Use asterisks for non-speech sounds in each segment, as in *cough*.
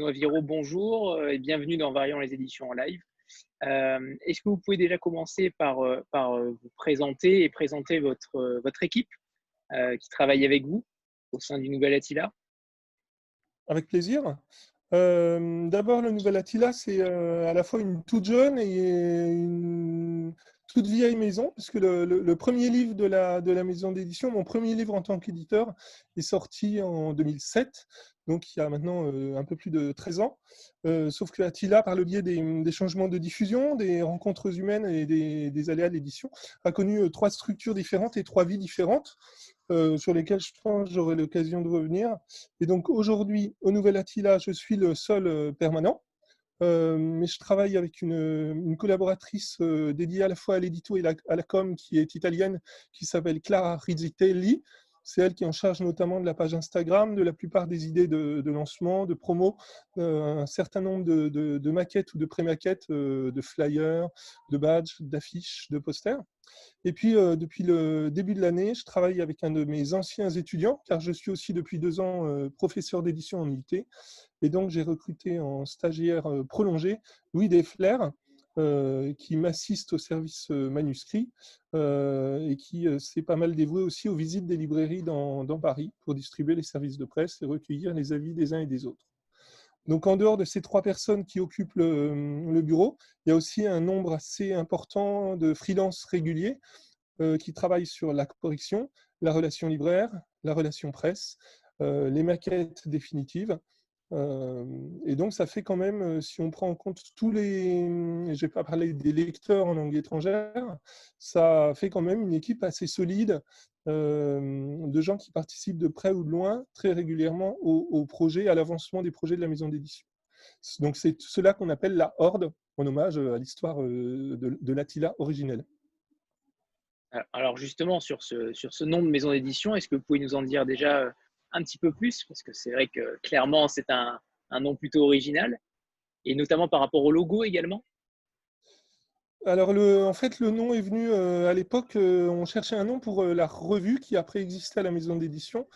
Benoît Viro, bonjour et bienvenue dans Variant les éditions en live. Est-ce que vous pouvez déjà commencer par, par vous présenter et présenter votre équipe qui travaille avec vous au sein du Nouvel Attila? Avec plaisir. D'abord, le Nouvel Attila, c'est à la fois une toute jeune et une toute vieille maison, puisque le, le, premier livre de la, maison d'édition, mon premier livre en tant qu'éditeur, est sorti en 2007, donc il y a maintenant euh, un peu plus de 13 ans. Euh, sauf que Attila, par le biais des, changements de diffusion, des rencontres humaines et des, des aléas de l'édition, a connu euh, trois structures différentes et trois vies différentes. sur lesquelles je pense j'aurai l'occasion de revenir. Et donc aujourd'hui, au Nouvel Attila, je suis le seul permanent. Euh, mais je travaille avec une, collaboratrice euh, dédiée à la fois à l'édito et à la com qui est italienne, qui s'appelle Clara Rizzitelli. C'est elle qui est en charge notamment de la page Instagram, de la plupart des idées de, lancement, de promo, euh, un certain nombre de, maquettes ou de pré-maquettes, de flyers, de badges, d'affiches, de posters. Et puis, euh, depuis le début de l'année, je travaille avec un de mes anciens étudiants, car je suis aussi depuis deux ans euh, professeur d'édition en UT. Et donc, j'ai recruté en stagiaire euh, prolongé Louis Desfler, qui m'assiste au service manuscrit et qui s'est pas mal dévoué aussi aux visites des librairies dans, Paris pour distribuer les services de presse et recueillir les avis des uns et des autres. Donc, en dehors de ces trois personnes qui occupent le, bureau, il y a aussi un nombre assez important de freelances réguliers euh, qui travaillent sur la correction, la relation libraire, la relation presse, euh, les maquettes définitives. Et donc, ça fait quand même, si on prend en compte tous les, ne vais pas parler des lecteurs en langue étrangère, ça fait quand même une équipe assez solide de gens qui participent de près ou de loin très régulièrement au, projet, à l'avancement des projets de la maison d'édition. Donc c'est cela qu'on appelle la Horde, en hommage à l'histoire de, de l'Attila originelle. Alors justement, sur ce, sur ce nom de maison d'édition, est-ce que vous pouvez nous en dire déjà un petit peu plus Parce que c'est vrai que clairement, c'est un, nom plutôt original, et notamment par rapport au logo également. Alors, le, en fait, le nom est venu euh, à l'époque, euh, on cherchait un nom pour euh, la revue qui après existait à la maison d'édition.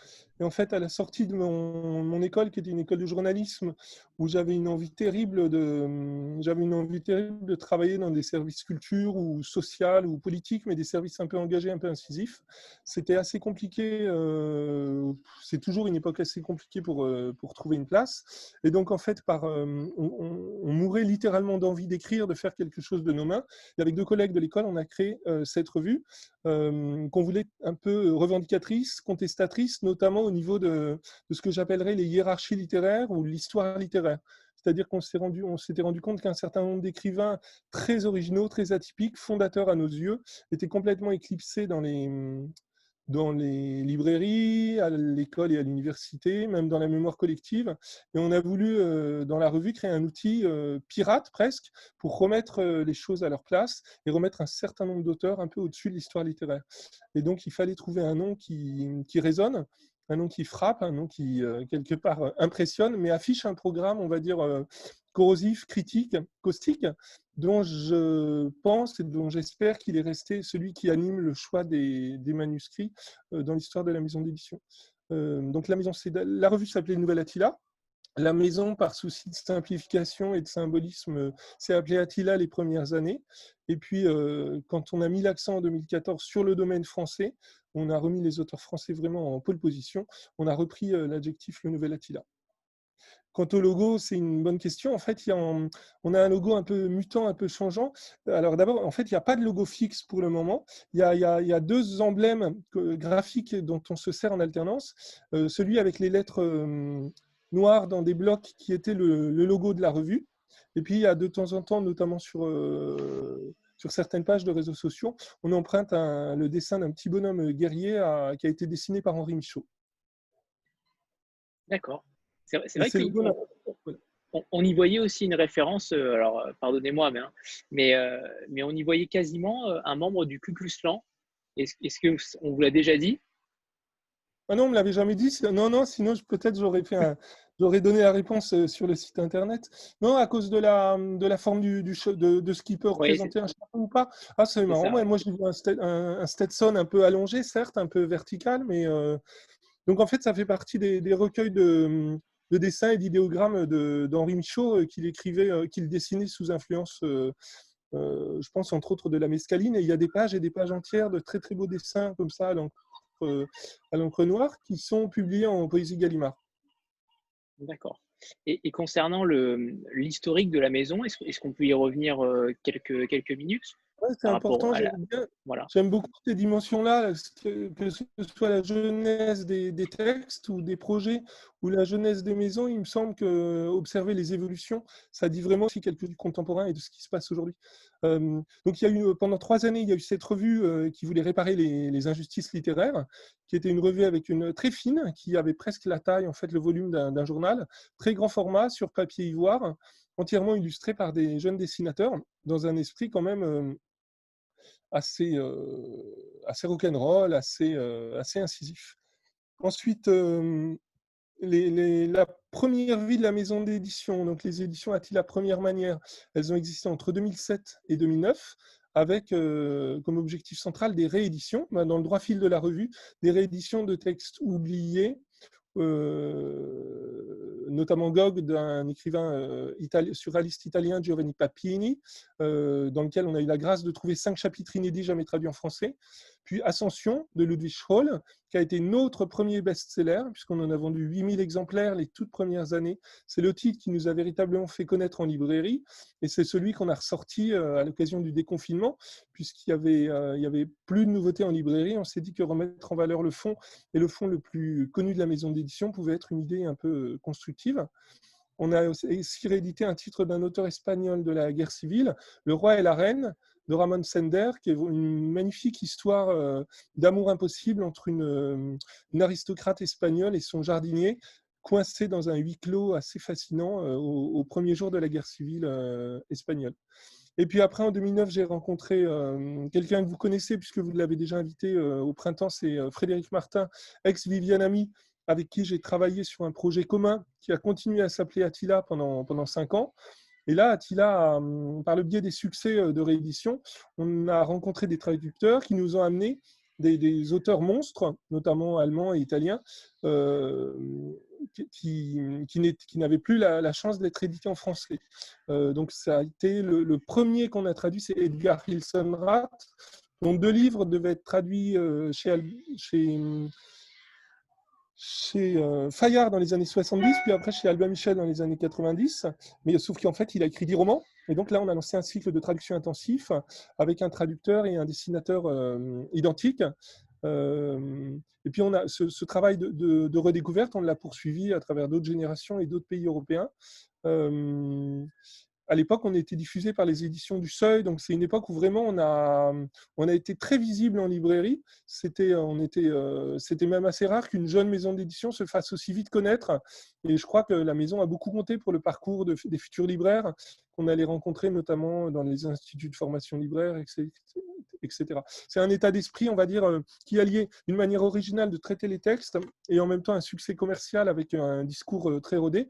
Et en fait, à la sortie de mon, école, qui était une école de journalisme, où j'avais une envie terrible de, j'avais une envie terrible de travailler dans des services culture ou social ou politique, mais des services un peu engagés, un peu incisifs. C'était assez compliqué. Euh, c'est toujours une époque assez compliquée pour pour trouver une place. Et donc, en fait, par, on, on, mourait littéralement d'envie d'écrire, de faire quelque chose de nos mains. Et avec deux collègues de l'école, on a créé cette revue euh, qu'on voulait un peu revendicatrice, contestatrice, notamment au niveau de, ce que j'appellerais les hiérarchies littéraires ou l'histoire littéraire. C'est-à-dire qu'on s'était rendu, s'était rendu compte qu'un certain nombre d'écrivains très originaux, très atypiques, fondateurs à nos yeux, étaient complètement éclipsés dans les, dans les librairies, à l'école et à l'université, même dans la mémoire collective. Et on a voulu, euh, dans la revue, créer un outil euh, pirate presque pour remettre euh, les choses à leur place et remettre un certain nombre d'auteurs un peu au-dessus de l'histoire littéraire. Et donc, il fallait trouver un nom qui, qui résonne, un nom qui frappe, un nom qui, quelque part, impressionne, mais affiche un programme, on va dire, corrosif, critique, caustique, dont je pense et dont j'espère qu'il est resté celui qui anime le choix des, manuscrits euh, dans l'histoire de la maison d'édition. Euh, donc la, maison, la revue s'appelait Nouvelle Attila. La maison, par souci de simplification et de symbolisme, s'est appelée Attila les premières années. Et puis, euh, quand on a mis l'accent en 2014 sur le domaine français, on a remis les auteurs français vraiment en pole position. On a repris l'adjectif le Nouvel Attila. Quant au logo, c'est une bonne question. En fait, on a un logo un peu mutant, un peu changeant. Alors d'abord, en fait, il n'y a pas de logo fixe pour le moment. Il y a, deux emblèmes graphiques dont on se sert en alternance. Euh, celui avec les lettres euh, noires dans des blocs qui était le, logo de la revue. Et puis, il y a de temps en temps, notamment sur, euh, sur certaines pages de réseaux sociaux, on emprunte le dessin d'un petit bonhomme guerrier qui a été dessiné par Henri Michaud. D'accord. C'est vrai qu'on on, y voyait aussi une référence, euh, alors euh, pardonnez-moi, mais, hein, mais, euh, mais, on y voyait quasiment un membre du Ku Klux Klan. Est-ce qu'on vous l'a déjà dit? Ah non, on ne me l'avait jamais dit. Non, non, sinon peut-être j'aurais fait j'aurais donné la réponse sur le site internet. Non, à cause de la, de la forme du, du de, de, ce qui peut représenter un chapeau ou pas. Ah, c'est marrant. moi, j'ai vu un, Stetson un peu allongé, certes, un peu vertical, mais donc en fait, ça fait partie des, des recueils de, de dessins et d'idéogrammes d'Henri Michaud qu'il écrivait, qu'il dessinait sous influence, je pense entre autres de la mescaline. Et il y a des pages et des pages entières de très très beaux dessins comme ça à l'encre noire qui sont publiés en poésie Gallimard. D'accord. Et, concernant l'historique de la maison, est-ce qu'on peut y revenir quelques, quelques minutes? C'est important. J'aime beaucoup ces dimensions-là, que, ce soit la jeunesse des, textes ou des projets ou la jeunesse des maisons. Il me semble que observer les évolutions, ça dit vraiment aussi quelque chose du contemporain et de ce qui se passe aujourd'hui. donc, il y a eu pendant trois années, il y a eu cette revue qui voulait réparer les, injustices littéraires, qui était une revue avec une très fine, qui avait presque la taille, en fait, le volume d'un journal, très grand format sur papier ivoire entièrement illustré par des jeunes dessinateurs, dans un esprit quand même assez, assez rock'n'roll, assez, assez incisif. Ensuite, la première vie de la maison d'édition, donc les éditions Attila Première Manière, elles ont existé entre 2007 et 2009 avec comme objectif central des rééditions, bah, dans le droit fil de la revue, des rééditions de textes oubliés euh, notamment Gog d'un écrivain euh, surréaliste italien, Giovanni Papini, euh, dans lequel on a eu la grâce de trouver cinq chapitres inédits jamais traduits en français. Puis Ascension de Ludwig Scholl, qui a été notre premier best-seller, puisqu'on en a vendu 8000 exemplaires les toutes premières années. C'est le titre qui nous a véritablement fait connaître en librairie, et c'est celui qu'on a ressorti euh, à l'occasion du déconfinement, puisqu'il y avait, euh, avait plus de nouveautés en librairie. On s'est dit que remettre en valeur le fond, et le fond le plus connu de la maison d'édition, pouvait être une idée un peu euh, constructive. On a aussi réédité un titre d'un auteur espagnol de la guerre civile, Le roi et la reine, de Ramon Sender, qui est une magnifique histoire euh, d'amour impossible entre euh, une, aristocrate espagnole et son jardinier, coincé dans un huis clos assez fascinant euh, au, premier jour de la guerre civile espagnole. Et puis après, en 2009, j'ai rencontré quelqu'un que vous connaissez, puisque vous l'avez déjà invité au printemps, c'est Frédéric Martin, ex-Vivianami, avec qui j'ai travaillé sur un projet commun qui a continué à s'appeler Attila pendant, pendant cinq ans. Et là, Attila, hum, par le biais des succès euh, de réédition, on a rencontré des traducteurs qui nous ont amené des, auteurs monstres, notamment allemands et italiens, euh, qui, n'avaient plus la, chance d'être édités en français. Euh, donc, ça a été le, premier qu'on a traduit, c'est Edgar Hilsenrath, dont deux livres devaient être traduits chez, chez chez euh, Fayard dans les années 70, puis après chez Albin Michel dans les années 90. Mais sauf qu'en fait, il a écrit 10 romans. Et donc là, on a lancé un cycle de traduction intensif avec un traducteur et un dessinateur euh, identiques. Euh, et puis, on a ce, travail de, redécouverte, on l'a poursuivi à travers d'autres générations et d'autres pays européens à l'époque, on était diffusé par les éditions du Seuil, donc c'est une époque où vraiment on a, on a été très visible en librairie. C'était, on était, euh, c'était même assez rare qu'une jeune maison d'édition se fasse aussi vite connaître. Et je crois que la maison a beaucoup compté pour le parcours des futurs libraires qu'on allait rencontrer, notamment dans les instituts de formation libraire, etc. C'est un état d'esprit, on va dire, euh, qui alliait une manière originale de traiter les textes et en même temps un succès commercial avec un discours euh, très rodé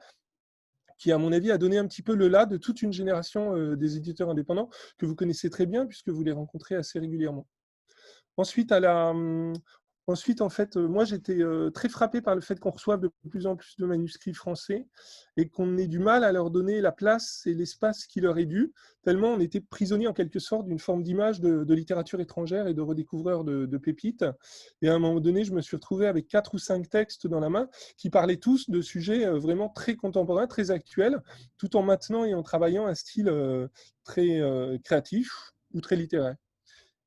qui, à mon avis, a donné un petit peu le là de toute une génération euh, des éditeurs indépendants que vous connaissez très bien puisque vous les rencontrez assez régulièrement. Ensuite, à la, hum, Ensuite, en fait, euh, moi, j'étais euh, très frappé par le fait qu'on reçoive de plus en plus de manuscrits français et qu'on ait du mal à leur donner la place et l'espace qui leur est dû, tellement on était prisonnier en quelque sorte d'une forme d'image de, littérature étrangère et de redécouvreur de, pépites. Et à un moment donné, je me suis retrouvé avec quatre ou cinq textes dans la main qui parlaient tous de sujets euh, vraiment très contemporains, très actuels, tout en maintenant et en travaillant un style très créatif ou très littéraire.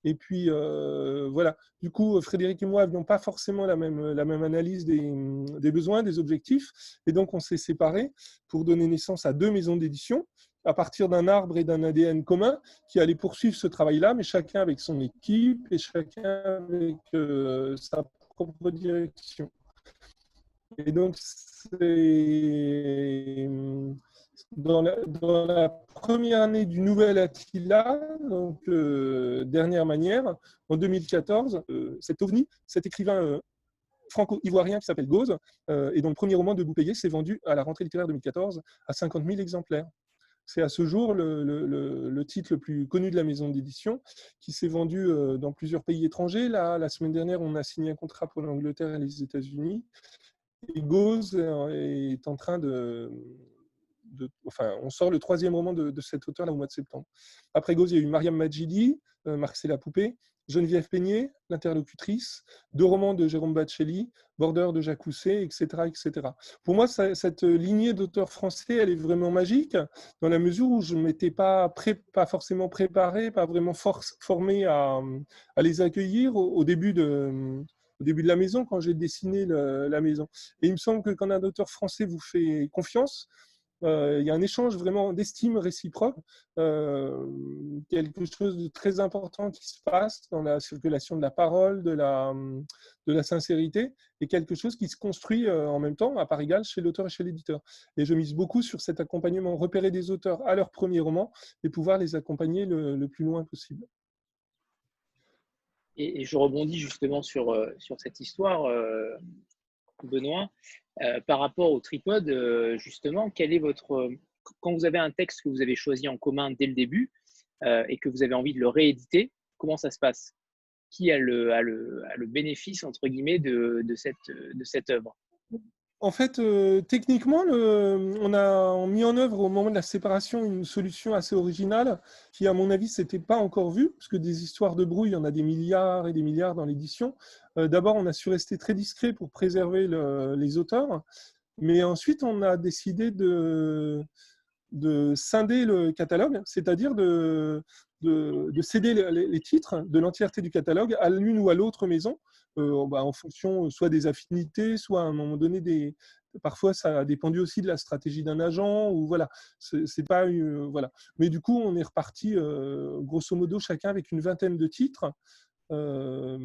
Et puis, euh, voilà. Du coup, Frédéric et moi n'avions pas forcément la même, analyse des, des besoins, des objectifs. Et donc, on s'est séparés pour donner naissance à deux maisons d'édition à partir d'un arbre et d'un ADN commun qui allaient poursuivre ce travail-là, mais chacun avec son équipe et chacun avec euh, sa propre direction. Et donc, c'est dans la, première année du nouvel Attila, donc euh, dernière manière, en 2014, euh, cet ovni, cet écrivain euh, franco-ivoirien qui s'appelle Gauze, et dont le premier roman de Boupégué s'est vendu à la rentrée littéraire 2014 à 50 000 exemplaires. C'est à ce jour le, titre le plus connu de la maison d'édition, qui s'est vendu dans plusieurs pays étrangers. Là, la semaine dernière, on a signé un contrat pour l'Angleterre et les États-Unis. et Gauze est en train de, enfin, on sort le troisième roman de, cet auteur au mois de septembre. Après Gauze, il y a eu Mariam Majidi, euh, la poupée, Geneviève Peigné, l'interlocutrice, deux romans de Jérôme Bacelli, Border de Jacques Housset, etc., etc. Pour moi, cette lignée d'auteurs français, elle est vraiment magique dans la mesure où je ne m'étais pas, forcément préparé, pas vraiment formé à, les accueillir au, début de, la maison, quand j'ai dessiné la maison. Et il me semble que quand un auteur français vous fait confiance, il y a un échange vraiment d'estime réciproque, euh, quelque chose de très important qui se passe dans la circulation de la parole, de la, sincérité, et quelque chose qui se construit euh, en même temps, à part égale, chez l'auteur et chez l'éditeur. Et je mise beaucoup sur cet accompagnement, repérer des auteurs à leur premier roman et pouvoir les accompagner le, plus loin possible. Et, je rebondis justement sur cette histoire, Benoît. Euh, par rapport au tripode, euh, justement, quel est votre. Quand vous avez un texte que vous avez choisi en commun dès le début euh, et que vous avez envie de le rééditer, comment ça se passe? Qui a le, bénéfice, entre guillemets, de, de, cette, de cette œuvre? En fait, euh, techniquement, on a mis en œuvre au moment de la séparation une solution assez originale qui, à mon avis, s'était pas encore vue, parce que des histoires de brouille, il y en a des milliards et des milliards dans l'édition. Euh, d'abord, on a su rester très discret pour préserver les auteurs, mais ensuite, on a décidé de, de scinder le catalogue, c'est-à-dire de, de, céder les, titres de l'entièreté du catalogue à l'une ou à l'autre maison, bah, en fonction soit des affinités, soit à un moment donné des. Parfois, ça a dépendu aussi de la stratégie d'un agent, ou voilà. C'est pas voilà. Mais du coup, on est reparti euh, grosso modo chacun avec une vingtaine de titres. Euh,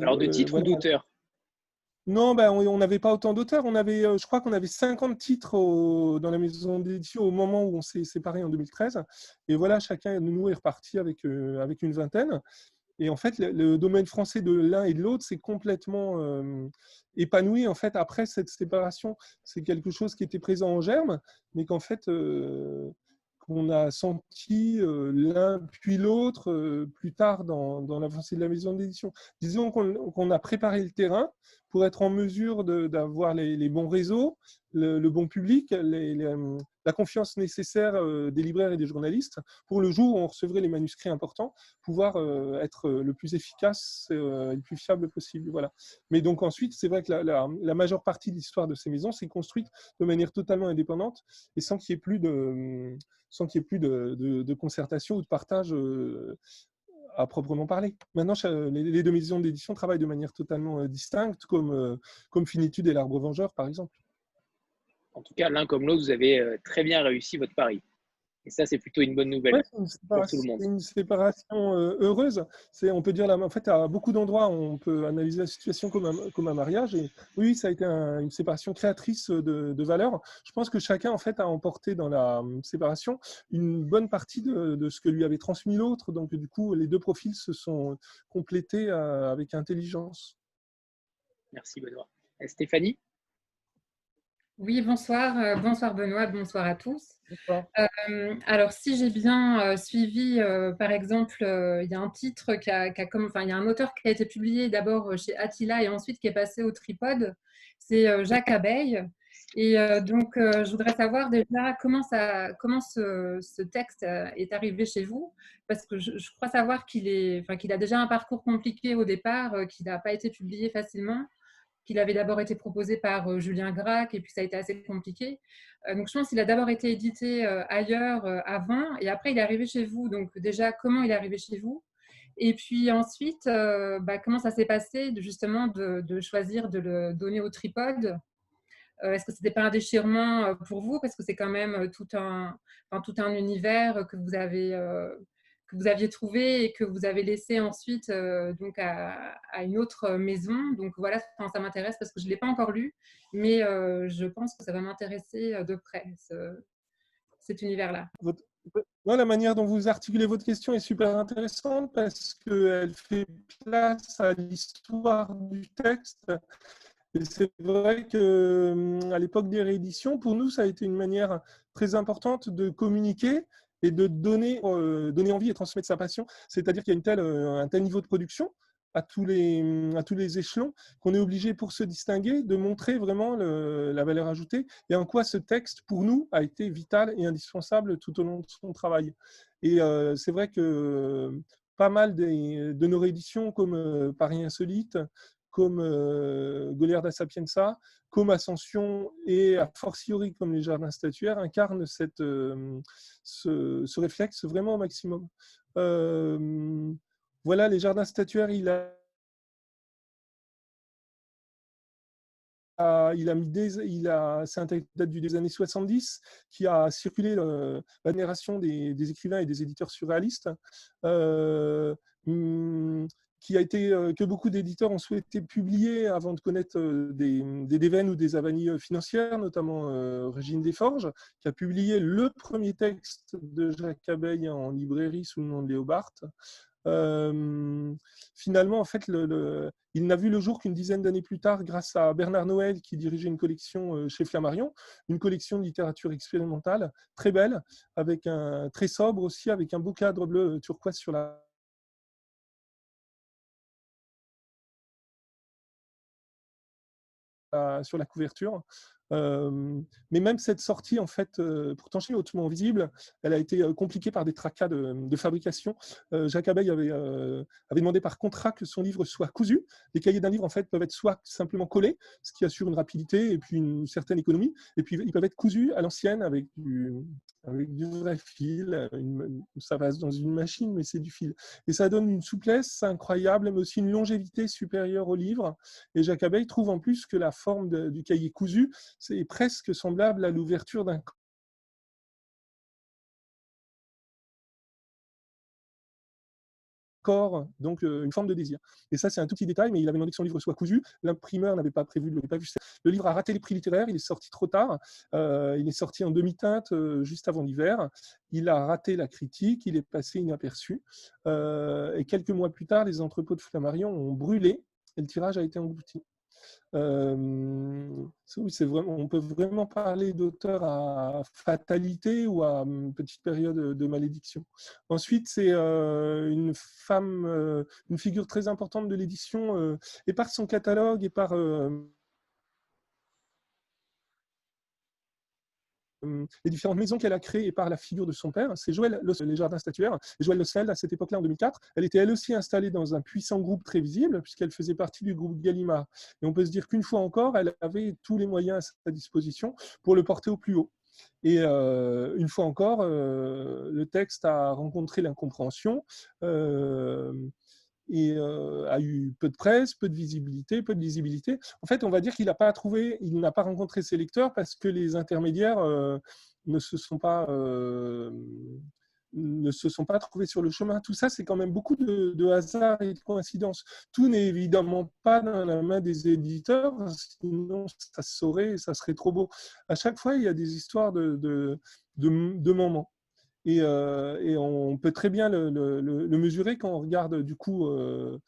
Alors de titres ou d'auteurs? Non, ben, on n'avait pas autant d'auteurs. On avait, euh, je crois qu'on avait 50 titres dans la maison d'édition au moment où on s'est séparés en 2013. Et voilà, chacun de nous est reparti avec, euh, avec une vingtaine. Et en fait, le, domaine français de l'un et de l'autre s'est complètement euh, épanoui en fait après cette séparation. C'est quelque chose qui était présent en germe, mais qu'en fait qu'on a senti l'un puis l'autre plus tard dans, dans l'avancée de la maison d'édition. Disons qu'on a préparé le terrain pour être en mesure d'avoir les, bons réseaux, le, bon public, la confiance nécessaire des libraires et des journalistes pour le jour où on recevrait les manuscrits importants, pouvoir être le plus efficace et le plus fiable possible. Voilà. Mais donc ensuite, c'est vrai que la, majeure partie de l'histoire de ces maisons s'est construite de manière totalement indépendante et sans qu'il y ait plus de sans qu'il y ait plus de, concertation ou de partage à proprement parler. Maintenant, les deux maisons d'édition travaillent de manière totalement euh, distincte, comme, euh, comme Finitude et l'Arbre Vengeur, par exemple. En tout cas, l'un comme l'autre, vous avez euh, très bien réussi votre pari. Et ça, c'est plutôt une bonne nouvelle pour tout le monde. Une séparation euh, heureuse. C'est, on peut dire, en fait, à beaucoup d'endroits, on peut analyser la situation comme un, comme un mariage. Et oui, ça a été une séparation créatrice de, de valeurs. Je pense que chacun, en fait, a emporté dans la euh, séparation une bonne partie de, de ce que lui avait transmis l'autre. Donc, du coup, les deux profils se sont complétés avec intelligence. Merci, Benoît. Stéphanie? Oui, bonsoir. Euh, bonsoir Benoît, bonsoir à tous. Euh, alors, si j'ai bien euh, suivi, par exemple, il y a un titre qui a, comme, enfin, il y a un auteur qui a été publié d'abord chez Attila et ensuite qui est passé au Tripode. C'est Jacques Abeille. Et donc, je voudrais savoir déjà comment, ça, comment ce, texte est arrivé chez vous, parce que je, crois savoir qu'il enfin, qu'il a déjà un parcours compliqué au départ, qu'il n'a pas été publié facilement qu'il avait d'abord été proposé par euh, Julien Gracq et puis ça a été assez compliqué. Euh, donc je pense qu'il a d'abord été édité euh, ailleurs avant et après il est arrivé chez vous. Donc déjà, comment il est arrivé chez vous? Et puis ensuite, bah, comment ça s'est passé justement de, choisir de le donner au tripode Est-ce que ce n'était pas un déchirement pour vous? Parce que c'est quand même tout un, tout un univers que vous avez vous aviez trouvé et que vous avez laissé ensuite euh, donc à, une autre maison. Donc voilà, ça m'intéresse parce que je ne l'ai pas encore lu, mais euh, je pense que ça va m'intéresser euh, de près, cet univers-là. la manière dont vous articulez votre question est super intéressante parce qu'elle fait place à l'histoire du texte. Et c'est vrai qu'à hum, l'époque des rééditions, pour nous, ça a été une manière très importante de communiquer et de donner, euh, donner envie et transmettre sa passion. C'est-à-dire qu'il y a une telle, euh, un tel niveau de production à tous les, à tous les échelons, qu'on est obligé pour se distinguer de montrer vraiment la valeur ajoutée et en quoi ce texte, pour nous, a été vital et indispensable tout au long de son travail. Et c'est vrai que pas mal de nos rééditions, comme Paris Insolite, comme euh, Goliarda Sapienza, comme Ascension et a fortiori comme les jardins statuaires incarnent cette, ce, réflexe vraiment au maximum. voilà, les jardins statuaires, il a il mis des, c'est un texte date des années 70 qui a circulé euh, l'admiration des, des, écrivains et des éditeurs surréalistes. Euh, hmm, qui a été, euh, que beaucoup d'éditeurs ont souhaité publier avant de connaître euh, des, des ou des avanies euh, financières, notamment Régine Desforges, qui a publié le premier texte de Jacques Abeille en librairie sous le nom de Léobart. finalement, en fait, il n'a vu le jour qu'une dizaine d'années plus tard, grâce à Bernard Noël, qui dirigeait une collection chez Flammarion, une collection de littérature expérimentale très belle, avec un très sobre aussi, avec un beau cadre bleu turquoise sur la sur la couverture. mais même cette sortie, en fait, pourtant chez hautement visible, elle a été compliquée par des tracas de, fabrication. Jacques Abeille avait, avait, demandé par contrat que son livre soit cousu. Les cahiers d'un livre, en fait, peuvent être soit simplement collés, ce qui assure une rapidité et puis une certaine économie, et puis ils peuvent être cousus à l'ancienne avec du, avec du vrai fil. ça passe dans une machine, mais c'est du fil. Et ça donne une souplesse incroyable, mais aussi une longévité supérieure au livre. Et Jacques Abeille trouve en plus que la forme du cahier cousu, c'est presque semblable à l'ouverture d'un corps, donc euh, une forme de désir. Et ça, c'est un tout petit détail, mais il avait demandé que son livre soit cousu. L'imprimeur n'avait pas prévu de le pas. Le livre a raté les prix littéraires, il est sorti trop tard. Euh, il est sorti en demi-teinte euh, juste avant l'hiver. Il a raté la critique, il est passé inaperçu. et quelques mois plus tard, les entrepôts de Flammarion ont brûlé et le tirage a été englouti. Euh, c'est on peut vraiment parler d'auteur à fatalité ou à hum, petite période de malédiction. Ensuite, c'est euh, une femme, euh, une figure très importante de l'édition, et par son catalogue et par les différentes maisons qu'elle a créées par la figure de son père. C'est Joël, les jardins statuaires. Joël Losfeld, à cette époque-là, en 2004, elle était elle aussi installée dans un puissant groupe très visible, puisqu'elle faisait partie du groupe Gallimard. Et on peut se dire qu'une fois encore, elle avait tous les moyens à sa disposition pour le porter au plus haut. Et euh, une fois encore, euh, le texte a rencontré l'incompréhension et a eu peu de presse, peu de visibilité, peu de lisibilité. En fait, on va dire qu'il n'a pas trouvé, il n'a pas rencontré ses lecteurs parce que les intermédiaires ne se sont pas ne se sont pas trouvés sur le chemin. Tout ça, c'est quand même beaucoup de, hasard et de coïncidences. Tout n'est évidemment pas dans la main des éditeurs, sinon ça saurait, ça serait trop beau. À chaque fois, il y a des histoires de, de, de moments. Euh, et, on peut très bien le, mesurer quand on regarde du coup euh,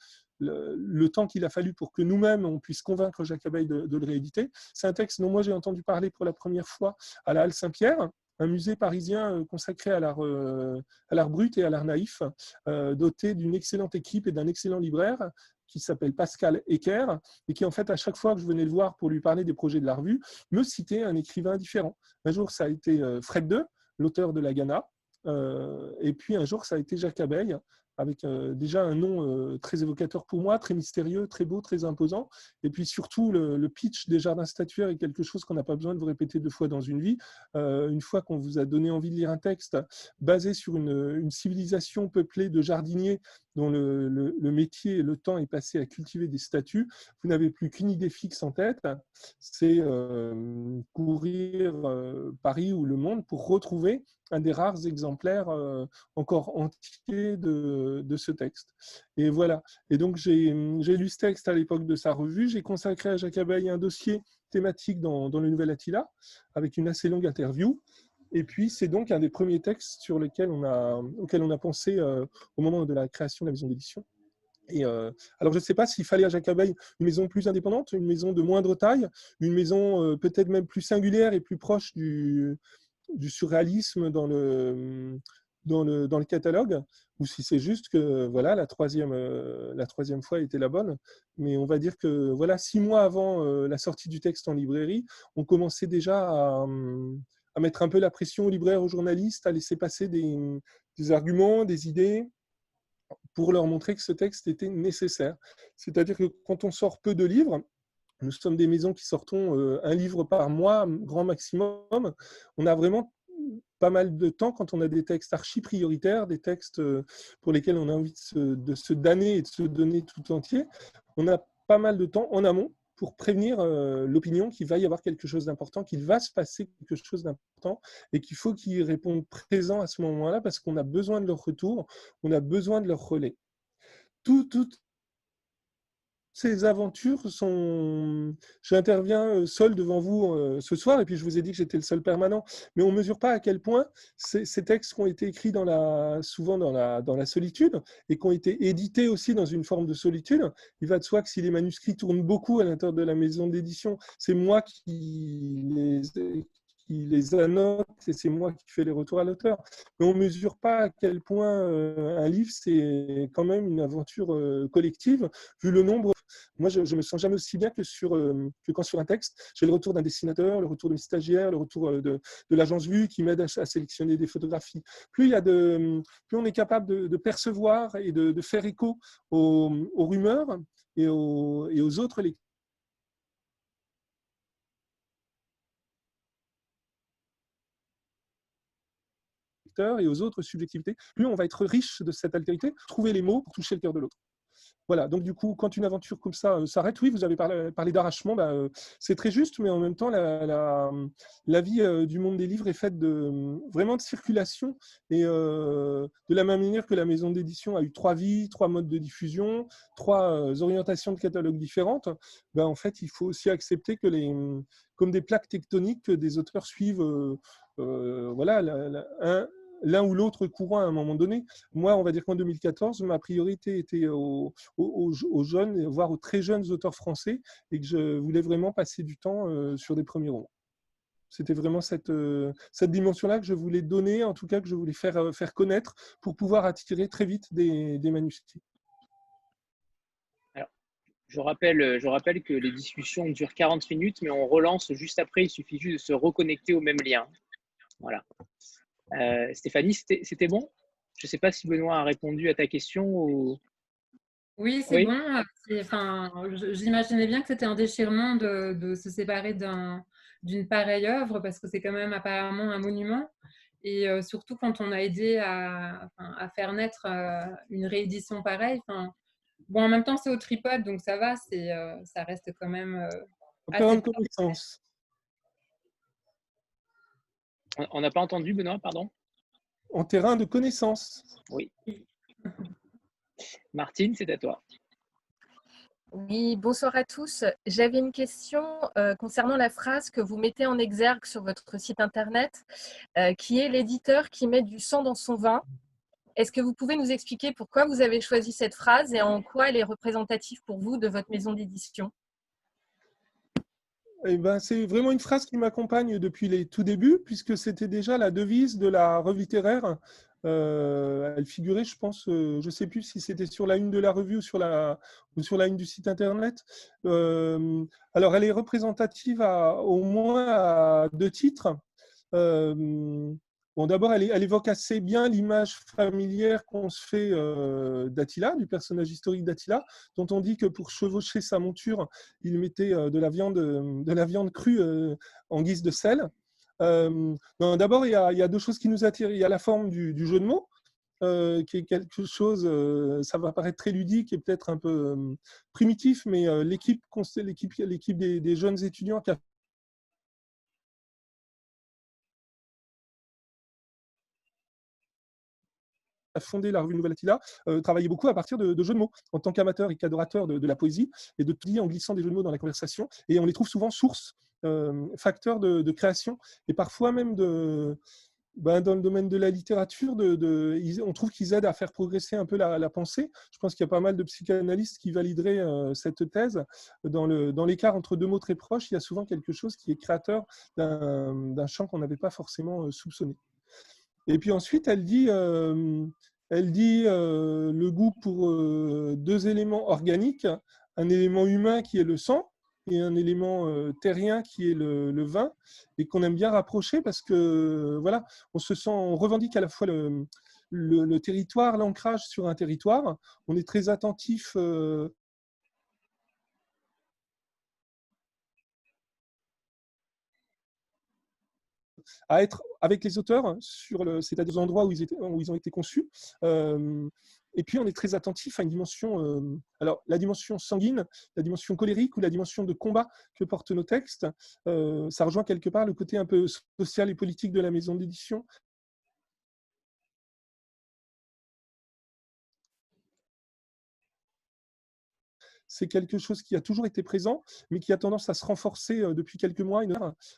le, temps qu'il a fallu pour que nous-mêmes on puisse convaincre Jacques Abeille de, le rééditer. C'est un texte dont moi j'ai entendu parler pour la première fois à la Halle Saint-Pierre, un musée parisien euh, consacré à l'art, à brut et à l'art naïf, doté d'une excellente équipe et d'un excellent libraire qui s'appelle Pascal Ecker, et qui en fait, à chaque fois que je venais le voir pour lui parler des projets de la revue, me citait un écrivain différent. Un jour, ça a été Fred II, l'auteur de La Ghana, euh, et puis un jour, ça a été Jacques Abeille, avec euh, déjà un nom euh, très évocateur pour moi, très mystérieux, très beau, très imposant. Et puis surtout, le, pitch des jardins statuaires est quelque chose qu'on n'a pas besoin de vous répéter deux fois dans une vie. une fois qu'on vous a donné envie de lire un texte basé sur une, civilisation peuplée de jardiniers dont le, métier et le temps est passé à cultiver des statues, vous n'avez plus qu'une idée fixe en tête, c'est courir Paris ou le monde pour retrouver un des rares exemplaires euh, encore entiers de, ce texte. Et voilà. Et donc, j'ai lu ce texte à l'époque de sa revue. J'ai consacré à Jacques Abeille un dossier thématique dans, le Nouvel Attila, avec une assez longue interview. Et puis, c'est donc un des premiers textes sur lesquels on a, auxquels on a pensé euh, au moment de la création de la maison d'édition. Et euh, alors, je ne sais pas s'il fallait à Jacques Abeille une maison plus indépendante, une maison de moindre taille, une maison peut-être même plus singulière et plus proche du, du surréalisme dans le, dans le, dans le catalogue. ou si c'est juste que voilà la troisième, la troisième fois était la bonne. Mais on va dire que voilà six mois avant la sortie du texte en librairie, on commençait déjà à, hum, à mettre un peu la pression aux libraires, aux journalistes, à laisser passer des, arguments, des idées, pour leur montrer que ce texte était nécessaire. C'est-à-dire que quand on sort peu de livres, nous sommes des maisons qui sortons euh, un livre par mois, grand maximum. On a vraiment pas mal de temps quand on a des textes archi prioritaires, des textes euh, pour lesquels on a envie de se, de se damner et de se donner tout entier. On a pas mal de temps en amont pour prévenir euh, l'opinion qu'il va y avoir quelque chose d'important, qu'il va se passer quelque chose d'important et qu'il faut qu'ils répondent présents à ce moment-là parce qu'on a besoin de leur retour, on a besoin de leur relais. Tout, tout, ces aventures sont. J'interviens euh, seul devant vous euh, ce soir, et puis je vous ai dit que j'étais le seul permanent, mais on ne mesure pas à quel point ces, textes qui ont été écrits dans la, souvent dans la, dans la solitude et qui ont été édités aussi dans une forme de solitude. Il va de soi que si les manuscrits tournent beaucoup à l'intérieur de la maison d'édition, c'est moi qui les, qui les annote et c'est moi qui fais les retours à l'auteur. Mais on ne mesure pas à quel point euh, un livre, c'est quand même une aventure euh, collective, vu le nombre. Moi, je ne me sens jamais aussi bien que, sur, euh, quand sur un texte, j'ai le retour d'un dessinateur, le retour d'une stagiaire, le retour de, l'agence vue qui m'aide à, sélectionner des photographies. Plus, il y a de, plus on est capable de, percevoir et de, faire écho aux, aux rumeurs et aux, et aux autres lecteurs et aux autres subjectivités, plus on va être riche de cette altérité, trouver les mots pour toucher le cœur de l'autre. Voilà, donc du coup, quand une aventure comme ça euh, s'arrête, oui, vous avez parlé, d'arrachement, bah, euh, c'est très juste, mais en même temps, la, vie euh, du monde des livres est faite de, vraiment de circulation, et de la même manière que la maison d'édition a eu trois vies, trois modes de diffusion, trois orientations de catalogue différentes, bah, en fait, il faut aussi accepter que les, comme des plaques tectoniques, des auteurs suivent voilà, un, l'un ou l'autre courant à un moment donné. Moi, on va dire qu'en 2014, ma priorité était aux, jeunes, voire aux très jeunes auteurs français, et que je voulais vraiment passer du temps euh, sur des premiers romans. C'était vraiment cette, euh, cette dimension-là que je voulais donner, en tout cas que je voulais faire, euh, faire connaître pour pouvoir attirer très vite des, manuscrits. Je rappelle, je rappelle que les discussions durent 40 minutes, mais on relance juste après. Il suffit juste de se reconnecter au même lien. Voilà. Euh, Stéphanie, c'était bon? Je ne sais pas si Benoît a répondu à ta question. Ou... Oui, c'est bon. Enfin, J'imaginais bien que c'était un déchirement de, se séparer d'une pareille œuvre parce que c'est quand même apparemment un monument. Et euh, surtout quand on a aidé à, faire naître euh, une réédition pareille. Bon, en même temps, c'est au tripode, donc ça va, ça reste quand même. Assez connaissance. On n'a pas entendu, Benoît, pardon? En terrain de connaissance. Oui. Martine, c'est à toi. Oui, bonsoir à tous. J'avais une question euh, concernant la phrase que vous mettez en exergue sur votre site internet, euh, qui est l'éditeur qui met du sang dans son vin. Est-ce que vous pouvez nous expliquer pourquoi vous avez choisi cette phrase et en quoi elle est représentative pour vous de votre maison d'édition? Eh ben, c'est vraiment une phrase qui m'accompagne depuis les tout débuts, puisque c'était déjà la devise de la revue littéraire. Euh, elle figurait, je pense, euh, je ne sais plus si c'était sur la une de la revue ou sur la, ou sur la une du site internet. Euh, alors, elle est représentative à, au moins à deux titres. Bon, d'abord, elle, évoque assez bien l'image familière qu'on se fait euh, d'Attila, du personnage historique d'Attila, dont on dit que pour chevaucher sa monture, il mettait euh, de, la viande, de la viande crue euh, en guise de sel. d'abord, il, y a deux choses qui nous attirent. Il y a la forme du, jeu de mots, qui est quelque chose, ça va paraître très ludique et peut-être un peu primitif, mais l'équipe des, des jeunes étudiants qui a a fondé la revue Nouvelle Attila, euh, travaillait beaucoup à partir de, jeux de mots, en tant qu'amateur et qu'adorateur de, la poésie, et de tout en glissant des jeux de mots dans la conversation. Et on les trouve souvent source, euh, facteurs de, création, et parfois même ben, dans le domaine de la littérature, on trouve qu'ils aident à faire progresser un peu la, pensée. Je pense qu'il y a pas mal de psychanalystes qui valideraient euh, cette thèse. Dans, l'écart entre deux mots très proches, il y a souvent quelque chose qui est créateur d'un, champ qu'on n'avait pas forcément soupçonné. Et puis ensuite, elle dit, euh, Elle dit le goût pour deux éléments organiques, un élément humain qui est le sang et un élément terrien qui est le, vin, et qu'on aime bien rapprocher parce que voilà, on se sent, on revendique à la fois le, territoire, l'ancrage sur un territoire. On est très attentif à être avec les auteurs, sur le, c'est-à-dire les endroits où ils, étaient, où ils ont été conçus. Euh, et puis, on est très attentif à une dimension, euh, alors la dimension sanguine, la dimension colérique ou la dimension de combat que portent nos textes. Euh, ça rejoint quelque part le côté un peu social et politique de la maison d'édition, c'est quelque chose qui a toujours été présent, mais qui a tendance à se renforcer euh, depuis quelques mois.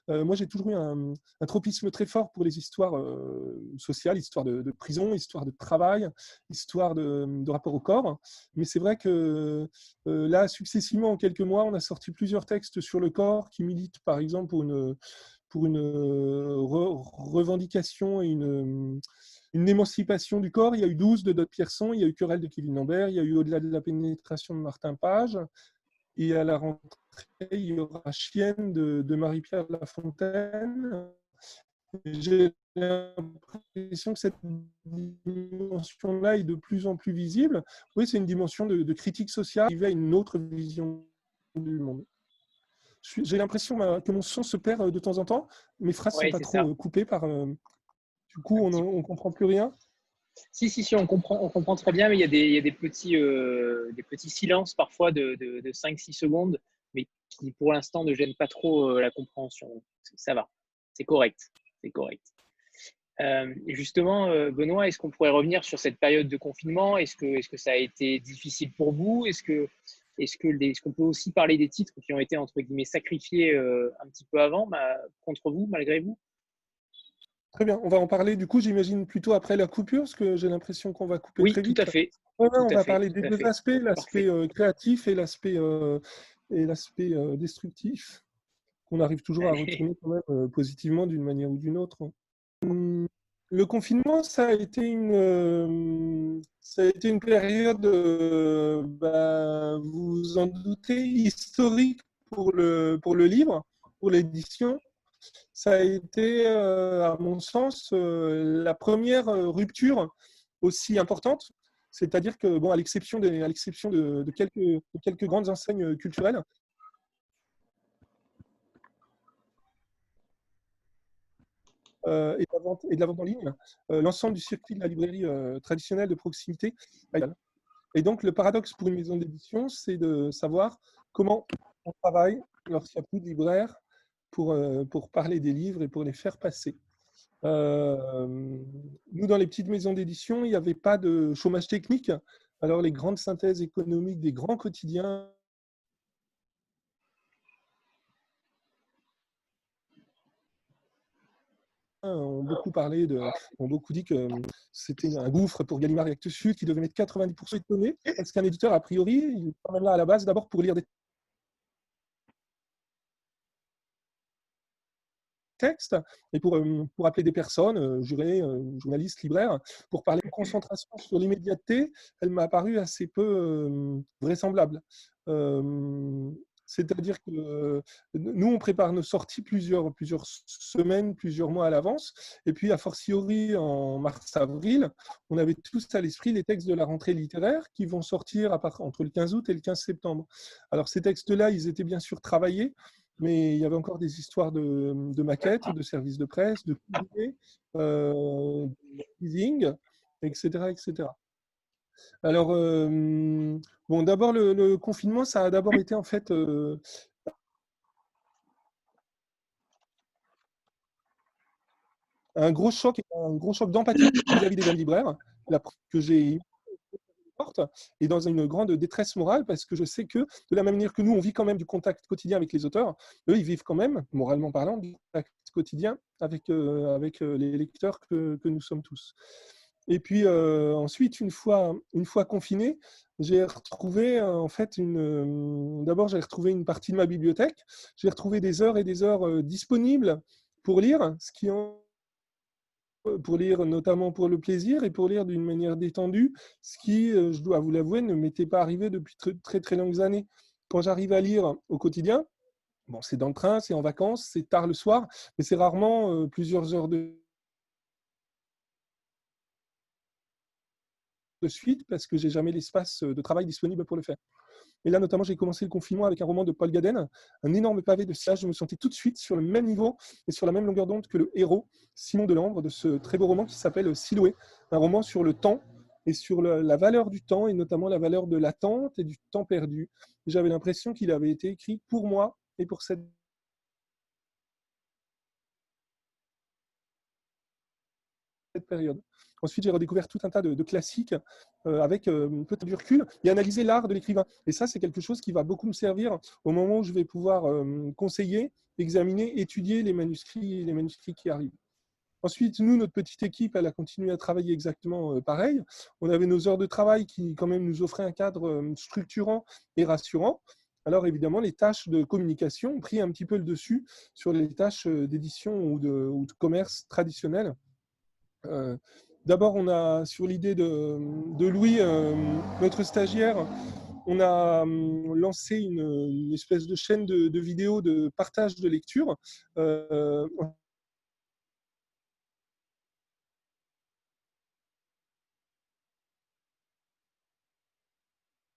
Euh, moi, j'ai toujours eu un, tropisme très fort pour les histoires euh, sociales, histoires de, prison, histoires de travail, histoires de, rapport au corps. Mais c'est vrai que là, successivement, en quelques mois, on a sorti plusieurs textes sur le corps qui militent, par exemple, pour une revendication et une une émancipation du corps. Il y a eu 12 de Dot Pierson, il y a eu Querelle de Kevin Lambert, il y a eu Au-delà de la pénétration de Martin Page. Et à la rentrée, il y aura Chienne de, Marie-Pierre Lafontaine. J'ai l'impression que cette dimension-là est de plus en plus visible. Oui, c'est une dimension de, critique sociale qui à une autre vision du monde. J'ai l'impression que mon son se perd de temps en temps. Mes phrases ne sont pas trop coupées par, euh, du coup, on ne comprend plus rien? Si, si, si, on comprend, très bien, mais il y a des, euh, petits silences parfois de, de, 5-6 secondes, mais qui pour l'instant ne gênent pas trop euh, la compréhension. Ça va, c'est correct. C'est correct. Euh, justement, Benoît, est-ce qu'on pourrait revenir sur cette période de confinement? Est-ce que, ça a été difficile pour vous? Est-ce qu'on peut aussi parler des titres qui ont été entre guillemets sacrifiés un petit peu avant, contre vous, malgré vous? Très bien, on va en parler du coup, j'imagine plutôt après la coupure, parce que j'ai l'impression qu'on va couper très vite. Oui, tout à fait. on va parler des deux aspects, l'aspect euh, créatif et l'aspect euh, et l'aspect euh, destructif, qu'on arrive toujours à *laughs* retourner quand même positivement d'une manière ou d'une autre. Hum, le confinement, ça a été une, ça a été une période, bah, vous en doutez, historique pour le, pour le livre, pour l'édition ça a été, euh, à mon sens, euh, la première euh, rupture aussi importante. C'est-à-dire que, bon, à l'exception de, quelques, grandes enseignes culturelles, et, de la vente, en ligne, l'ensemble du circuit de la librairie traditionnelle de proximité. Et donc, le paradoxe pour une maison d'édition, c'est de savoir comment on travaille lorsqu'il n'y a plus de libraires pour, euh, pour parler des livres et pour les faire passer. Euh, nous, dans les petites maisons d'édition, il n'y avait pas de chômage technique. Alors, les grandes synthèses économiques des grands quotidiens ont beaucoup parlé de, ont beaucoup dit que c'était un gouffre pour Gallimard et Actes Sud qui devait mettre 90% de données, parce qu'un éditeur, a priori, il est quand même là à la base d'abord pour lire des texte et pour, euh, pour appeler des personnes, euh, jurés, euh, journalistes, libraires, pour parler de concentration sur l'immédiateté, elle m'a paru assez peu vraisemblable. C'est-à-dire que nous, on prépare nos sorties plusieurs, plusieurs semaines, plusieurs mois à l'avance. Et puis, a fortiori, en mars-avril, on avait tous à l'esprit les textes de la rentrée littéraire qui vont sortir entre le 15 août et le 15 septembre. Alors, ces textes-là, ils étaient bien sûr travaillés, mais il y avait encore des histoires de, maquettes, de services de presse, de euh, de leasing, etc., etc. Alors, euh, bon, d'abord, le, confinement, ça a d'abord été en fait euh, un gros choc, un gros choc d'empathie vis-à-vis des jeunes libraires, que j'ai et dans une grande détresse morale parce que je sais que de la même manière que nous, on vit quand même du contact quotidien avec les auteurs, eux, ils vivent quand même, moralement parlant, du contact quotidien avec, euh, avec euh, les lecteurs que, que, nous sommes tous. Et puis euh, ensuite, une fois, une fois confiné, j'ai retrouvé en fait une. D'abord, j'ai retrouvé une partie de ma bibliothèque. J'ai retrouvé des heures et des heures disponibles pour lire, ce qui en pour lire notamment pour le plaisir et pour lire d'une manière détendue, ce qui, je dois vous l'avouer, ne m'était pas arrivé depuis très, très, très longues années. Quand j'arrive à lire au quotidien, bon, c'est dans le train, c'est en vacances, c'est tard le soir, mais c'est rarement plusieurs heures de de suite parce que j'ai jamais l'espace de travail disponible pour le faire. Et là, notamment, j'ai commencé le confinement avec un roman de Paul Gaden, un énorme pavé de sillage. Je me sentais tout de suite sur le même niveau et sur la même longueur d'onde que le héros, Simon Delambre, de ce très beau roman qui s'appelle Siloué, un roman sur le temps et sur la valeur du temps, et notamment la valeur de l'attente et du temps perdu. J'avais l'impression qu'il avait été écrit pour moi et pour cette période. Ensuite, j'ai redécouvert tout un tas de, classiques euh, avec euh, peu de recul et analyser l'art de l'écrivain. Et ça, c'est quelque chose qui va beaucoup me servir au moment où je vais pouvoir euh, conseiller, examiner, étudier les manuscrits, les manuscrits qui arrivent. Ensuite, nous, notre petite équipe, elle a continué à travailler exactement pareil. On avait nos heures de travail qui, quand même, nous offraient un cadre structurant et rassurant. Alors, évidemment, les tâches de communication ont pris un petit peu le dessus sur les tâches d'édition ou de, commerce traditionnelles. D'abord, on a sur l'idée de, Louis, euh, notre stagiaire, on a hum, lancé une, espèce de chaîne de, vidéos de partage de lecture. Euh,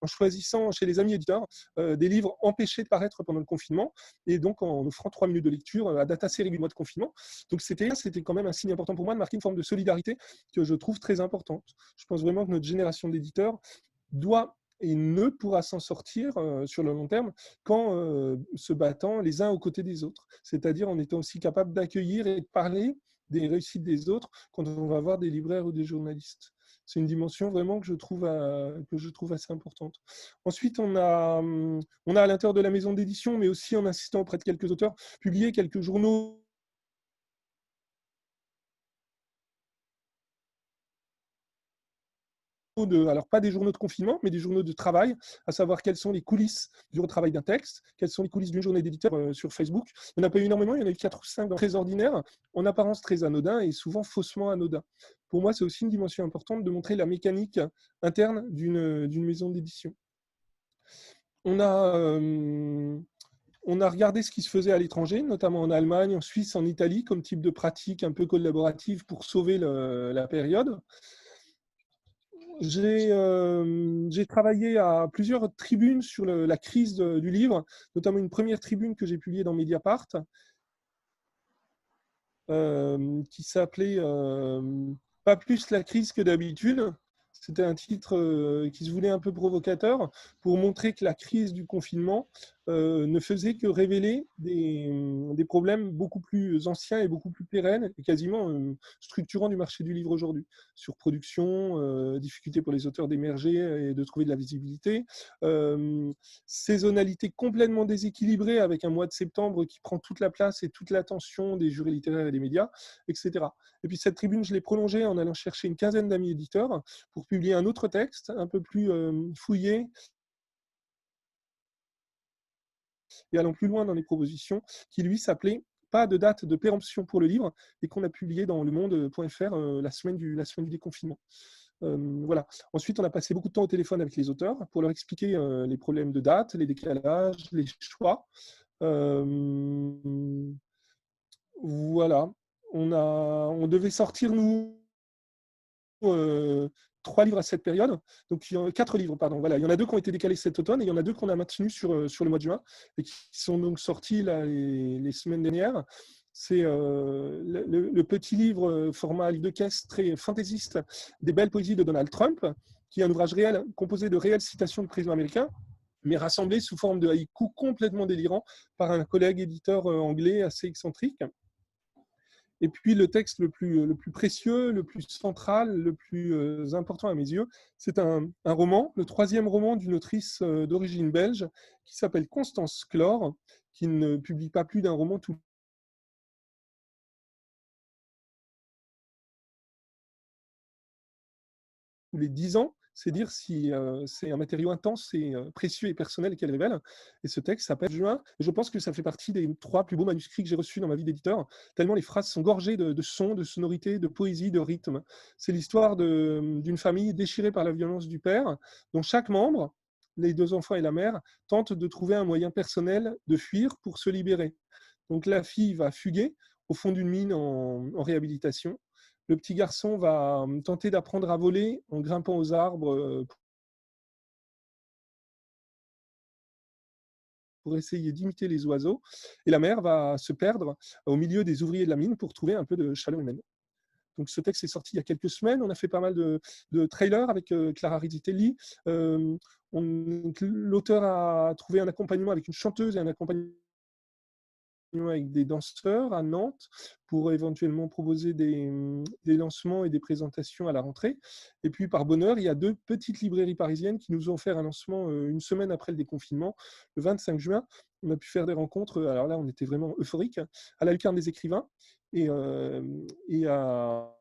en choisissant chez les amis éditeurs euh, des livres empêchés de paraître pendant le confinement et donc en offrant trois minutes de lecture à data série du mois de confinement. Donc c'était quand même un signe important pour moi de marquer une forme de solidarité que je trouve très importante. Je pense vraiment que notre génération d'éditeurs doit et ne pourra s'en sortir euh, sur le long terme qu'en euh, se battant les uns aux côtés des autres, c'est-à-dire en étant aussi capable d'accueillir et de parler des réussites des autres quand on va voir des libraires ou des journalistes c'est une dimension vraiment que je trouve, que je trouve assez importante. Ensuite, on a, hum, on a à l'intérieur de la maison d'édition, mais aussi en insistant auprès de quelques auteurs, publié quelques journaux alors pas des journaux de confinement, mais des journaux de travail, à savoir quelles sont les coulisses du retravail d'un texte, quelles sont les coulisses d'une journée d'éditeur euh, sur Facebook. Il n'y en a pas eu énormément, il y en a eu quatre ou cinq très ordinaires, en apparence très anodins et souvent faussement anodins. Pour moi, c'est aussi une dimension importante de montrer la mécanique interne d'une maison d'édition. On a, euh, on a regardé ce qui se faisait à l'étranger, notamment en Allemagne, en Suisse, en Italie, comme type de pratique un peu collaborative pour sauver la période. Euh, j'ai travaillé à plusieurs tribunes sur la crise du livre, notamment une première tribune que j'ai publiée dans Mediapart, euh, qui s'appelait euh, Pas plus la crise que d'habitude. C'était un titre qui se voulait un peu provocateur pour montrer que la crise du confinement euh, ne faisait que révéler des, problèmes beaucoup plus anciens et beaucoup plus pérennes et quasiment euh, structurants du marché du livre aujourd'hui. Sur production, euh, difficulté pour les auteurs d'émerger et de trouver de la visibilité, saisonnalité complètement déséquilibrée avec un mois de septembre qui prend toute la place et toute l'attention des jurys littéraires et des médias, etc. Et puis cette tribune, je l'ai prolongée en allant chercher une quinzaine d'amis éditeurs pour publier un autre texte un peu plus fouillé et allons plus loin dans les propositions, qui lui s'appelait pas de date de péremption pour le livre et qu'on a publié dans le monde.fr euh, la, semaine du, la semaine du déconfinement. Euh, voilà. Ensuite, on a passé beaucoup de temps au téléphone avec les auteurs pour leur expliquer euh, les problèmes de date, les décalages, les choix. voilà. On, a, on devait sortir, nous, trois livres à cette période. Donc, quatre livres, pardon. Voilà, il y en a deux qui ont été décalés cet automne et il y en a deux qu'on a maintenus sur, euh, sur le mois de juin et qui sont donc sortis là, les, semaines dernières. C'est euh, le, petit livre euh, format livre de caisse très fantaisiste des belles poésies de Donald Trump, qui est un ouvrage réel composé de réelles citations de présidents américains, mais rassemblé sous forme de haïku complètement délirant par un collègue éditeur anglais assez excentrique. Et puis le texte le plus, le plus précieux, le plus central, le plus euh, important à mes yeux, c'est un, un, roman, le troisième roman d'une autrice euh, d'origine belge qui s'appelle Constance Clore, qui ne publie pas plus d'un roman tous les dix ans. C'est dire si c'est un matériau intense et précieux et personnel qu'elle révèle. Et ce texte s'appelle Juin. je pense que ça fait partie des trois plus beaux manuscrits que j'ai reçus dans ma vie d'éditeur, tellement les phrases sont gorgées de, sons, de sonorités, de poésie, de rythme. C'est l'histoire d'une famille déchirée par la violence du père, dont chaque membre, les deux enfants et la mère, tentent de trouver un moyen personnel de fuir pour se libérer. Donc la fille va fuguer au fond d'une mine en réhabilitation le petit garçon va hum, tenter d'apprendre à voler en grimpant aux arbres euh, pour essayer d'imiter les oiseaux. Et la mère va se perdre au milieu des ouvriers de la mine pour trouver un peu de chaleur humaine. Donc ce texte est sorti il y a quelques semaines. On a fait pas mal de, trailers avec euh, Clara Rizzitelli. Euh, l'auteur a trouvé un accompagnement avec une chanteuse et un accompagnement avec des danseurs à Nantes pour éventuellement proposer des, des, lancements et des présentations à la rentrée. Et puis, par bonheur, il y a deux petites librairies parisiennes qui nous ont fait un lancement euh, une semaine après le déconfinement, le 25 juin. On a pu faire des rencontres, alors là, on était vraiment euphorique, à la lucarne des écrivains et, euh, et à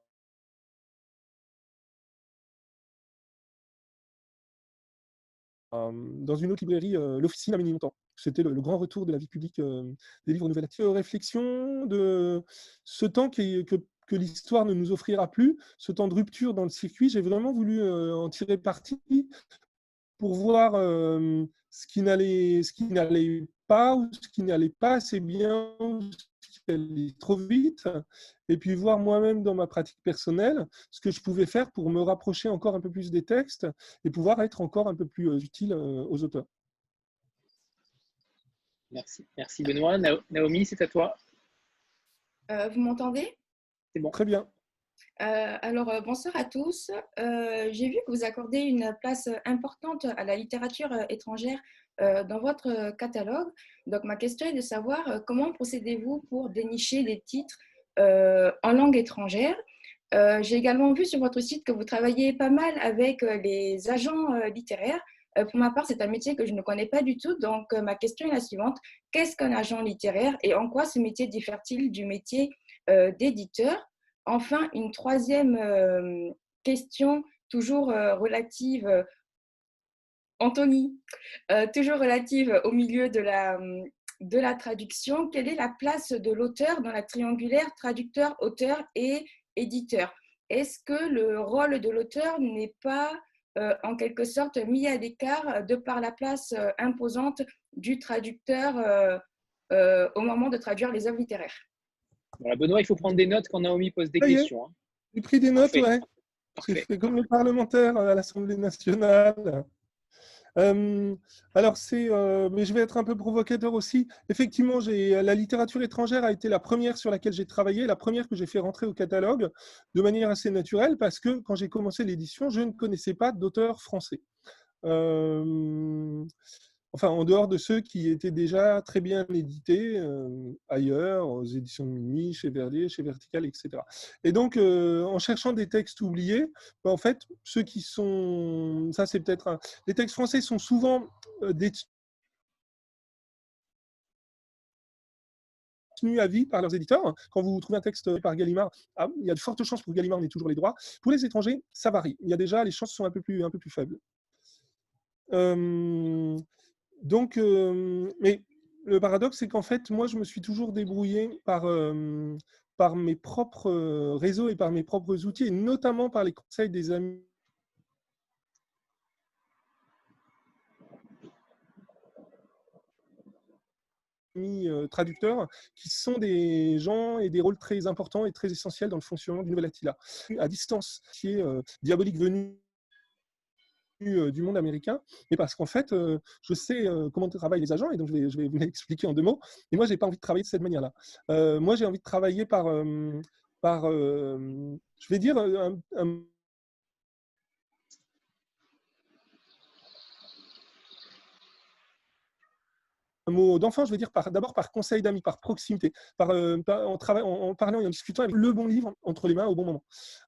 dans une autre librairie, l'Officine à Ménilmontant. C'était le, grand retour de la vie publique des livres nouvelles. Réflexion de ce temps que, l'histoire ne nous offrira plus, ce temps de rupture dans le circuit, j'ai vraiment voulu en tirer parti pour voir ce qui n'allait pas ou ce qui n'allait pas assez bien, aller trop vite, et puis voir moi-même dans ma pratique personnelle ce que je pouvais faire pour me rapprocher encore un peu plus des textes et pouvoir être encore un peu plus euh, utile euh, aux auteurs. Merci, merci Benoît. Naomi, c'est à toi. Euh, vous m'entendez? C'est bon. Très bien. alors, bonsoir à tous. J'ai vu que vous accordez une place importante à la littérature étrangère euh, dans votre catalogue. Donc, ma question est de savoir euh, comment procédez-vous pour dénicher des titres euh, en langue étrangère? J'ai également vu sur votre site que vous travaillez pas mal avec les agents littéraires. Pour ma part, c'est un métier que je ne connais pas du tout. Donc, ma question est la suivante. Qu'est-ce qu'un agent littéraire et en quoi ce métier diffère-t-il du métier d'éditeur? Enfin, une troisième question, toujours relative Anthony, euh, toujours relative au milieu de la, de la traduction, quelle est la place de l'auteur dans la triangulaire traducteur, auteur et éditeur? Est-ce que le rôle de l'auteur n'est pas euh, en quelque sorte mis à l'écart de par la place euh, imposante du traducteur au moment de traduire les œuvres littéraires Benoît, il faut prendre des notes quand Naomi pose des questions. Hein. J'ai pris des notes, ouais. C'est comme le parlementaire à l'Assemblée nationale. Euh, alors, c'est, euh, mais je vais être un peu provocateur aussi. Effectivement, j'ai, la littérature étrangère a été la première sur laquelle j'ai travaillé, la première que j'ai fait rentrer au catalogue de manière assez naturelle parce que quand j'ai commencé l'édition, je ne connaissais pas d'auteur français. Euh, enfin en dehors de ceux qui étaient déjà très bien édités euh, ailleurs, aux éditions de Minuit, chez Verdier, chez Vertical, etc. Et donc, euh, en cherchant des textes oubliés, bah, en fait, ceux qui sont, ça c'est peut-être, les textes français sont souvent euh, détenus à vie par leurs éditeurs. Quand vous trouvez un texte par Gallimard, ah, il y a de fortes chances pour Gallimard ait toujours les droits. Pour les étrangers, ça varie. Il y a déjà, les chances sont un peu plus, un peu plus faibles. Donc, euh, mais le paradoxe, c'est qu'en fait, moi, je me suis toujours débrouillé par, euh, par mes propres euh, réseaux et par mes propres outils, et notamment par les conseils des amis. traducteurs qui sont des gens et des rôles très importants et très essentiels dans le fonctionnement du Nouvel Attila. À distance, qui est diabolique venu du monde américain, mais parce qu'en fait, euh, je sais euh, comment travaillent les agents, et donc je vais, je vais vous *laughs* l'expliquer en deux mots. Et moi, je n'ai pas envie de travailler de cette manière-là. moi, j'ai envie de travailler par, par je vais dire, un, mot d'enfant, je veux dire d'abord par conseil d'amis, par proximité, par, euh, en, en, parlant et en discutant avec le bon livre entre les mains au bon moment.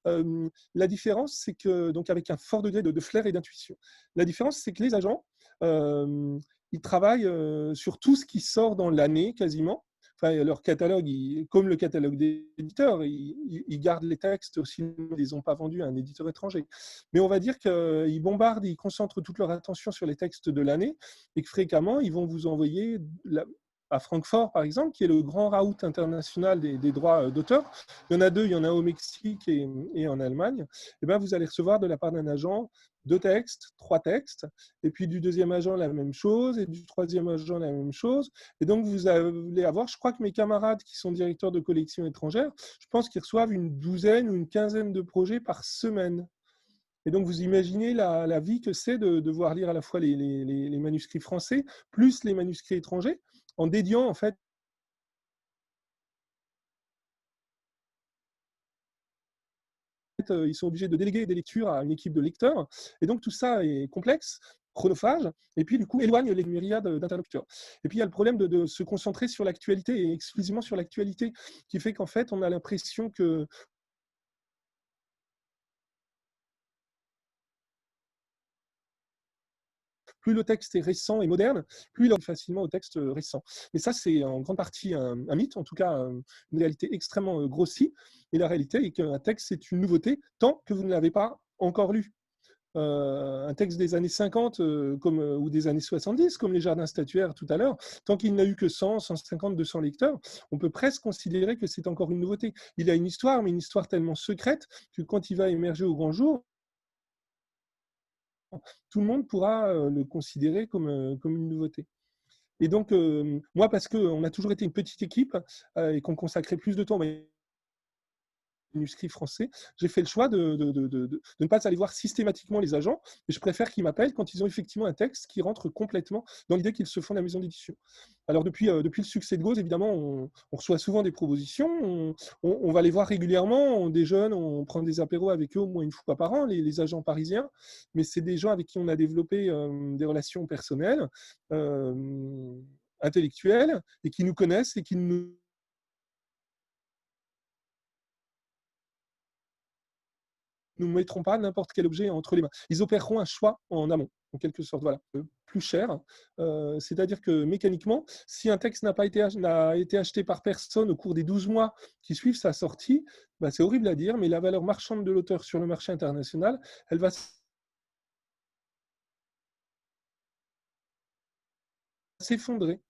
Euh, la différence, c'est que, donc avec un fort degré de, flair et d'intuition, la différence, c'est que les agents, euh, ils travaillent sur tout ce qui sort dans l'année quasiment, enfin, leur catalogue, comme le catalogue d'éditeurs, ils, gardent les textes, sinon ils ne les ont pas vendus à un éditeur étranger. Mais on va dire qu'ils bombardent, ils concentrent toute leur attention sur les textes de l'année et que fréquemment, ils vont vous envoyer à Francfort, par exemple, qui est le grand raout international des, droits d'auteur. Il y en a deux, il y en a au Mexique et, en Allemagne. Et eh ben, vous allez recevoir de la part d'un agent deux textes, trois textes, et puis du deuxième agent la même chose, et du troisième agent la même chose. Et donc vous allez avoir, je crois que mes camarades qui sont directeurs de collections étrangères, je pense qu'ils reçoivent une douzaine ou une quinzaine de projets par semaine. Et donc, vous imaginez la, vie que c'est de devoir lire à la fois les, manuscrits français plus les manuscrits étrangers, en dédiant en fait ils sont obligés de déléguer des lectures à une équipe de lecteurs. Et donc, tout ça est complexe, chronophage, et puis du coup éloigne les myriades d'interlocuteurs. Et puis il y a le problème de, de se concentrer sur l'actualité, et exclusivement sur l'actualité, qui fait qu'en fait, on a l'impression que plus le texte est récent et moderne, plus il arrive facilement au texte euh, récent. Mais ça, c'est en grande partie un, mythe, en tout cas une réalité extrêmement euh, grossie. Et la réalité est qu'un texte, c'est une nouveauté tant que vous ne l'avez pas encore lu. Euh, un texte des années 50 comme, ou des années 70, comme les jardins statuaires tout à l'heure, tant qu'il n'a eu que 100, 150, 200 lecteurs, on peut presque considérer que c'est encore une nouveauté. Il a une histoire, mais une histoire tellement secrète que quand il va émerger au grand jour, tout le monde pourra euh, le considérer comme, euh, comme une nouveauté. Et donc, euh, moi, parce qu'on a toujours été une petite équipe et qu'on consacrait plus de temps, manuscrits français, j'ai fait le choix de, ne pas aller voir systématiquement les agents, mais je préfère qu'ils m'appellent quand ils ont effectivement un texte qui rentre complètement dans l'idée qu'ils se font de la maison d'édition. Alors depuis, euh, le succès de Gauze, évidemment, on, reçoit souvent des propositions, on, va les voir régulièrement, on déjeune, on prend des apéros avec eux au moins une fois par an, les, agents parisiens, mais c'est des gens avec qui on a développé euh, des relations personnelles, euh, intellectuelles, et qui nous connaissent et qui nous ne mettront pas n'importe quel objet entre les mains. Ils opéreront un choix en amont, en quelque sorte. Voilà, euh, plus cher. Euh, c'est-à-dire que mécaniquement, si un texte n'a pas été, été acheté par personne au cours des 12 mois qui suivent sa sortie, bah, c'est horrible à dire, mais la valeur marchande de l'auteur sur le marché international, elle va s'effondrer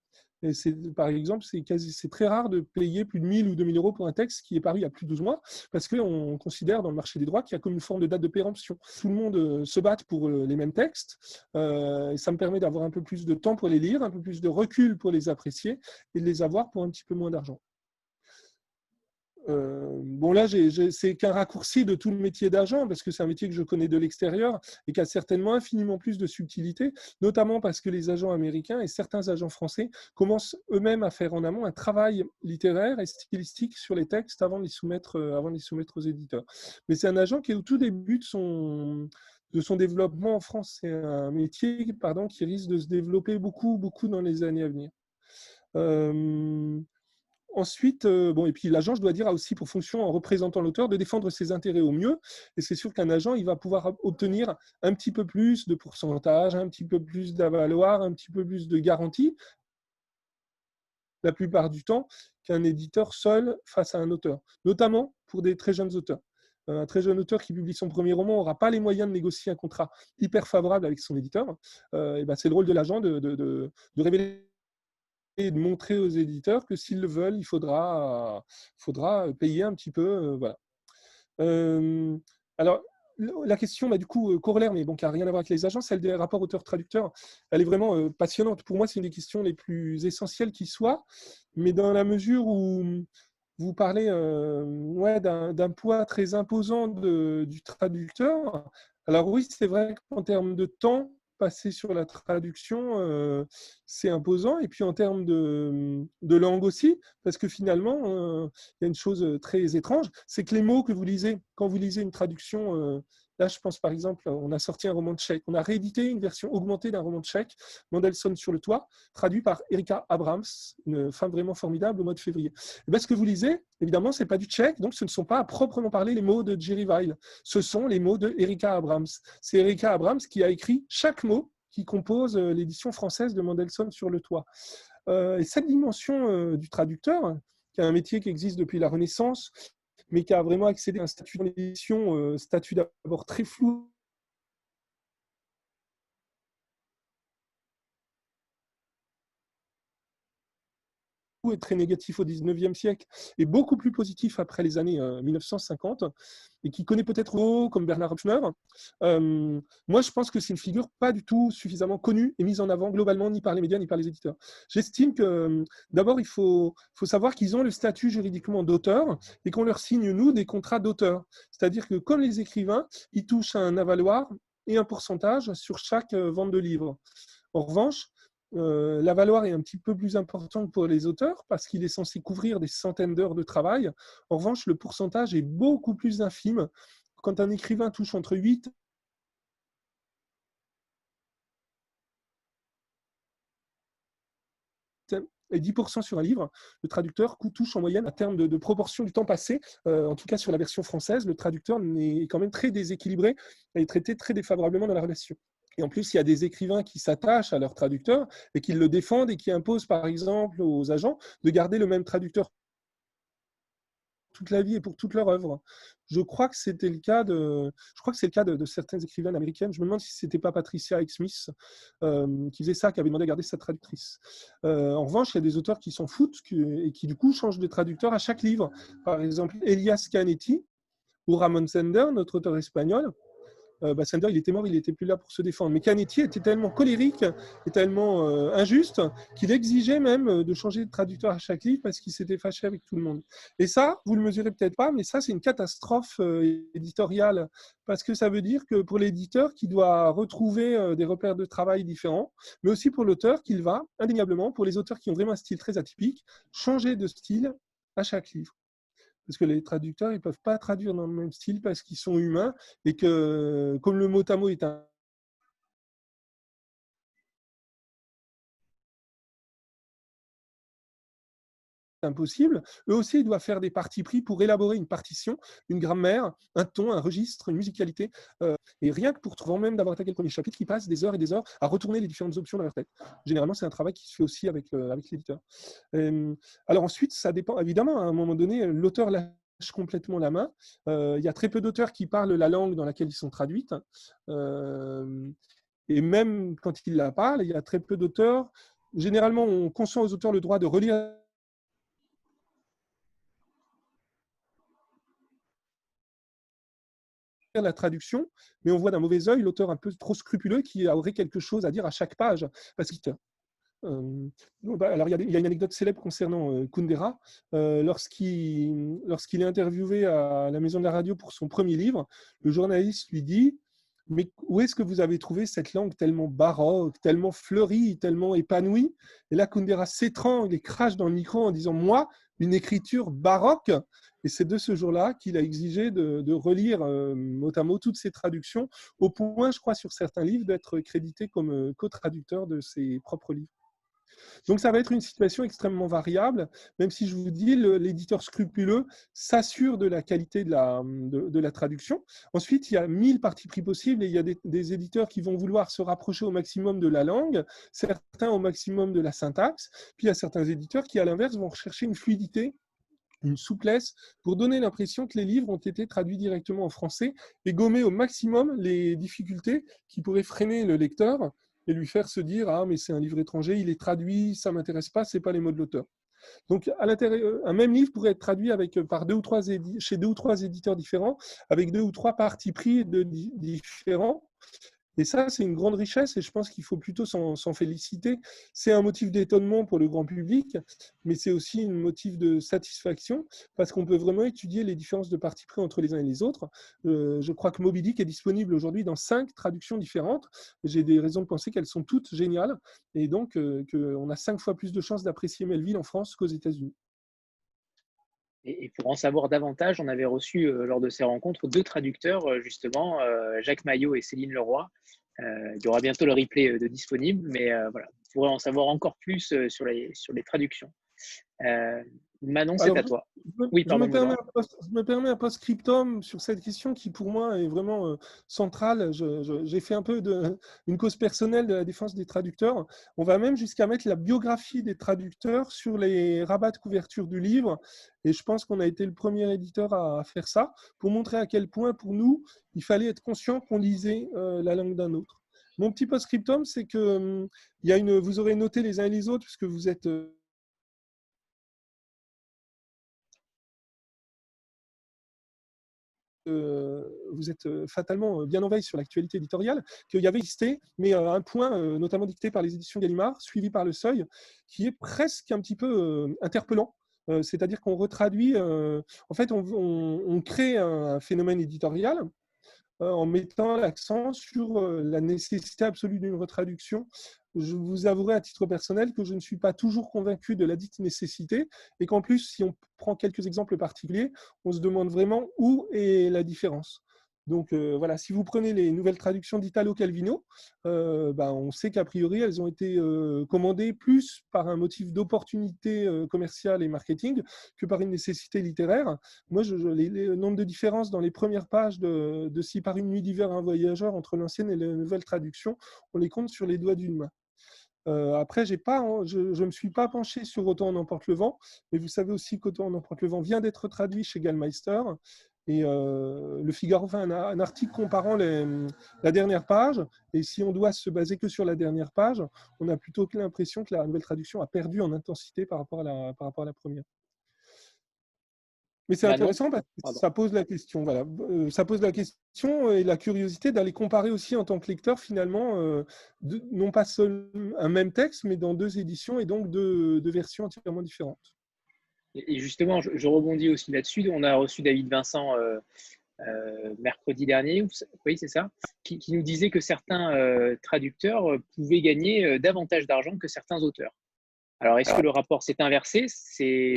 par exemple, c'est c'est très rare de payer plus de 1000 ou 2000 euros pour un texte qui est paru il y a plus de 12 mois, parce qu'on considère dans le marché des droits qu'il y a comme une forme de date de péremption. Tout le monde euh, se bat pour euh, les mêmes textes, euh, et ça me permet d'avoir un peu plus de temps pour les lire, un peu plus de recul pour les apprécier, et de les avoir pour un petit peu moins d'argent. Euh, bon, là, c'est qu'un raccourci de tout le métier d'agent, parce que c'est un métier que je connais de l'extérieur et qui a certainement infiniment plus de subtilité, notamment parce que les agents américains et certains agents français commencent eux-mêmes à faire en amont un travail littéraire et stylistique sur les textes avant de les soumettre, euh, avant de les soumettre aux éditeurs. Mais c'est un agent qui est au tout début de son, développement en France. C'est un métier pardon, qui risque de se développer beaucoup, beaucoup dans les années à venir. Euh, Ensuite, euh, bon, et puis l'agent, je dois dire, a aussi pour fonction, en représentant l'auteur, de défendre ses intérêts au mieux. Et c'est sûr qu'un agent, il va pouvoir obtenir un petit peu plus de pourcentage, un petit peu plus d'avaloir, un petit peu plus de garantie, la plupart du temps, qu'un éditeur seul face à un auteur, notamment pour des très jeunes auteurs. Un très jeune auteur qui publie son premier roman n'aura pas les moyens de négocier un contrat hyper favorable avec son éditeur. Euh, et ben c'est le rôle de l'agent de, de, de révéler et de montrer aux éditeurs que s'ils le veulent, il faudra, faudra payer un petit peu. Euh, voilà. Euh, alors, la question, bah, du coup, euh, corollaire, mais bon, qui n'a rien à voir avec les agents, celle des rapports auteurs-traducteurs, elle est vraiment passionnante. Pour moi, c'est une des questions les plus essentielles qui soit, mais dans la mesure où vous parlez ouais, d'un poids très imposant du traducteur. Alors oui, c'est vrai qu'en termes de temps, passer sur la traduction, euh, c'est imposant. Et puis en termes de, langue aussi, parce que finalement, euh, il y a une chose très étrange, c'est que les mots que vous lisez, quand vous lisez une traduction euh, Là, je pense par exemple, on a sorti un roman de Tchèque. On a réédité une version augmentée d'un roman de Tchèque, Mendelssohn sur le toit, traduit par Erika Abrams, une femme vraiment formidable au mois de février. Et bien, ce que vous lisez, évidemment, ce n'est pas du tchèque, donc ce ne sont pas à proprement parler les mots de Jerry Weil. Ce sont les mots de Erika Abrams. C'est Erika Abrams qui a écrit chaque mot qui compose euh, l'édition française de Mendelssohn sur le toit. et cette dimension du traducteur, qui est un métier qui existe depuis la Renaissance, mais qui a vraiment accédé à un statut d'édition, statut d'abord très flou est très négatif au 19e siècle et beaucoup plus positif après les années 1950 euh, et qui connaît peut-être comme Bernard Hoffner. Euh, moi, je pense que c'est une figure pas du tout suffisamment connue et mise en avant globalement ni par les médias ni par les éditeurs. J'estime que euh, d'abord, il faut, faut savoir qu'ils ont le statut juridiquement d'auteur et qu'on leur signe, nous, des contrats d'auteur. C'est-à-dire que comme les écrivains, ils touchent un avaloir et un pourcentage sur chaque vente de livres. En revanche, euh, la valeur est un petit peu plus importante pour les auteurs parce qu'il est censé couvrir des centaines d'heures de travail. En revanche, le pourcentage est beaucoup plus infime. Quand un écrivain touche entre 8 et 10% sur un livre, le traducteur touche en moyenne, à terme de, proportion du temps passé, euh, en tout cas sur la version française, le traducteur est quand même très déséquilibré et traité très défavorablement dans la relation. Et en plus, il y a des écrivains qui s'attachent à leur traducteur et qui le défendent et qui imposent, par exemple, aux agents de garder le même traducteur toute la vie et pour toute leur œuvre. Je crois que c'était le cas de, je crois que c'est le cas de, certaines écrivaines américaines. Je me demande si c'était pas Patricia X. Smith euh, qui faisait ça, qui avait demandé à garder sa traductrice. Euh, en revanche, il y a des auteurs qui s'en foutent et qui du coup changent de traducteur à chaque livre. Par exemple, Elias Canetti ou Ramon Sender, notre auteur espagnol, euh, bah, il était mort, il n'était plus là pour se défendre. Mais Canetti était tellement colérique et tellement euh, injuste qu'il exigeait même euh, de changer de traducteur à chaque livre parce qu'il s'était fâché avec tout le monde. Et ça, vous le mesurez peut-être pas, mais ça, c'est une catastrophe éditoriale parce que ça veut dire que pour l'éditeur qui doit retrouver des repères de travail différents, mais aussi pour l'auteur qu'il va, indéniablement, pour les auteurs qui ont vraiment un style très atypique, changer de style à chaque livre parce que les traducteurs, ils ne peuvent pas traduire dans le même style parce qu'ils sont humains et que, comme le mot à mot est un impossible. Eux aussi, ils doivent faire des parties pris pour élaborer une partition, une grammaire, un ton, un registre, une musicalité. Euh, et rien que pour trouver même d'avoir attaqué le premier chapitre, qui passent des heures et des heures à retourner les différentes options dans leur tête. Généralement, c'est un travail qui se fait aussi avec, avec l'éditeur. Euh, alors ensuite, ça dépend, évidemment, à un moment donné, l'auteur lâche complètement la main. Euh, il y a très peu d'auteurs qui parlent la langue dans laquelle ils sont traduites. et même quand ils la parlent, il y a très peu d'auteurs. Généralement, on consent aux auteurs le droit de relire la traduction, mais on voit d'un mauvais œil l'auteur un peu trop scrupuleux qui aurait quelque chose à dire à chaque page. Parce que, euh, bah, alors il y, a, une anecdote célèbre concernant euh, Kundera. Euh, lorsqu'il est interviewé à la Maison de la Radio pour son premier livre, le journaliste lui dit mais où est-ce que vous avez trouvé cette langue tellement baroque, tellement fleurie, tellement épanouie? Et là, Kundera s'étrangle et crache dans le micro en disant Moi, une écriture baroque et c'est de ce jour-là qu'il a exigé de, relire euh, toutes ses traductions, au point, je crois, sur certains livres, d'être crédité comme euh, co-traducteur de ses propres livres. Donc ça va être une situation extrêmement variable, même si je vous dis, l'éditeur scrupuleux s'assure de la qualité de la, traduction. Ensuite, il y a mille parties pris possibles et il y a des, des, éditeurs qui vont vouloir se rapprocher au maximum de la langue, certains au maximum de la syntaxe, puis il y a certains éditeurs qui, à l'inverse, vont rechercher une fluidité une souplesse pour donner l'impression que les livres ont été traduits directement en français et gommer au maximum les difficultés qui pourraient freiner le lecteur et lui faire se dire ah mais c'est un livre étranger, il est traduit, ça m'intéresse pas, c'est pas les mots de l'auteur. Donc, à l'intérieur, un même livre pourrait être traduit avec, par deux ou trois chez deux ou trois éditeurs différents, avec deux ou trois parties pris de, différents. Et ça, c'est une grande richesse et je pense qu'il faut plutôt s'en féliciter. C'est un motif d'étonnement pour le grand public, mais c'est aussi un motif de satisfaction parce qu'on peut vraiment étudier les différences de parti pris entre les uns et les autres. Euh, je crois que Moby Dick est disponible aujourd'hui dans cinq traductions différentes. J'ai des raisons de penser qu'elles sont toutes géniales et donc euh, qu'on a cinq fois plus de chances d'apprécier Melville en France qu'aux États-Unis. Et, pour en savoir davantage, on avait reçu euh, lors de ces rencontres deux traducteurs, euh, justement, euh, Jacques Maillot et Céline Leroy. il y aura bientôt le replay de disponible, mais voilà, vous pourrez en savoir encore plus sur les, sur les traductions. Manon, c'est à toi. oui, pardon, je, me permets un post, je me permets un post-scriptum sur cette question qui, pour moi, est vraiment euh, centrale. J'ai fait un peu de, *laughs* une cause personnelle de la défense des traducteurs. On va même jusqu'à mettre la biographie des traducteurs sur les rabats de couverture du livre. Et je pense qu'on a été le premier éditeur à faire ça pour montrer à quel point, pour nous, il fallait être conscient qu'on lisait euh, la langue d'un autre. Mon petit post-scriptum, c'est que hum, y a une, vous aurez noté les uns et les autres, puisque vous êtes euh, vous êtes euh, fatalement euh, bien en veille sur l'actualité éditoriale, qu'il y avait existé, mais euh, un point notamment dicté par les éditions Gallimard, suivi par le Seuil, qui est presque un petit peu interpellant. C'est-à-dire qu'on retraduit, en fait, on, crée un phénomène éditorial en mettant l'accent sur la nécessité absolue d'une retraduction je vous avouerai à titre personnel que je ne suis pas toujours convaincu de la dite nécessité et qu'en plus, si on prend quelques exemples particuliers, on se demande vraiment où est la différence. Donc euh, voilà, si vous prenez les nouvelles traductions d'Italo Calvino, euh, ben, on sait qu'a priori, elles ont été euh, commandées plus par un motif d'opportunité commerciale et marketing que par une nécessité littéraire. Moi, je, le nombre de différences dans les premières pages de Si par une nuit d'hiver un voyageur entre l'ancienne et la nouvelle traduction, on les compte sur les doigts d'une main. Euh, après, je ne me suis pas penché sur Autant en emporte le vent, mais vous savez aussi qu'Autant en emporte le vent vient d'être traduit chez Gallmeister. Et euh, le Figaro fait un, article comparant la dernière page. Et si on doit se baser que sur la dernière page, on a plutôt l'impression que la nouvelle traduction a perdu en intensité par rapport à la première. Mais c'est bah intéressant parce que ça pose la question. Voilà. Euh, ça pose la question et la curiosité d'aller comparer aussi en tant que lecteur, finalement, euh, non pas seul un même texte, mais dans deux éditions et donc deux, versions entièrement différentes. Et justement, je, rebondis aussi là-dessus. On a reçu David Vincent euh, mercredi dernier, oui, c'est ça, qui, qui, nous disait que certains traducteurs pouvaient gagner davantage d'argent que certains auteurs. Alors, est-ce que le rapport s'est inversé? C'est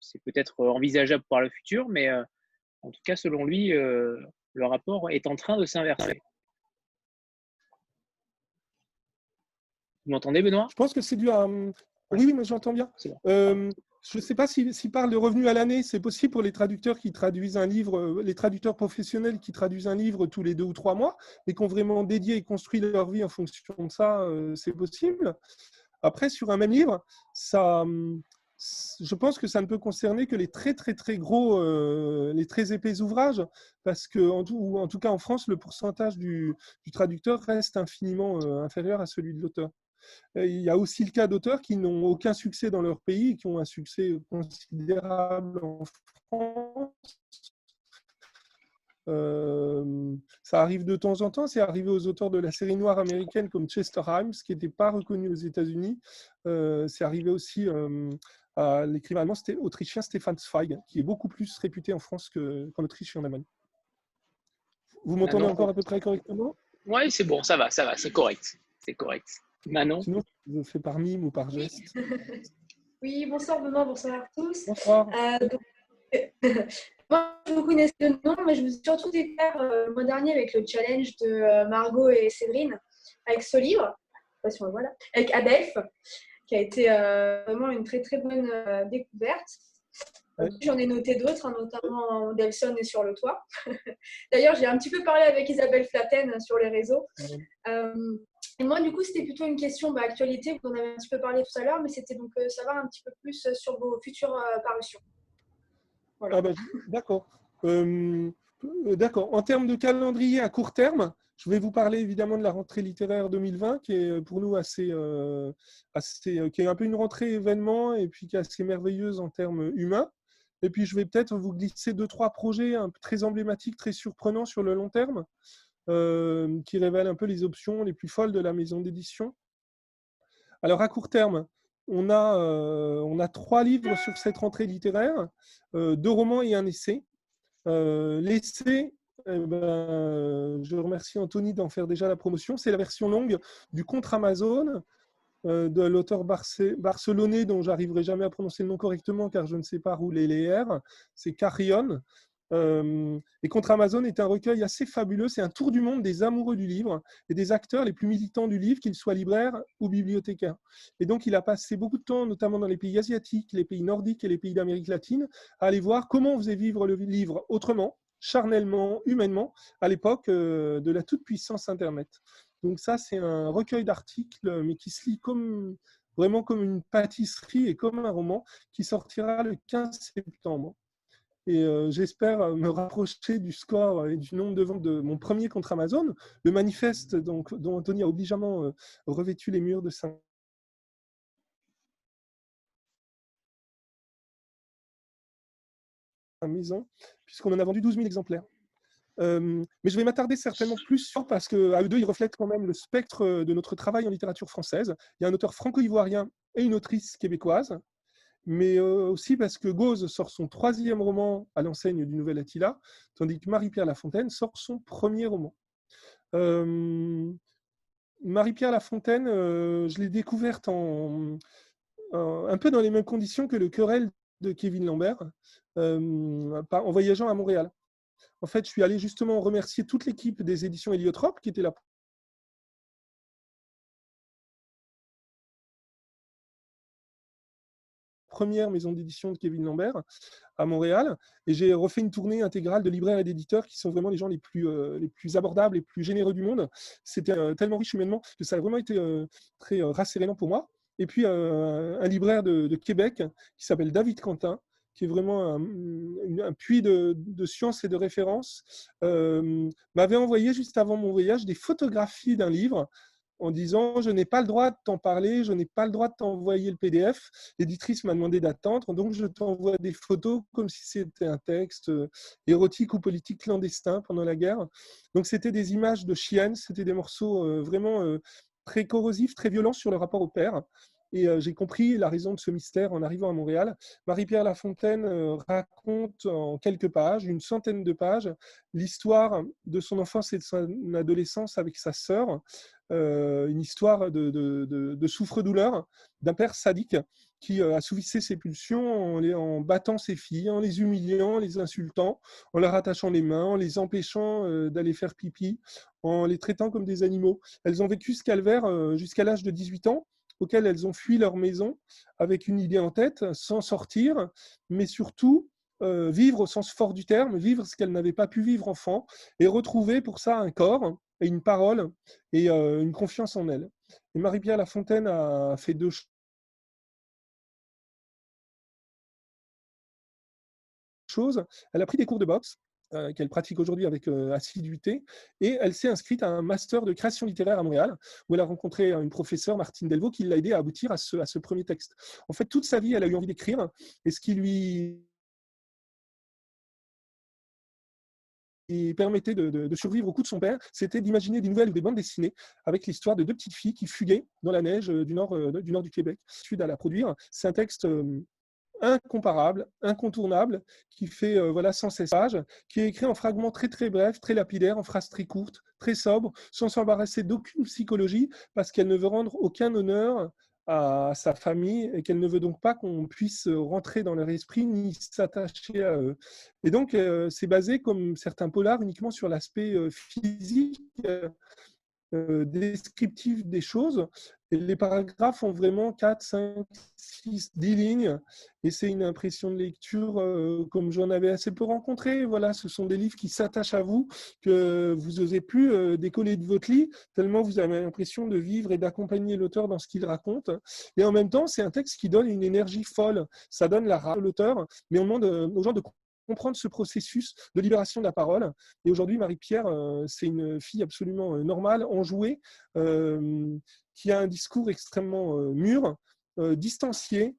c'est peut-être envisageable pour le futur, mais euh, en tout cas, selon lui, euh, le rapport est en train de s'inverser. Vous m'entendez, Benoît? Je pense que c'est dû à. Oui, mais j'entends bien. Euh, je ne sais pas s'il si, parle de revenus à l'année. C'est possible pour les traducteurs qui traduisent un livre, les traducteurs professionnels qui traduisent un livre tous les deux ou trois mois, mais qui ont vraiment dédié et construit leur vie en fonction de ça, c'est possible. Après, sur un même livre, ça, je pense que ça ne peut concerner que les très très très gros, euh, les très épais ouvrages, parce que en tout, en tout cas en France, le pourcentage du, traducteur reste infiniment euh, inférieur à celui de l'auteur. Il y a aussi le cas d'auteurs qui n'ont aucun succès dans leur pays, qui ont un succès considérable en France. Euh, ça arrive de temps en temps. C'est arrivé aux auteurs de la série noire américaine comme Chester Himes, qui n'était pas reconnu aux États-Unis. c'est arrivé aussi l'écrivain allemand autrichien Stefan Zweig, qui est beaucoup plus réputé en France qu'en Autriche et en Allemagne. Vous m'entendez encore à peu près correctement? Oui, c'est bon, ça va, ça va, c'est correct. C'est correct. Manon? Sinon, je le fais par mime ou par geste. *laughs* Oui, bonsoir Benoît, bonsoir à tous. Bonsoir. Euh, *laughs* moi, je vous connaissais le nom, mais je vous ai surtout découvert euh, le mois dernier avec le challenge de euh, Margot et Séverine, avec ce livre, voilà, avec Adelph qui a été euh, vraiment une très très bonne euh, découverte. J'en ai noté d'autres, hein, notamment Delson et sur le toit. *laughs* D'ailleurs, j'ai un petit peu parlé avec Isabelle Flatten sur les réseaux. Euh, et moi, du coup, c'était plutôt une question bah, actualité, vous en avez un petit peu parlé tout à l'heure, mais c'était donc savoir un petit peu plus sur vos futures parutions. Voilà. Ah bah, d'accord. d'accord. En termes de calendrier à court terme, je vais vous parler évidemment de la rentrée littéraire 2020, qui est euh, pour nous assez, euh, assez euh, qui est un peu une rentrée événement et puis qui est assez merveilleuse en termes humains. Et puis je vais peut-être vous glisser deux trois projets un, très emblématiques, très surprenants sur le long terme, qui révèlent un peu les options les plus folles de la maison d'édition. Alors à court terme, on a, on a trois livres sur cette rentrée littéraire, deux romans et un essai. L'essai eh ben, je remercie Anthony d'en faire déjà la promotion. C'est la version longue du Contre Amazon euh, de l'auteur barcelonais dont j'arriverai jamais à prononcer le nom correctement car je ne sais pas rouler les R. C'est Carrion. et Contre Amazon est un recueil assez fabuleux. C'est un tour du monde des amoureux du livre et des acteurs les plus militants du livre, qu'ils soient libraires ou bibliothécaires. Et donc, il a passé beaucoup de temps, notamment dans les pays asiatiques, les pays nordiques et les pays d'Amérique latine, à aller voir comment on faisait vivre le livre autrement, charnellement, humainement, à l'époque de la toute-puissance Internet. Donc ça, c'est un recueil d'articles, mais qui se lit comme vraiment comme une pâtisserie et comme un roman qui sortira le 15 septembre. Et euh, j'espère me rapprocher du score et du nombre de ventes de mon premier contre Amazon, le manifeste donc, dont Anthony a obligeamment euh, revêtu les murs de sa maison, puisqu'on en a vendu 12 000 exemplaires. Euh, mais je vais m'attarder certainement plus sur, parce qu'à eux deux, ils reflètent quand même le spectre de notre travail en littérature française. Il y a un auteur franco-ivoirien et une autrice québécoise, mais euh, aussi parce que Gauze sort son troisième roman à l'enseigne du Nouvel Attila, tandis que Marie-Pierre Lafontaine sort son premier roman. Euh, Marie-Pierre Lafontaine, je l'ai découverte en, un peu dans les mêmes conditions que le querelle de Kevin Lambert, en voyageant à Montréal. En fait, je suis allé justement remercier toute l'équipe des éditions Héliotrope qui était la première maison d'édition de Kevin Lambert à Montréal. Et j'ai refait une tournée intégrale de libraires et d'éditeurs qui sont vraiment les gens les plus, euh, abordables, les plus généreux du monde. C'était euh, tellement riche humainement que ça a vraiment été euh, très rassérénant pour moi. Et puis un libraire de Québec qui s'appelle David Quentin, qui est vraiment un, puits de, science et de référence, euh, m'avait envoyé juste avant mon voyage des photographies d'un livre en disant je n'ai pas le droit de t'en parler, je n'ai pas le droit de t'envoyer le PDF. L'éditrice m'a demandé d'attendre, donc je t'envoie des photos comme si c'était un texte euh, érotique ou politique clandestin pendant la guerre. Donc c'était des images de chiennes, c'était des morceaux euh, vraiment très corrosifs, très violents sur le rapport au père. Et euh, j'ai compris la raison de ce mystère en arrivant à Montréal. Marie-Pierre Lafontaine euh, raconte en quelques pages, une centaine de pages, l'histoire de son enfance et de son adolescence avec sa sœur, euh, une histoire de, souffre-douleur d'un père sadique qui assouvissait ses pulsions en, en, battant ses filles, en les humiliant, en les insultant, en leur attachant les mains, en les empêchant d'aller faire pipi, en les traitant comme des animaux. Elles ont vécu ce calvaire jusqu'à l'âge de 18 ans auxquelles elles ont fui leur maison avec une idée en tête, sans sortir, mais surtout euh, vivre au sens fort du terme, vivre ce qu'elles n'avaient pas pu vivre enfant, et retrouver pour ça un corps et une parole et euh, une confiance en elles. Et Marie-Pierre Lafontaine a fait deux choses. Elle a pris des cours de boxe qu'elle pratique aujourd'hui avec euh, assiduité. Et elle s'est inscrite à un master de création littéraire à Montréal, où elle a rencontré une professeure, Martine Delvaux, qui l'a aidé à aboutir à ce, premier texte. En fait, toute sa vie, elle a eu envie d'écrire, et ce qui lui permettait de, survivre au coup de son père, c'était d'imaginer des nouvelles ou des bandes dessinées avec l'histoire de deux petites filles qui fuguaient dans la neige euh, du nord, du, du Québec. Suite à la produire, c'est un texte incomparable, incontournable, qui fait euh, voilà 116 pages, qui est écrit en fragments très très brefs, très lapidaires, en phrases très courtes, très sobres, sans s'embarrasser d'aucune psychologie, parce qu'elle ne veut rendre aucun honneur à sa famille et qu'elle ne veut donc pas qu'on puisse rentrer dans leur esprit ni s'attacher à eux. Et donc, euh, c'est basé, comme certains polars, uniquement sur l'aspect euh, physique euh, descriptif des choses. Les paragraphes ont vraiment 4, 5, 6, 10 lignes. Et c'est une impression de lecture euh, comme j'en avais assez peu rencontré. Voilà, ce sont des livres qui s'attachent à vous, que vous n'osez plus euh, décoller de votre lit, tellement vous avez l'impression de vivre et d'accompagner l'auteur dans ce qu'il raconte. Et en même temps, c'est un texte qui donne une énergie folle. Ça donne la rage de l'auteur, mais on demande aux gens de comprendre ce processus de libération de la parole. Et aujourd'hui, Marie-Pierre, euh, c'est une fille absolument euh, normale, enjouée, euh, qui a un discours extrêmement mûr, distancié,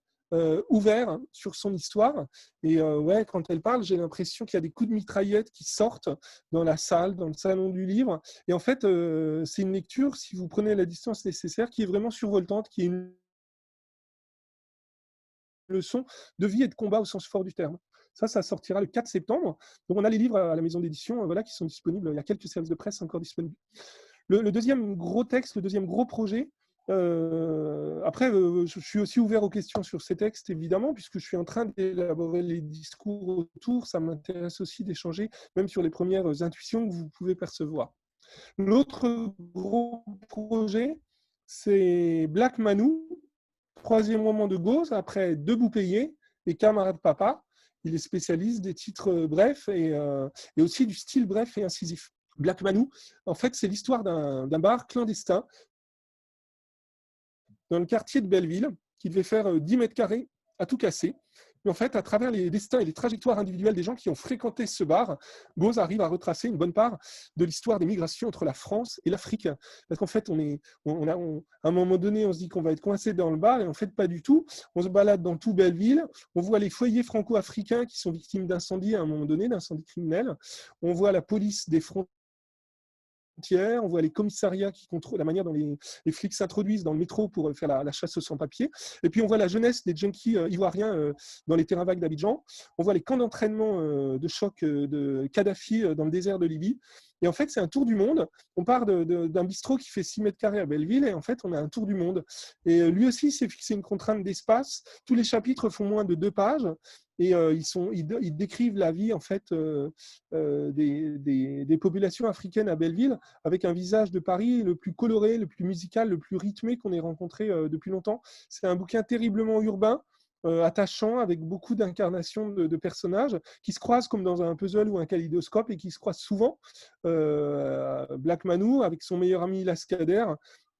ouvert sur son histoire. Et ouais, quand elle parle, j'ai l'impression qu'il y a des coups de mitraillette qui sortent dans la salle, dans le salon du livre. Et en fait, c'est une lecture, si vous prenez la distance nécessaire, qui est vraiment survoltante, qui est une leçon de vie et de combat au sens fort du terme. Ça, ça sortira le 4 septembre. Donc, on a les livres à la maison d'édition voilà, qui sont disponibles. Il y a quelques services de presse encore disponibles. Le, deuxième gros texte, le deuxième gros projet, Euh, après, euh, je suis aussi ouvert aux questions sur ces textes, évidemment, puisque je suis en train d'élaborer les discours autour. Ça m'intéresse aussi d'échanger, même sur les premières intuitions que vous pouvez percevoir. L'autre gros projet, c'est Black Manu, troisième roman de Gauze, après Debout payé et Camarade Papa. Il est spécialiste des titres brefs et, euh, et aussi du style bref et incisif. Black Manu, en fait, c'est l'histoire d'un bar clandestin dans le quartier de Belleville, qui devait faire 10 euh, mètres carrés à tout casser. Mais en fait, à travers les destins et les trajectoires individuelles des gens qui ont fréquenté ce bar, Gauze arrive à retracer une bonne part de l'histoire des migrations entre la France et l'Afrique. Parce qu'en fait, on est, on a, à un moment donné, on se dit qu'on va être coincé dans le bar, et en fait, pas du tout. On se balade dans tout Belleville, on voit les foyers franco-africains qui sont victimes d'incendies à un moment donné, d'incendies criminels. On voit la police des frontières on voit les commissariats qui contrôlent la manière dont les, flics s'introduisent dans le métro pour euh, faire la, chasse aux sans-papiers. Et puis on voit la jeunesse des junkies euh, ivoiriens euh, dans les terrains vagues d'Abidjan. On voit les camps d'entraînement de choc de Kadhafi dans le désert de Libye. Et en fait, c'est un tour du monde. On part d'un bistrot qui fait 6 mètres carrés à Belleville et en fait, on a un tour du monde. Et lui aussi s'est fixé une contrainte d'espace. Tous les chapitres font moins de deux pages et euh, ils, décrivent la vie en fait euh, euh, des, populations africaines à Belleville avec un visage de Paris le plus coloré, le plus musical, le plus rythmé qu'on ait rencontré depuis longtemps. C'est un bouquin terriblement urbain. attachant avec beaucoup d'incarnations de, personnages qui se croisent comme dans un puzzle ou un kaléidoscope et qui se croisent souvent. Black Manu avec son meilleur ami Lascader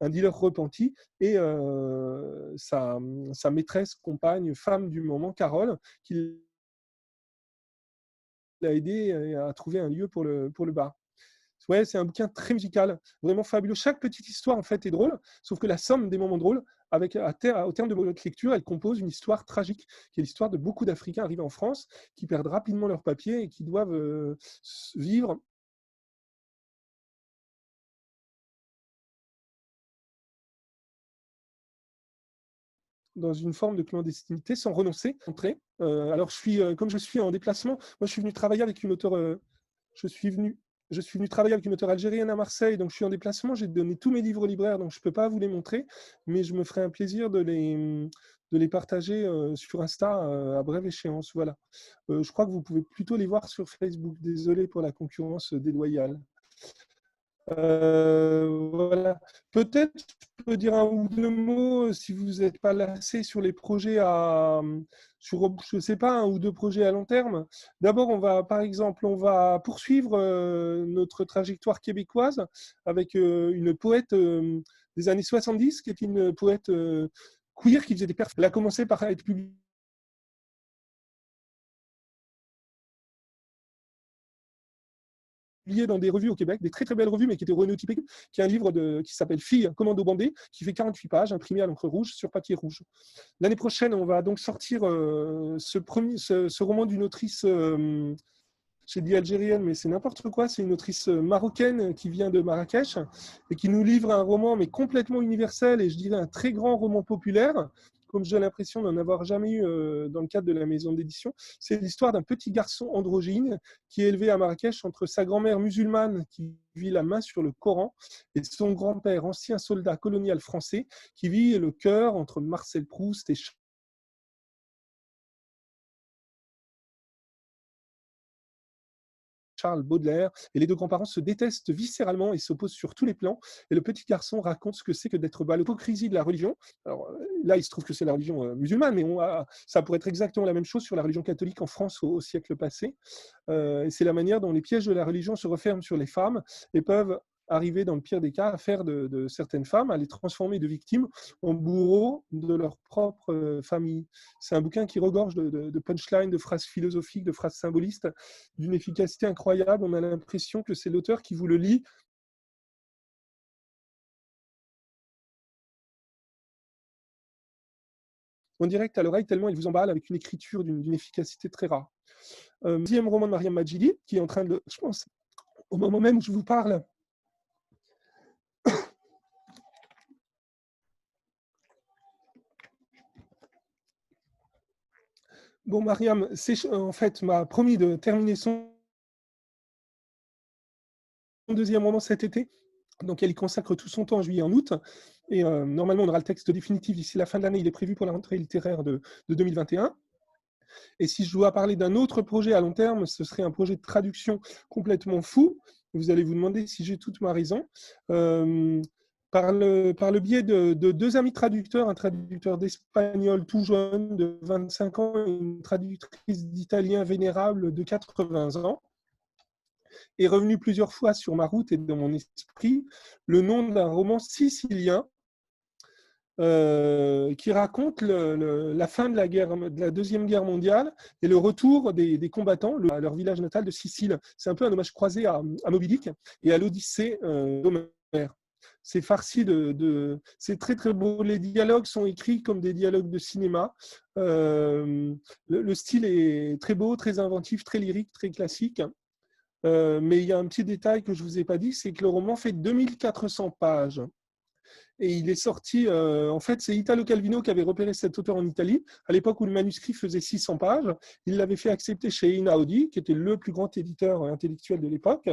un dealer repenti, et euh, sa, maîtresse, compagne, femme du moment, Carole, qui l'a aidé à trouver un lieu pour le, bar. Ouais, c'est un bouquin très musical, vraiment fabuleux. Chaque petite histoire, en fait, est drôle, sauf que la somme des moments drôles, avec, à au terme de votre lecture, elle compose une histoire tragique, qui est l'histoire de beaucoup d'Africains arrivés en France, qui perdent rapidement leurs papiers et qui doivent euh, vivre dans une forme de clandestinité sans renoncer, entrer. Euh, alors, je suis, euh, comme je suis en déplacement, moi, je suis venu travailler avec une auteure. Euh, je suis venu. Je suis venu travailler avec une auteure algérienne à Marseille, donc je suis en déplacement. J'ai donné tous mes livres libraires, donc je ne peux pas vous les montrer, mais je me ferai un plaisir de les, de les partager sur Insta à brève échéance. Voilà. je crois que vous pouvez plutôt les voir sur Facebook. Désolé pour la concurrence déloyale. Euh, voilà. Peut-être je peux dire un ou deux mots euh, si vous n'êtes pas lassé sur les projets à, sur, je sais pas, un ou deux projets à long terme. D'abord, on va, par exemple, on va poursuivre euh, notre trajectoire québécoise avec une poète des années 70 qui est une poète queer qui faisait des perfs. Elle a commencé par être publiée dans des revues au Québec, des très très belles revues, mais qui étaient renotypées, qui est un livre qui s'appelle Fille, commando bandé, qui fait 48 pages, imprimé à l'encre rouge sur papier rouge. L'année prochaine, on va donc sortir euh, ce, premier, ce, roman d'une autrice, euh, j'ai dit algérienne, mais c'est n'importe quoi, c'est une autrice marocaine qui vient de Marrakech et qui nous livre un roman, mais complètement universel et je dirais un très grand roman populaire comme j'ai l'impression d'en avoir jamais eu euh, dans le cadre de la maison d'édition. C'est l'histoire d'un petit garçon androgyne qui est élevé à Marrakech entre sa grand-mère musulmane qui vit la main sur le Coran et son grand-père, ancien soldat colonial français, qui vit le cœur entre Marcel Proust et Charles Baudelaire. Et les deux grands-parents se détestent viscéralement et s'opposent sur tous les plans. Et le petit garçon raconte ce que c'est que d'être bah, l'hypocrisie de la religion. Alors euh, là, il se trouve que c'est la religion euh, musulmane, mais ça pourrait être exactement la même chose sur la religion catholique en France au, siècle passé. Euh, c'est la manière dont les pièges de la religion se referment sur les femmes et peuvent arriver dans le pire des cas à faire de, certaines femmes, à les transformer de victimes en bourreaux de leur propre euh, famille. C'est un bouquin qui regorge de, punchlines, de phrases philosophiques, de phrases symbolistes, d'une efficacité incroyable. On a l'impression que c'est l'auteur qui vous le lit en direct à l'oreille, tellement il vous emballe avec une écriture d'une efficacité très rare. Euh, deuxième roman de Mariam Majidi, qui est en train de, je pense, au moment même où je vous parle, Bon, Mariam, en fait, m'a promis de terminer son deuxième roman cet été. Donc elle y consacre tout son temps en juillet et en août. Et normalement, on aura le texte définitif d'ici la fin de l'année. Il est prévu pour la rentrée littéraire de, 2021. Et si je dois parler d'un autre projet à long terme, ce serait un projet de traduction complètement fou. Vous allez vous demander si j'ai toute ma raison. Par, le, biais de, de, deux amis traducteurs, un traducteur d'espagnol tout jeune de 25 ans et une traductrice d'italien vénérable de 80 ans, est revenu plusieurs fois sur ma route et dans mon esprit le nom d'un roman sicilien euh, qui raconte la fin de la, Deuxième Guerre mondiale et le retour des, combattants à leur village natal de Sicile. C'est un peu un hommage croisé à, à et à l'Odyssée euh, d'Homère. C'est farci de, C'est très très beau. Les dialogues sont écrits comme des dialogues de cinéma. Euh, le, style est très beau, très inventif, très lyrique, très classique. Euh, mais il y a un petit détail que je vous ai pas dit, c'est que le roman fait 2400 pages. Et il est sorti, euh, en fait, c'est Italo Calvino qui avait repéré cet auteur en Italie, à l'époque où le manuscrit faisait 600 pages. Il l'avait fait accepter chez Einaudi, qui était le plus grand éditeur intellectuel de l'époque.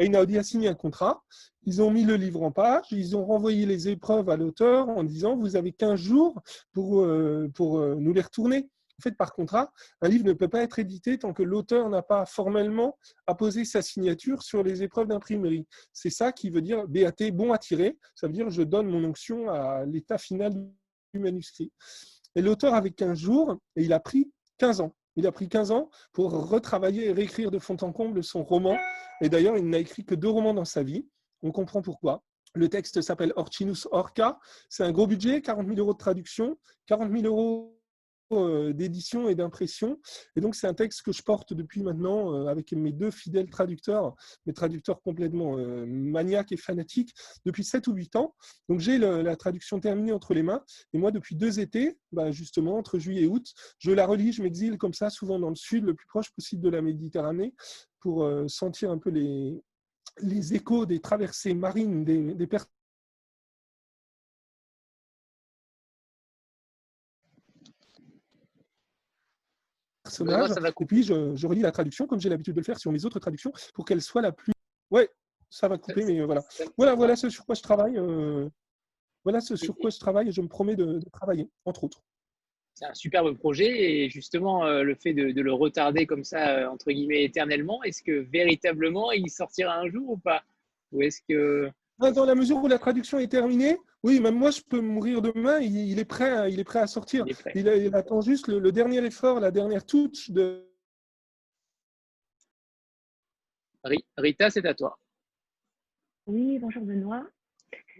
Einaudi a signé un contrat. Ils ont mis le livre en page, ils ont renvoyé les épreuves à l'auteur en disant Vous avez 15 jours pour, euh, pour nous les retourner. En fait, par contrat, un livre ne peut pas être édité tant que l'auteur n'a pas formellement apposé sa signature sur les épreuves d'imprimerie. C'est ça qui veut dire BAT, bon à tirer. Ça veut dire je donne mon onction à l'état final du manuscrit. Et l'auteur avait 15 jours et il a pris 15 ans. Il a pris 15 ans pour retravailler et réécrire de fond en comble son roman. Et d'ailleurs, il n'a écrit que deux romans dans sa vie. On comprend pourquoi. Le texte s'appelle Orchinus Orca. C'est un gros budget, 40 000 euros de traduction, 40 000 euros d'édition et d'impression. Et donc, c'est un texte que je porte depuis maintenant euh, avec mes deux fidèles traducteurs, mes traducteurs complètement euh, maniaques et fanatiques, depuis 7 ou 8 ans. Donc, j'ai la traduction terminée entre les mains. Et moi, depuis deux étés, bah, justement, entre juillet et août, je la relis, je m'exile comme ça, souvent dans le sud, le plus proche possible de la Méditerranée, pour sentir un peu les, les échos des traversées marines des, des personnes Et puis, je, relis la traduction, comme j'ai l'habitude de le faire sur mes autres traductions, pour qu'elle soit la plus. Ouais, ça va couper, mais voilà. Voilà, voilà ce sur quoi je travaille. Euh, voilà ce sur quoi je travaille et je me promets de, travailler, entre autres. C'est un superbe projet et justement, euh, le fait de, le retarder comme ça, euh, entre guillemets, éternellement, est-ce que véritablement il sortira un jour ou pas? Ou est-ce que. Dans la mesure où la traduction est terminée, oui, même moi, je peux mourir demain. Il, est, prêt à, il est prêt à sortir. Il, attend juste le, dernier effort, la dernière touche de. Rita, c'est à toi. Oui, bonjour Benoît.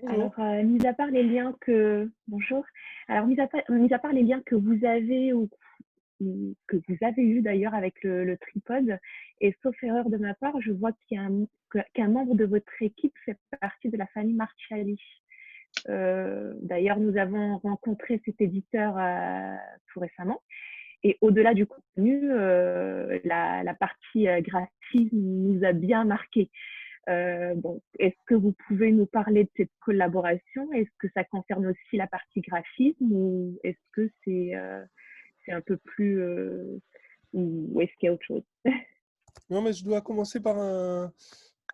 Alors, euh, mis à part les liens que bonjour. Alors, mis à, part, mis à part les liens que vous avez ou que vous avez eu d'ailleurs avec le, tripode, et sauf erreur de ma part, je vois qu'un membre de votre équipe fait partie de la famille Marciali. Euh, d'ailleurs, nous avons rencontré cet éditeur euh, tout récemment. Et au-delà du contenu, euh, la, partie graphisme nous a bien marqué. bon, est-ce que vous pouvez nous parler de cette collaboration? Est-ce que ça concerne aussi la partie graphisme ou est-ce que c'est un peu plus ou est-ce qu'il y a autre chose? Non, mais je dois commencer par un,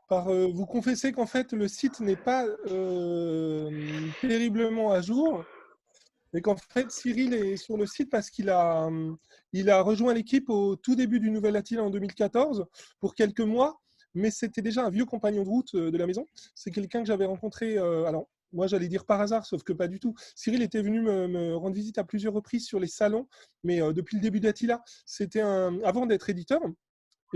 par euh, vous confesser qu'en fait le site n'est pas euh, terriblement à jour et qu'en fait Cyril est sur le site parce qu'il a, il a rejoint l'équipe au tout début du Nouvel Attila en 2014 pour quelques mois, mais c'était déjà un vieux compagnon de route euh, de la maison. C'est quelqu'un que j'avais rencontré, alors moi j'allais dire par hasard, sauf que pas du tout. Cyril était venu me, rendre visite à plusieurs reprises sur les salons, mais depuis le début d'Attila, c'était avant d'être éditeur,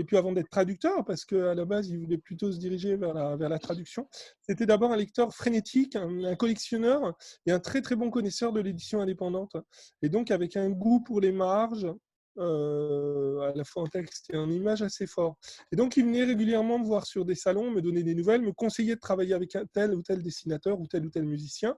et puis avant d'être traducteur, parce qu'à la base, il voulait plutôt se diriger vers la, traduction, c'était d'abord un lecteur frénétique, un, collectionneur et un très très bon connaisseur de l'édition indépendante. Et donc avec un goût pour les marges, euh, à la fois en texte et en image assez fort. Et donc il venait régulièrement me voir sur des salons, me donner des nouvelles, me conseiller de travailler avec tel ou tel dessinateur ou tel ou tel musicien.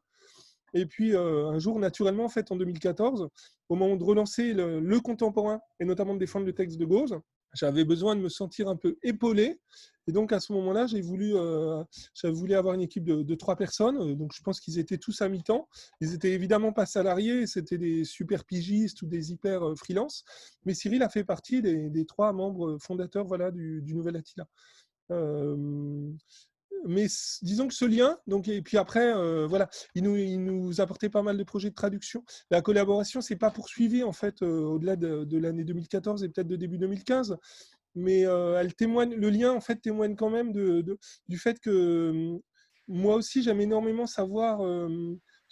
Et puis euh, un jour, naturellement, en fait, en 2014, au moment de relancer le, le contemporain et notamment de défendre le texte de Gauze, j'avais besoin de me sentir un peu épaulé. Et donc à ce moment-là, j'ai voulu, euh, voulu avoir une équipe de, trois personnes. Donc je pense qu'ils étaient tous à mi-temps. Ils étaient évidemment pas salariés, c'était des super pigistes ou des hyper euh, freelance. Mais Cyril a fait partie des, trois membres fondateurs voilà, du, Nouvel Attila. Euh, mais disons que ce lien, donc, et puis après, voilà, il nous, il nous apportait pas mal de projets de traduction. La collaboration, c'est pas poursuivi en fait au-delà de, l'année 2014 et peut-être de début 2015, mais elle témoigne, le lien en fait témoigne quand même de, du fait que moi aussi j'aime énormément savoir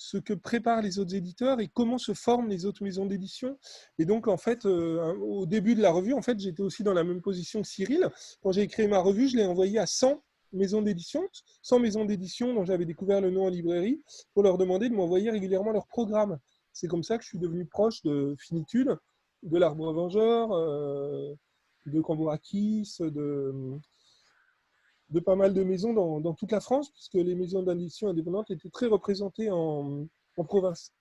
ce que préparent les autres éditeurs et comment se forment les autres maisons d'édition. Et donc, en fait, au début de la revue, en fait, j'étais aussi dans la même position que Cyril. Quand j'ai créé ma revue, je l'ai envoyée à 100 maisons d'édition, 100 maisons d'édition dont j'avais découvert le nom en librairie, pour leur demander de m'envoyer régulièrement leur programme. C'est comme ça que je suis devenu proche de Finitude, de l'Arbre Vengeur, de Cambourakis, de, de pas mal de maisons dans, toute la France, puisque les maisons d'édition indépendantes étaient très représentées en, province.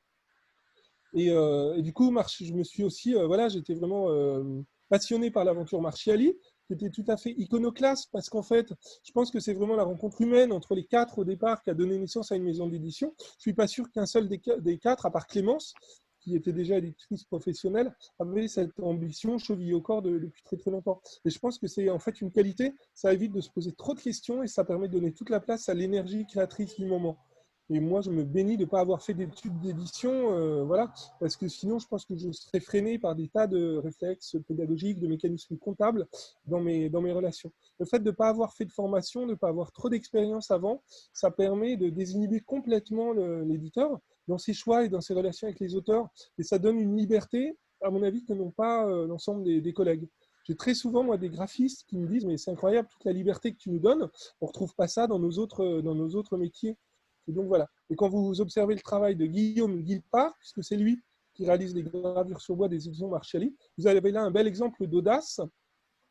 Euh, et, du coup, je me suis aussi, euh, voilà, j'étais vraiment euh, passionné par l'aventure Marchiali, qui était tout à fait iconoclaste, parce qu'en fait, je pense que c'est vraiment la rencontre humaine entre les quatre au départ qui a donné naissance à une maison d'édition. Je ne suis pas sûr qu'un seul des quatre, à part Clémence, qui était déjà éditrice professionnelle, avait cette ambition chevillée au corps depuis très très longtemps. Et je pense que c'est en fait une qualité, ça évite de se poser trop de questions et ça permet de donner toute la place à l'énergie créatrice du moment. Et moi, je me bénis de ne pas avoir fait d'études d'édition, euh, voilà, parce que sinon, je pense que je serais freiné par des tas de réflexes pédagogiques, de mécanismes comptables dans mes, dans mes relations. Le fait de ne pas avoir fait de formation, de ne pas avoir trop d'expérience avant, ça permet de désinhiber complètement l'éditeur dans ses choix et dans ses relations avec les auteurs, et ça donne une liberté, à mon avis, que n'ont pas euh, l'ensemble des, des collègues. J'ai très souvent, moi, des graphistes qui me disent, mais c'est incroyable toute la liberté que tu nous donnes, on ne retrouve pas ça dans nos autres, dans nos autres métiers. Et donc voilà. Et quand vous observez le travail de Guillaume Guilpart, puisque c'est lui qui réalise les gravures sur bois des éditions Marchali, vous avez là un bel exemple d'audace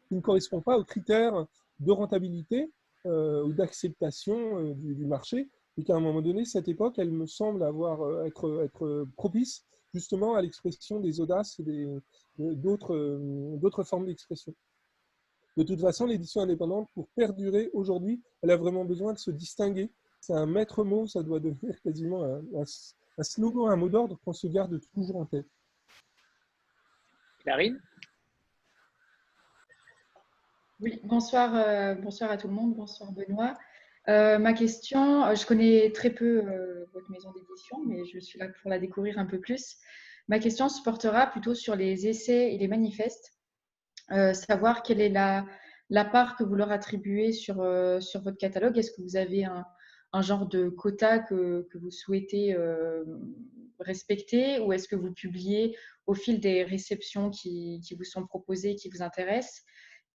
qui ne correspond pas aux critères de rentabilité euh, ou d'acceptation euh, du, marché, et qu'à un moment donné, cette époque, elle me semble avoir euh, être propice justement à l'expression des audaces et d'autres formes d'expression. De toute façon, l'édition indépendante, pour perdurer aujourd'hui, elle a vraiment besoin de se distinguer c'est un maître mot, ça doit devenir *laughs* quasiment un, slogan, un mot d'ordre qu'on se garde toujours en tête. Clarine? Oui, bonsoir, euh, bonsoir à tout le monde, bonsoir Benoît. Euh, ma question, euh, je connais très peu votre maison d'édition, mais je suis là pour la découvrir un peu plus. Ma question se portera plutôt sur les essais et les manifestes, savoir quelle est la, la, part que vous leur attribuez sur, sur votre catalogue. Est-ce que vous avez un, un genre de quota que, vous souhaitez euh, respecter ou est-ce que vous publiez au fil des réceptions qui, vous sont proposées, qui vous intéressent?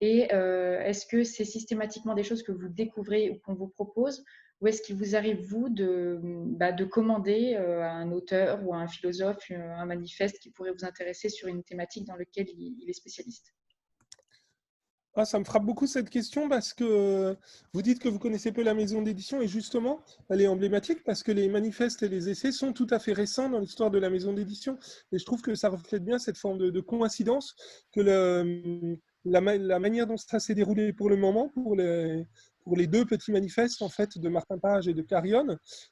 Et euh, est-ce que c'est systématiquement des choses que vous découvrez ou qu'on vous propose? Ou est-ce qu'il vous arrive, vous, de, bah, de commander euh, à un auteur ou à un philosophe un manifeste qui pourrait vous intéresser sur une thématique dans laquelle il est spécialiste? Ah, ça me frappe beaucoup cette question parce que vous dites que vous connaissez peu la maison d'édition et justement, elle est emblématique parce que les manifestes et les essais sont tout à fait récents dans l'histoire de la maison d'édition. Et je trouve que ça reflète bien cette forme de, coïncidence que le, la, manière dont ça s'est déroulé pour le moment, pour les, pour les deux petits manifestes en fait de Martin Page et de Carrion,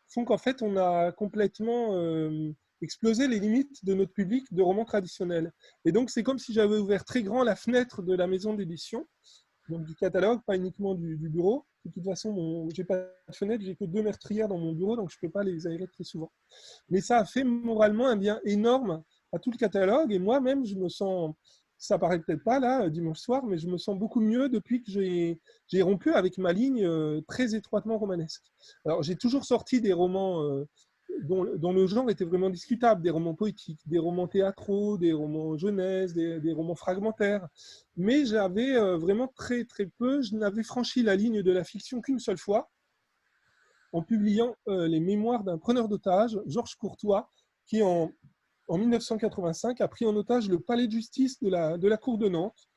font qu'en fait on a complètement euh, exploser les limites de notre public de romans traditionnels. Et donc, c'est comme si j'avais ouvert très grand la fenêtre de la maison d'édition, donc du catalogue, pas uniquement du, bureau. De toute façon, je n'ai pas de fenêtre, j'ai que deux meurtrières dans mon bureau, donc je ne peux pas les aérer très souvent. Mais ça a fait moralement un bien énorme à tout le catalogue, et moi-même, je me sens, ça paraît peut-être pas là, dimanche soir, mais je me sens beaucoup mieux depuis que j'ai rompu avec ma ligne euh, très étroitement romanesque. Alors, j'ai toujours sorti des romans dont, le genre était vraiment discutable, des romans poétiques, des romans théâtraux, des romans jeunesse, des, romans fragmentaires. Mais j'avais euh, vraiment très très peu, je n'avais franchi la ligne de la fiction qu'une seule fois, en publiant euh, les mémoires d'un preneur d'otages, Georges Courtois, qui en, en 1985 a pris en otage le palais de justice de la, de la Cour de Nantes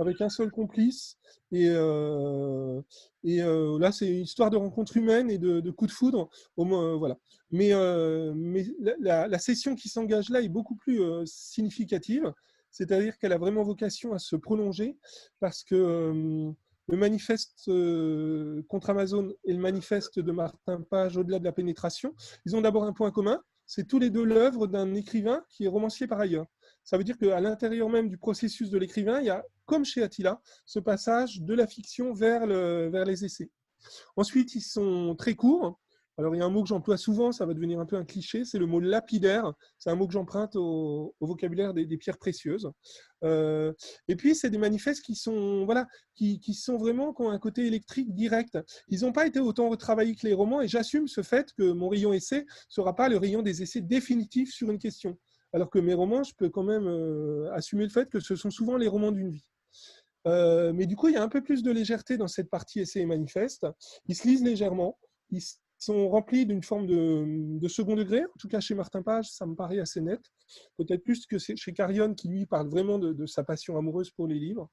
avec un seul complice. Et, euh, et euh, là, c'est une histoire de rencontre humaine et de, de coup de foudre. Au moins, euh, voilà. Mais, mais la, session qui s'engage là est beaucoup plus significative. C'est-à-dire qu'elle a vraiment vocation à se prolonger parce que le manifeste contre Amazon et le manifeste de Martin Page, au-delà de la pénétration, ils ont d'abord un point commun, c'est tous les deux l'œuvre d'un écrivain qui est romancier par ailleurs. Ça veut dire qu'à l'intérieur même du processus de l'écrivain, il y a, comme chez Attila, ce passage de la fiction vers, le, vers les essais. Ensuite, ils sont très courts. Alors, il y a un mot que j'emploie souvent, ça va devenir un peu un cliché, c'est le mot lapidaire. C'est un mot que j'emprunte au, vocabulaire des, pierres précieuses. Euh, et puis, c'est des manifestes qui sont, voilà, qui, sont vraiment, qui ont un côté électrique direct. Ils n'ont pas été autant retravaillés que les romans, et j'assume ce fait que mon rayon essai ne sera pas le rayon des essais définitifs sur une question. Alors que mes romans, je peux quand même euh, assumer le fait que ce sont souvent les romans d'une vie. Euh, mais du coup, il y a un peu plus de légèreté dans cette partie essai et manifeste. Ils se lisent légèrement. Ils sont remplis d'une forme de, second degré. En tout cas, chez Martin Page, ça me paraît assez net. Peut-être plus que chez Carion, qui lui parle vraiment de, sa passion amoureuse pour les livres.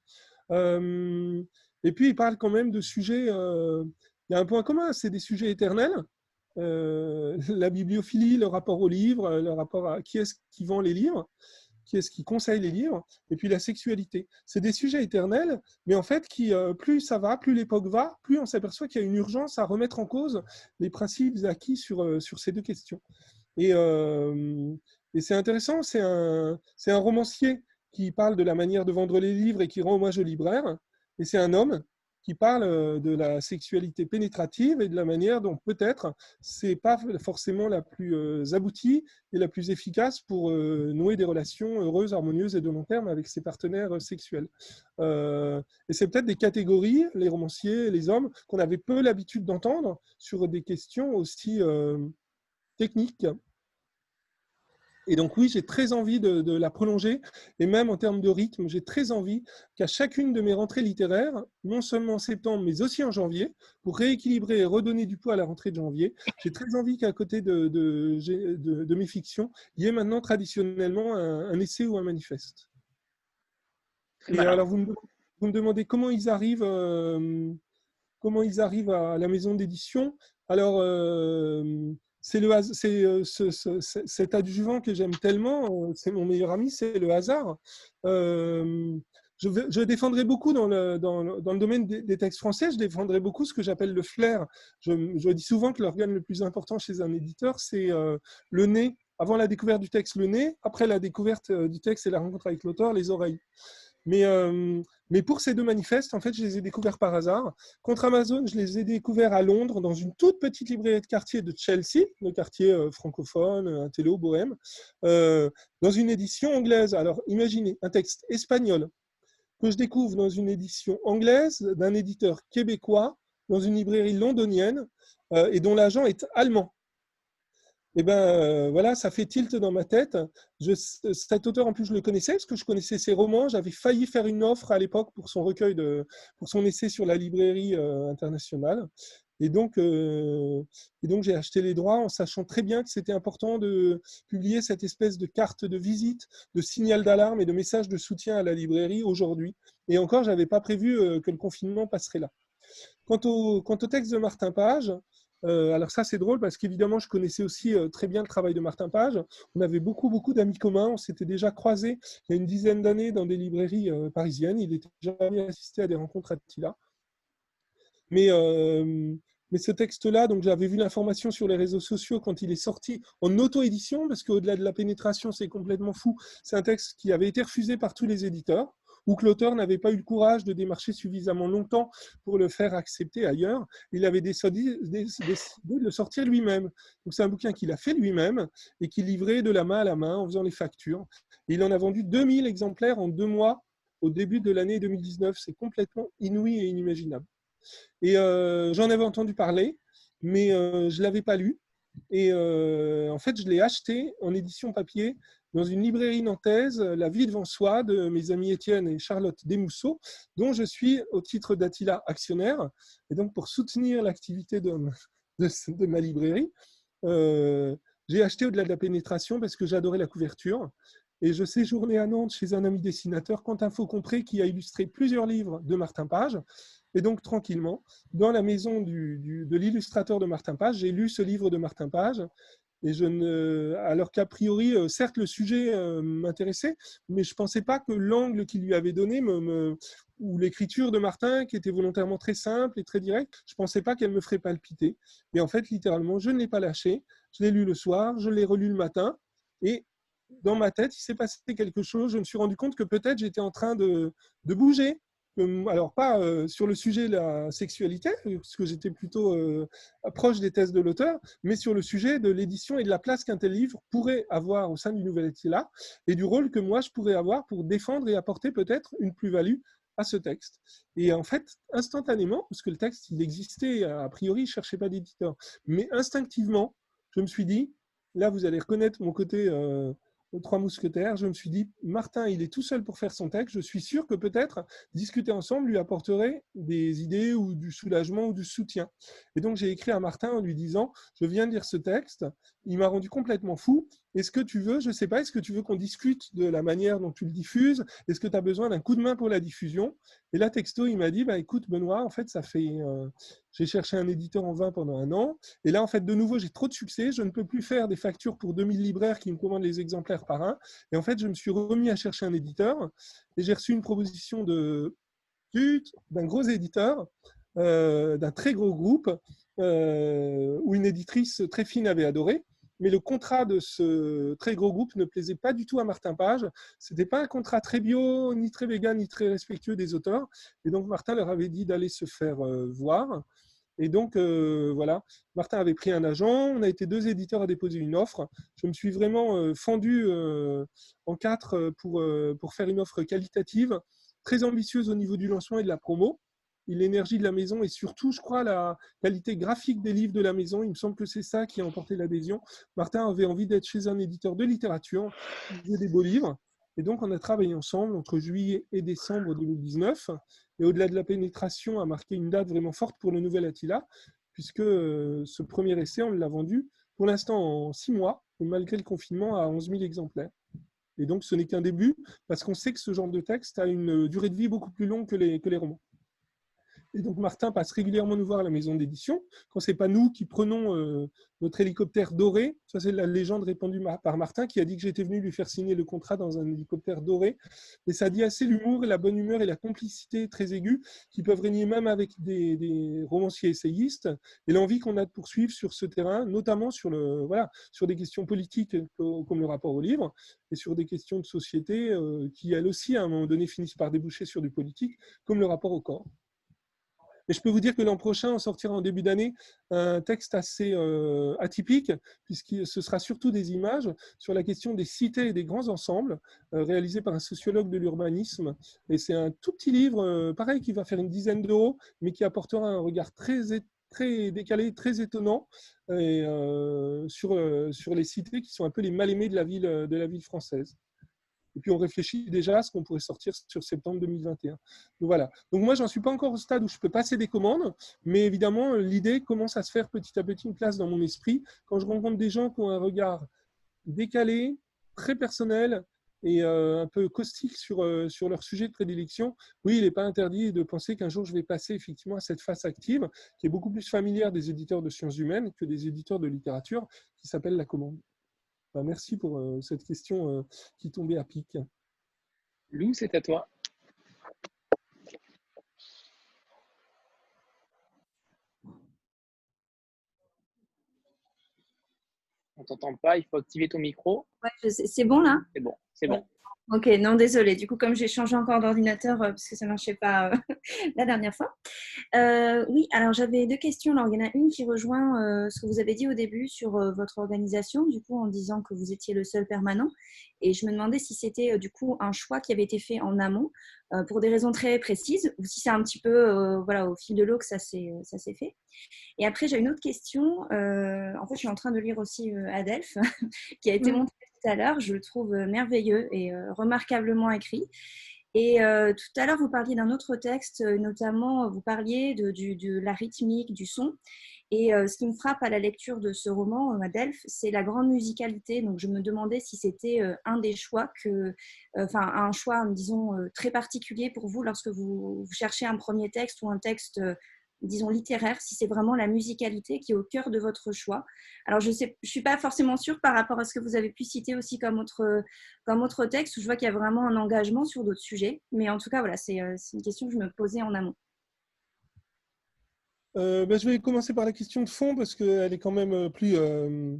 Euh, et puis, il parle quand même de sujets. Il y a un point commun, c'est des sujets éternels. Euh, *laughs* la bibliophilie, le rapport aux livres, le rapport à qui est-ce qui vend les livres qui est-ce qui conseille les livres, et puis la sexualité. C'est des sujets éternels, mais en fait, qui, euh, plus ça va, plus l'époque va, plus on s'aperçoit qu'il y a une urgence à remettre en cause les principes acquis sur, euh, sur ces deux questions. Et, euh, et c'est intéressant, c'est un, un romancier qui parle de la manière de vendre les livres et qui rend hommage aux libraires, et c'est un homme qui parle euh, de la sexualité pénétrative et de la manière dont peut-être c'est pas forcément la plus euh, aboutie et la plus efficace pour euh, nouer des relations heureuses, harmonieuses et de long terme avec ses partenaires sexuels. et c'est peut-être des catégories, les romanciers, les hommes, qu'on avait peu l'habitude d'entendre sur des questions aussi techniques et donc oui, j'ai très envie de, la prolonger, et même en termes de rythme, j'ai très envie qu'à chacune de mes rentrées littéraires, non seulement en septembre, mais aussi en janvier, pour rééquilibrer et redonner du poids à la rentrée de janvier, j'ai très envie qu'à côté de, de, mes fictions, il y ait maintenant traditionnellement un, essai ou un manifeste. Et alors vous me, vous me, demandez comment ils arrivent, euh, comment ils arrivent à la maison d'édition. Alors, euh, c'est euh, cet adjuvant que j'aime tellement, euh, c'est mon meilleur ami, c'est le hasard. Euh, je, défendrai beaucoup dans le, dans, le domaine des, textes français, je défendrai beaucoup ce que j'appelle le flair. Je, je, dis souvent que l'organe le plus important chez un éditeur, c'est le nez. Avant la découverte du texte, le nez. Après la découverte du texte et la rencontre avec l'auteur, les oreilles. Mais, euh, mais pour ces deux manifestes, en fait, je les ai découverts par hasard. Contre Amazon, je les ai découverts à Londres, dans une toute petite librairie de quartier de Chelsea, le quartier euh, francophone, un télo, bohème, euh, dans une édition anglaise. Alors, imaginez, un texte espagnol que je découvre dans une édition anglaise d'un éditeur québécois, dans une librairie londonienne, et dont l'agent est allemand eh ben euh, voilà, ça fait tilt dans ma tête. Je, cet auteur, en plus, je le connaissais parce que je connaissais ses romans. J'avais failli faire une offre à l'époque pour son recueil de, pour son essai sur la librairie euh, internationale. Et donc, euh, et donc j'ai acheté les droits en sachant très bien que c'était important de publier cette espèce de carte de visite, de signal d'alarme et de message de soutien à la librairie aujourd'hui. Et encore, j'avais pas prévu que le confinement passerait là. Quant au texte de Martin Page, euh, alors ça, c'est drôle parce qu'évidemment, je connaissais aussi euh, très bien le travail de Martin Page. On avait beaucoup, beaucoup d'amis communs. On s'était déjà croisés il y a une dizaine d'années dans des librairies euh, parisiennes. Il était déjà venu assister à des rencontres à Tila. Mais, mais ce texte-là, donc j'avais vu l'information sur les réseaux sociaux quand il est sorti en auto-édition, parce qu'au-delà de la pénétration, c'est complètement fou. C'est un texte qui avait été refusé par tous les éditeurs ou que l'auteur n'avait pas eu le courage de démarcher suffisamment longtemps pour le faire accepter ailleurs. Il avait décidé, de le sortir lui-même. Donc c'est un bouquin qu'il a fait lui-même et qu'il livrait de la main à la main en faisant les factures. il en a vendu 2000 exemplaires en deux mois au début de l'année 2019. C'est complètement inouï et inimaginable. Et euh, j'en avais entendu parler, mais euh, je ne l'avais pas lu. Et euh, en fait, je l'ai acheté en édition papier dans une librairie nantaise, La vie devant soi, de mes amis Étienne et Charlotte Desmousseaux, dont je suis au titre d'Attila actionnaire. Et donc, pour soutenir l'activité *laughs* de, ma librairie, euh, j'ai acheté au-delà de la pénétration parce que j'adorais la couverture. Et je séjournais à Nantes chez un ami dessinateur, Quentin Faucompré, qui a illustré plusieurs livres de Martin Page. Et donc, tranquillement, dans la maison de l'illustrateur de Martin Page, j'ai lu ce livre de Martin Page et je ne, alors qu'a priori, euh, certes, le sujet euh, m'intéressait, mais je ne pensais pas que l'angle qu'il lui avait donné, ou l'écriture de Martin, qui était volontairement très simple et très directe, je ne pensais pas qu'elle me ferait palpiter. Et en fait, littéralement, je ne l'ai pas lâché. Je l'ai lu le soir, je l'ai relu le matin, et dans ma tête, il s'est passé quelque chose. Je me suis rendu compte que peut-être j'étais en train de bouger alors pas euh, sur le sujet de la sexualité, parce que j'étais plutôt euh, proche des thèses de l'auteur, mais sur le sujet de l'édition et de la place qu'un tel livre pourrait avoir au sein du Nouvel Attila et du rôle que moi je pourrais avoir pour défendre et apporter peut-être une plus-value à ce texte. Et en fait, instantanément, parce que le texte, il existait, a priori, je ne cherchais pas d'éditeur, mais instinctivement, je me suis dit, là, vous allez reconnaître mon côté euh, Trois Mousquetaires, je me suis dit, Martin, il est tout seul pour faire son texte. Je suis sûr que peut-être discuter ensemble lui apporterait des idées ou du soulagement ou du soutien. Et donc, j'ai écrit à Martin en lui disant, je viens de lire ce texte, il m'a rendu complètement fou. Est-ce que tu veux, je ne sais pas, est-ce que tu veux qu'on discute de la manière dont tu le diffuses? Est-ce que tu as besoin d'un coup de main pour la diffusion? Et là, texto, il m'a dit, bah, écoute, Benoît, en fait, ça fait... Euh, j'ai cherché un éditeur en vin pendant un an. Et là, en fait, de nouveau, j'ai trop de succès. Je ne peux plus faire des factures pour 2000 libraires qui me commandent les exemplaires par un. Et en fait, je me suis remis à chercher un éditeur. Et j'ai reçu une proposition d'un gros éditeur, euh, d'un très gros groupe, euh, où une éditrice très fine avait adoré mais le contrat de ce très gros groupe ne plaisait pas du tout à Martin Page. Ce n'était pas un contrat très bio, ni très vegan, ni très respectueux des auteurs. Et donc, Martin leur avait dit d'aller se faire euh, voir. Et donc, euh, voilà, Martin avait pris un agent, on a été deux éditeurs à déposer une offre. Je me suis vraiment euh, fendu en quatre pour, pour faire une offre qualitative, très ambitieuse au niveau du lancement et de la promo l'énergie de la maison et surtout, je crois, la qualité graphique des livres de la maison. Il me semble que c'est ça qui a emporté l'adhésion. Martin avait envie d'être chez un éditeur de littérature, il faisait des beaux livres. Et donc, on a travaillé ensemble entre juillet et décembre 2019. Et au-delà de la pénétration, a marqué une date vraiment forte pour le nouvel Attila, puisque euh, ce premier essai, on l'a vendu pour l'instant en six mois, et malgré le confinement, à 11 000 exemplaires. Et donc, ce n'est qu'un début, parce qu'on sait que ce genre de texte a une durée de vie beaucoup plus longue que les romans. Et donc Martin passe régulièrement nous voir à la maison d'édition. Quand c'est pas nous qui prenons euh, notre hélicoptère doré, ça c'est la légende répandue par Martin qui a dit que j'étais venu lui faire signer le contrat dans un hélicoptère doré. Et ça dit assez l'humour la bonne humeur et la complicité très aiguë qui peuvent régner même avec des, romanciers essayistes et l'envie qu'on a de poursuivre sur ce terrain, notamment sur des questions politiques comme le rapport au livre et sur des questions de société euh, qui elles aussi à un moment donné finissent par déboucher sur du politique comme le rapport au corps. Et je peux vous dire que l'an prochain, on sortira en début d'année un texte assez euh, atypique, puisque ce sera surtout des images sur la question des cités et des grands ensembles, euh, réalisé par un sociologue de l'urbanisme. Et c'est un tout petit livre, euh, pareil, qui va faire une dizaine d'euros, mais qui apportera un regard très décalé, très étonnant et, sur, les cités qui sont un peu les mal-aimés de la ville française. Et puis on réfléchit déjà à ce qu'on pourrait sortir sur septembre 2021. Donc voilà. Donc moi, j'en suis pas encore au stade où je peux passer des commandes, mais évidemment, l'idée commence à se faire petit à petit une place dans mon esprit. Quand je rencontre des gens qui ont un regard décalé, très personnel et euh, un peu caustique sur, euh, sur leur sujet de prédilection, oui, il n'est pas interdit de penser qu'un jour je vais passer effectivement à cette face active qui est beaucoup plus familière des éditeurs de sciences humaines que des éditeurs de littérature qui s'appelle la commande. Bah, merci pour euh, cette question euh, qui tombait à pic. Lou, c'est à toi. On t'entend pas, il faut activer ton micro. c'est bon là? C'est bon, c'est bon. Ok, non, désolé. Du coup, comme j'ai changé encore d'ordinateur euh, parce que ça ne marchait pas euh, *laughs* la dernière fois. Euh, oui, alors j'avais deux questions. Alors, il y en a une qui rejoint ce que vous avez dit au début sur votre organisation, du coup, en disant que vous étiez le seul permanent. Et je me demandais si c'était du coup un choix qui avait été fait en amont pour des raisons très précises ou si c'est un petit peu voilà, au fil de l'eau que ça s'est fait. Et après, j'ai une autre question. en fait, je suis en train de lire aussi Adelph, *laughs* qui a été mmh. À l'heure. Je le trouve euh, merveilleux et euh, remarquablement écrit. Et euh, tout à l'heure, vous parliez d'un autre texte, notamment vous parliez de, la rythmique, du son. Et ce qui me frappe à la lecture de ce roman, Adelph, c'est la grande musicalité. Donc je me demandais si c'était un des choix que, enfin un choix, disons, très particulier pour vous lorsque vous cherchez un premier texte ou un texte disons, littéraire, si c'est vraiment la musicalité qui est au cœur de votre choix. Alors, je ne je suis pas forcément sûre par rapport à ce que vous avez pu citer aussi comme autre, comme autre texte, où je vois qu'il y a vraiment un engagement sur d'autres sujets. Mais en tout cas, voilà, c'est euh, une question que je me posais en amont. Euh, ben, je vais commencer par la question de fond parce qu'elle est quand même euh,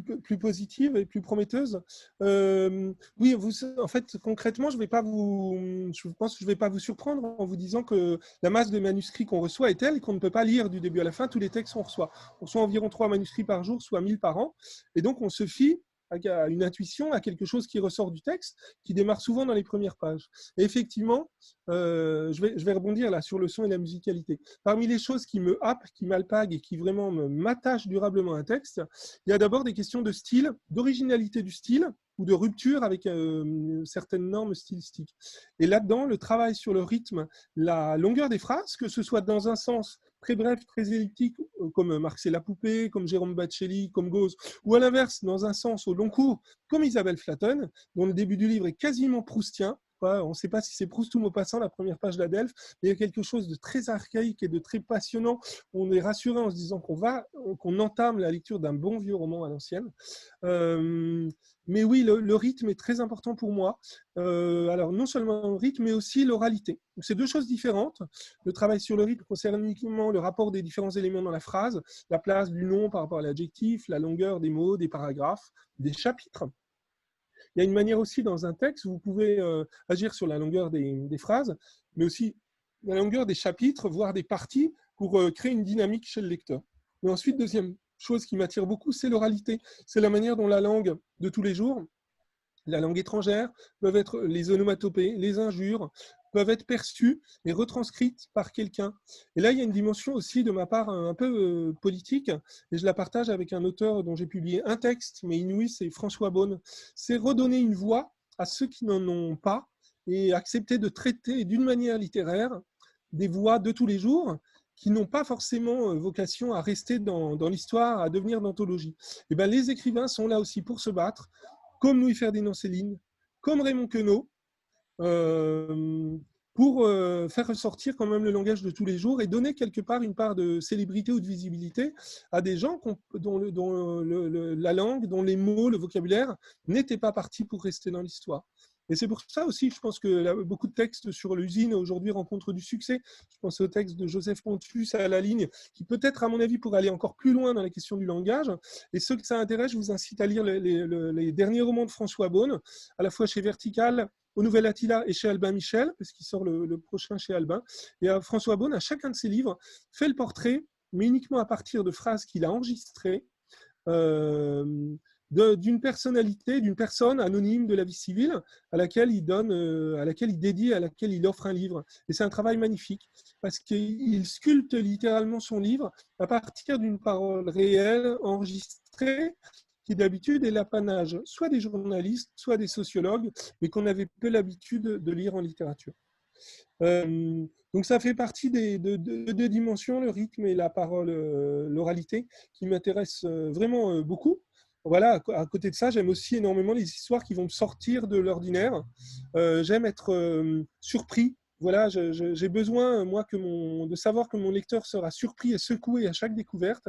plus, positive et plus prometteuse. Euh, oui, vous, en fait, concrètement, je vais pas vous, je pense que je vais pas vous surprendre en vous disant que la masse de manuscrits qu'on reçoit est telle qu'on ne peut pas lire du début à la fin tous les textes qu'on reçoit. On reçoit environ trois manuscrits par jour, soit 1000 par an, et donc on se fie à une intuition, à quelque chose qui ressort du texte, qui démarre souvent dans les premières pages. Et effectivement, euh, je, vais, rebondir là sur le son et la musicalité. Parmi les choses qui me happent, qui m'alpaguent et qui vraiment m'attachent durablement à un texte, il y a d'abord des questions de style, d'originalité du style, ou de rupture avec euh, certaines normes stylistiques. Et là-dedans, le travail sur le rythme, la longueur des phrases, que ce soit dans un sens très bref, très elliptique, euh, comme Marcel Poupée, comme Jérôme Bacelli, comme Gauze, ou à l'inverse, dans un sens au long cours, comme Isabelle Flatten, dont le début du livre est quasiment proustien, on ne sait pas si c'est Proust ou Maupassant, la première page d'Adelph, mais il y a quelque chose de très archaïque et de très passionnant. On est rassuré en se disant qu'on va, qu'on entame la lecture d'un bon vieux roman à l'ancienne. Euh, mais oui, le, rythme est très important pour moi. Euh, alors, non seulement le rythme, mais aussi l'oralité. C'est deux choses différentes. Le travail sur le rythme concerne uniquement le rapport des différents éléments dans la phrase, la place du nom par rapport à l'adjectif, la longueur des mots, des paragraphes, des chapitres. Il y a une manière aussi dans un texte, vous pouvez euh, agir sur la longueur des, phrases, mais aussi la longueur des chapitres, voire des parties, pour euh, créer une dynamique chez le lecteur. Mais ensuite, deuxième chose qui m'attire beaucoup, c'est l'oralité. C'est la manière dont la langue de tous les jours, la langue étrangère, peuvent être les onomatopées, les injures, peuvent être perçues et retranscrites par quelqu'un. Et là, il y a une dimension aussi de ma part un peu euh, politique, et je la partage avec un auteur dont j'ai publié un texte, mais inouï, c'est François Beaune. C'est redonner une voix à ceux qui n'en ont pas et accepter de traiter d'une manière littéraire des voix de tous les jours qui n'ont pas forcément euh, vocation à rester dans, l'histoire, à devenir d'anthologie. Et eh ben, les écrivains sont là aussi pour se battre, comme Louis-Ferdinand Céline, comme Raymond Queneau, euh, pour faire ressortir quand même le langage de tous les jours et donner quelque part une part de célébrité ou de visibilité à des gens dont, la langue, dont les mots, le vocabulaire n'étaient pas partis pour rester dans l'histoire. Et c'est pour ça aussi, je pense que beaucoup de textes sur l'usine aujourd'hui rencontrent du succès. Je pense au texte de Joseph Pontus à la ligne, qui peut-être, à mon avis, pourrait aller encore plus loin dans la question du langage. Et ceux que ça intéresse, je vous incite à lire les, les derniers romans de François Beaune, à la fois chez Vertical, au Nouvel Attila et chez Albin Michel, parce qu'il sort le, prochain chez Albin. Et euh, François Beaune, à chacun de ses livres, fait le portrait, mais uniquement à partir de phrases qu'il a enregistrées, euh, d'une personnalité, d'une personne anonyme de la vie civile à laquelle il donne, euh, à laquelle il dédie, à laquelle il offre un livre. Et c'est un travail magnifique parce qu'il sculpte littéralement son livre à partir d'une parole réelle enregistrée qui d'habitude est l'apanage soit des journalistes, soit des sociologues, mais qu'on avait peu l'habitude de lire en littérature. Euh, donc ça fait partie des deux dimensions, le rythme et la parole, euh, l'oralité, qui m'intéressent euh, vraiment beaucoup. Voilà, à côté de ça, j'aime aussi énormément les histoires qui vont me sortir de l'ordinaire. j'aime être surpris voilà, j'ai besoin, moi, que mon, de savoir que mon lecteur sera surpris et secoué à chaque découverte.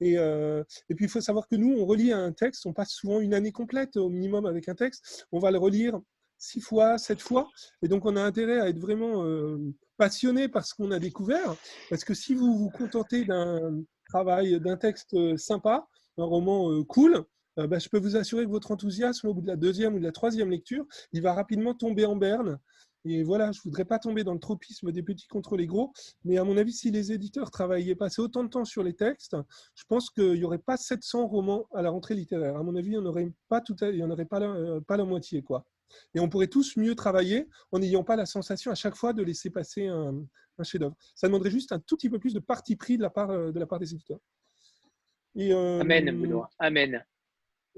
Et, euh, puis, il faut savoir que nous, on relit un texte, on passe souvent une année complète au minimum avec un texte. On va le relire six fois, sept fois. Et donc, on a intérêt à être vraiment euh, passionné par ce qu'on a découvert. Parce que si vous vous contentez d'un travail, d'un texte euh, sympa, un roman cool, bah, je peux vous assurer que votre enthousiasme au bout de la deuxième ou de la troisième lecture, il va rapidement tomber en berne. Et voilà, je ne voudrais pas tomber dans le tropisme des petits contre les gros, mais à mon avis, si les éditeurs travaillaient, passaient autant de temps sur les textes, je pense qu'il n'y aurait pas 700 romans à la rentrée littéraire. À mon avis, il n'y en aurait pas, tout il en aurait pas, la, euh, pas la moitié. quoi. Et on pourrait tous mieux travailler en n'ayant pas la sensation à chaque fois de laisser passer un, chef-d'œuvre. Ça demanderait juste un tout petit peu plus de parti pris de la part, euh, de la part des éditeurs. Euh, Amen, Benoît. Amen.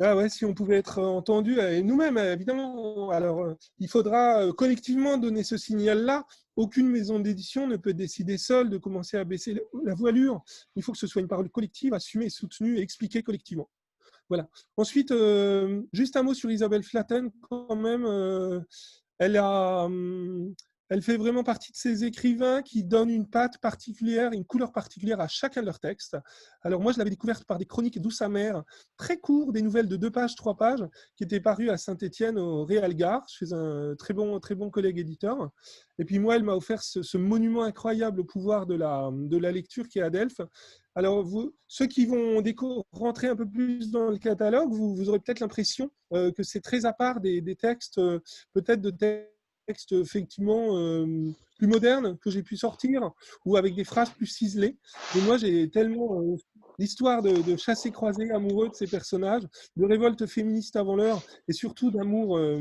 Ah ouais, si on pouvait être entendu, euh, et nous-mêmes, euh, évidemment. Alors, euh, il faudra collectivement donner ce signal-là. Aucune maison d'édition ne peut décider seule de commencer à baisser la voilure. Il faut que ce soit une parole collective, assumée, soutenue et expliquée collectivement. Voilà. Ensuite, juste un mot sur Isabelle Flatten, quand même. elle a. Hum, elle fait vraiment partie de ces écrivains qui donnent une patte particulière, une couleur particulière à chacun de leurs textes. Alors moi, je l'avais découverte par des chroniques douce amère, très courts, des nouvelles de deux pages, trois pages, qui étaient parues à Saint-Étienne au Réal Gare, chez un très bon, très bon collègue éditeur. Et puis moi, elle m'a offert ce, monument incroyable au pouvoir de la, de la lecture qui est Adelphes. Alors, ceux qui vont rentrer un peu plus dans le catalogue, vous, aurez peut-être l'impression euh, que c'est très à part des, textes, euh, peut-être de texte effectivement euh, plus moderne que j'ai pu sortir ou avec des phrases plus ciselées. Et moi, j'ai tellement euh, l'histoire de, de chasser croisé amoureux de ces personnages, de révolte féministe avant l'heure et surtout d'amour euh,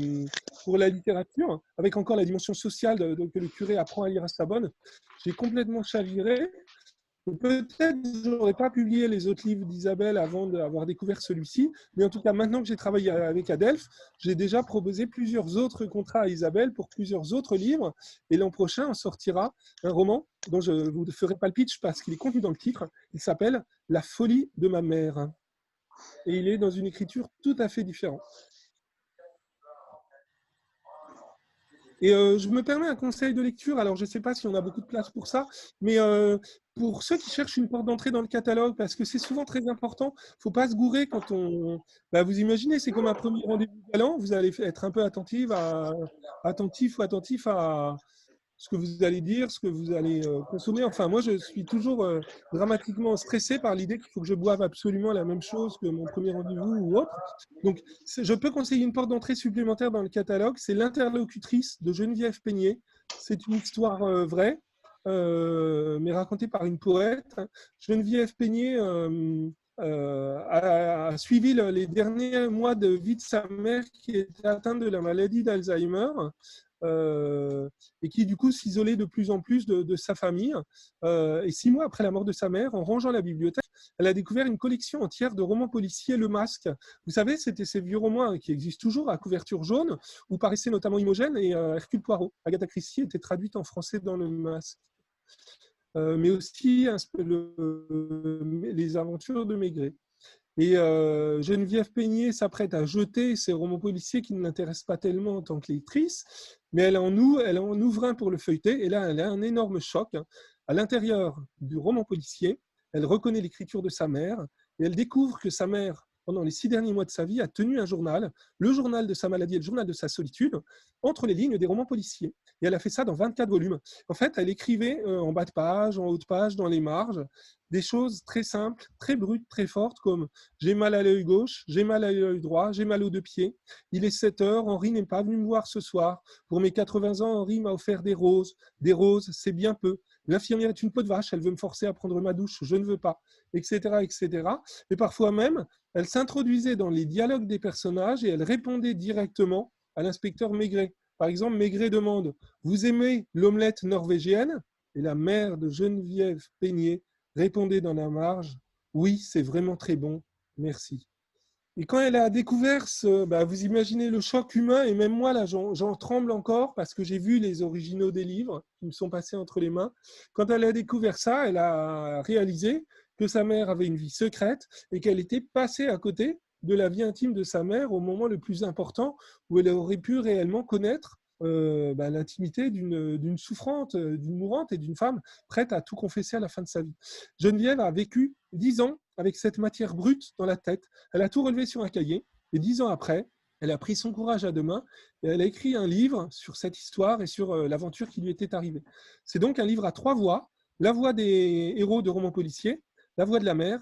pour la littérature, avec encore la dimension sociale que le curé apprend à lire à sa bonne. J'ai complètement chaviré. Peut-être je n'aurais pas publié les autres livres d'Isabelle avant d'avoir découvert celui-ci, mais en tout cas, maintenant que j'ai travaillé avec Adelphes, j'ai déjà proposé plusieurs autres contrats à Isabelle pour plusieurs autres livres. Et l'an prochain, on sortira un roman dont je ne vous ferai pas le pitch parce qu'il est contenu dans le titre. Il s'appelle La folie de ma mère. Et il est dans une écriture tout à fait différente. Et euh, je me permets un conseil de lecture. Alors, je ne sais pas si on a beaucoup de place pour ça, mais euh, pour ceux qui cherchent une porte d'entrée dans le catalogue, parce que c'est souvent très important, il ne faut pas se gourer quand on. Bah, vous imaginez, c'est comme un premier rendez-vous galant. Vous allez être un peu attentif, à, attentif ou attentif à, ce que vous allez dire, ce que vous allez euh, consommer. Enfin, moi, je suis toujours euh, dramatiquement stressé par l'idée qu'il faut que je boive absolument la même chose que mon premier rendez-vous ou autre. Donc, je peux conseiller une porte d'entrée supplémentaire dans le catalogue. C'est L'interlocutrice de Geneviève Peignet. C'est une histoire euh, vraie, mais racontée par une poète. Geneviève Peignet a, suivi les derniers mois de vie de sa mère qui était atteinte de la maladie d'Alzheimer. Euh, et qui du coup s'isolait de plus en plus de, sa famille. Euh, et six mois après la mort de sa mère, en rangeant la bibliothèque, elle a découvert une collection entière de romans policiers Le Masque. Vous savez, c'était ces vieux romans qui existent toujours à couverture jaune, où paraissaient notamment Imogène et euh, Hercule Poirot. Agatha Christie était traduite en français dans Le Masque. mais aussi les aventures de Maigret. Et Geneviève Peignet s'apprête à jeter ses romans policiers qui ne l'intéressent pas tellement en tant que lectrice, mais elle en, ouvre un pour le feuilleter, et là, elle a un énorme choc. Hein. À l'intérieur du roman policier, elle reconnaît l'écriture de sa mère, et elle découvre que sa mère pendant les six derniers mois de sa vie, a tenu un journal, le journal de sa maladie et le journal de sa solitude, entre les lignes des romans policiers. Et elle a fait ça dans 24 volumes. En fait, elle écrivait euh, en bas de page, en haut de page, dans les marges, des choses très simples, très brutes, très fortes, comme j'ai mal à l'œil gauche, j'ai mal à l'œil droit, j'ai mal aux deux pieds. Il est 7 heures, Henri n'est pas venu me voir ce soir. Pour mes 80 ans, Henri m'a offert des roses. Des roses, c'est bien peu. L'infirmière est une peau de vache, elle veut me forcer à prendre ma douche, je ne veux pas, etc., etc. Et parfois même, elle s'introduisait dans les dialogues des personnages et elle répondait directement à l'inspecteur Maigret. Par exemple, Maigret demande Vous aimez l'omelette norvégienne? Et la mère de Geneviève Peignet répondait dans la marge Oui, c'est vraiment très bon, merci. Et quand elle a découvert ce, bah, vous imaginez le choc humain, et même moi, là, j'en tremble encore parce que j'ai vu les originaux des livres qui me sont passés entre les mains. Quand elle a découvert ça, elle a réalisé que sa mère avait une vie secrète et qu'elle était passée à côté de la vie intime de sa mère au moment le plus important où elle aurait pu réellement connaître euh, bah, l'intimité d'une souffrante, d'une mourante et d'une femme prête à tout confesser à la fin de sa vie. Geneviève a vécu dix ans avec cette matière brute dans la tête. Elle a tout relevé sur un cahier et dix ans après, elle a pris son courage à deux mains et elle a écrit un livre sur cette histoire et sur euh, l'aventure qui lui était arrivée. C'est donc un livre à trois voix, la voix des héros de romans policiers, la voix de la mère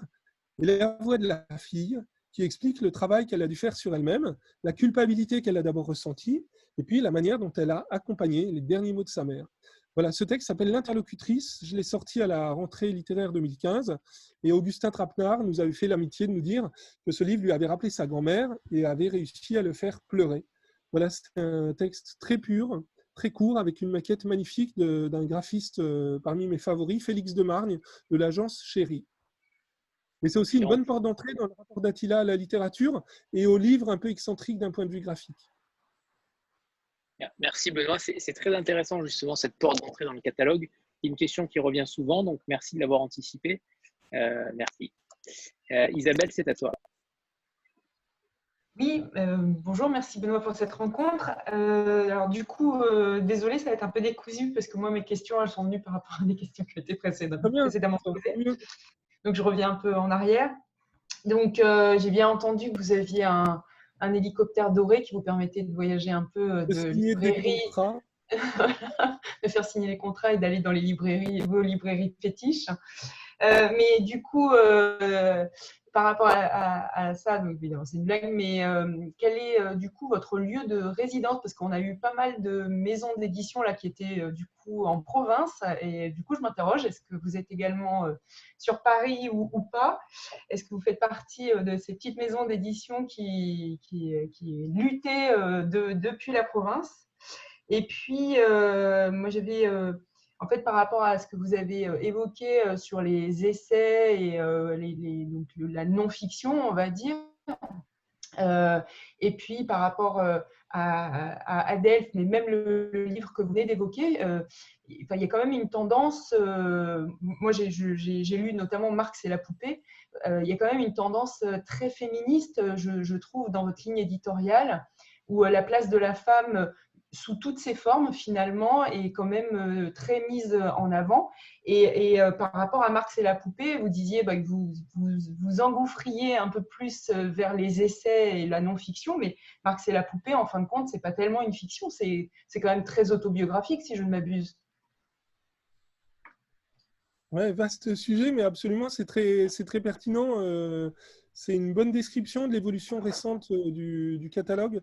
et la voix de la fille qui explique le travail qu'elle a dû faire sur elle-même, la culpabilité qu'elle a d'abord ressentie, et puis la manière dont elle a accompagné les derniers mots de sa mère. Voilà, ce texte s'appelle L'interlocutrice. Je l'ai sorti à la rentrée littéraire 2015. Et Augustin Trapenard nous avait fait l'amitié de nous dire que ce livre lui avait rappelé sa grand-mère et avait réussi à le faire pleurer. Voilà, c'est un texte très pur, très court, avec une maquette magnifique d'un graphiste euh, parmi mes favoris, Félix de Margne, de l'agence Chéri. Mais c'est aussi une bonne porte d'entrée dans le rapport d'Attila à la littérature et au livre un peu excentrique d'un point de vue graphique. Merci Benoît, c'est très intéressant justement cette porte d'entrée dans le catalogue. C'est une question qui revient souvent, donc merci de l'avoir anticipé. Euh, merci. Euh, Isabelle, c'est à toi. Oui, euh, bonjour, merci Benoît pour cette rencontre. Euh, alors du coup, euh, désolé, ça va être un peu décousu parce que moi, mes questions, elles sont venues par rapport à des questions qui ont été précédemment, précédemment posées. Donc je reviens un peu en arrière. Donc j'ai bien entendu que vous aviez un, un, hélicoptère doré qui vous permettait de voyager un peu de, librairie, *laughs* de faire signer les contrats et d'aller dans les librairies, vos librairies fétiches. mais du coup, par rapport à, ça, donc évidemment c'est une blague, mais euh, quel est euh, du coup votre lieu de résidence? Parce qu'on a eu pas mal de maisons d'édition là qui étaient euh, du coup en province, et du coup je m'interroge, est-ce que vous êtes également sur Paris ou, pas? Est-ce que vous faites partie de ces petites maisons d'édition qui, qui, luttaient de, depuis la province? Et puis moi j'avais en fait, par rapport à ce que vous avez euh, évoqué euh, sur les essais et euh, la non-fiction, on va dire, et puis par rapport à, à, mais même le, livre que vous venez d'évoquer, il y a quand même une tendance, moi j'ai lu notamment Marx et la poupée, il y a quand même une tendance très féministe, je, je trouve, dans votre ligne éditoriale, où la place de la femme sous toutes ses formes finalement est quand même euh, très mise en avant. Et, euh, par rapport à Marx et la poupée, vous disiez bah, que vous, vous, engouffriez un peu plus euh, vers les essais et la non-fiction, mais Marx et la poupée, en fin de compte, c'est pas tellement une fiction, c'est quand même très autobiographique si je ne m'abuse. Ouais, vaste sujet, mais absolument, c'est très, très pertinent. c'est une bonne description de l'évolution récente du, catalogue.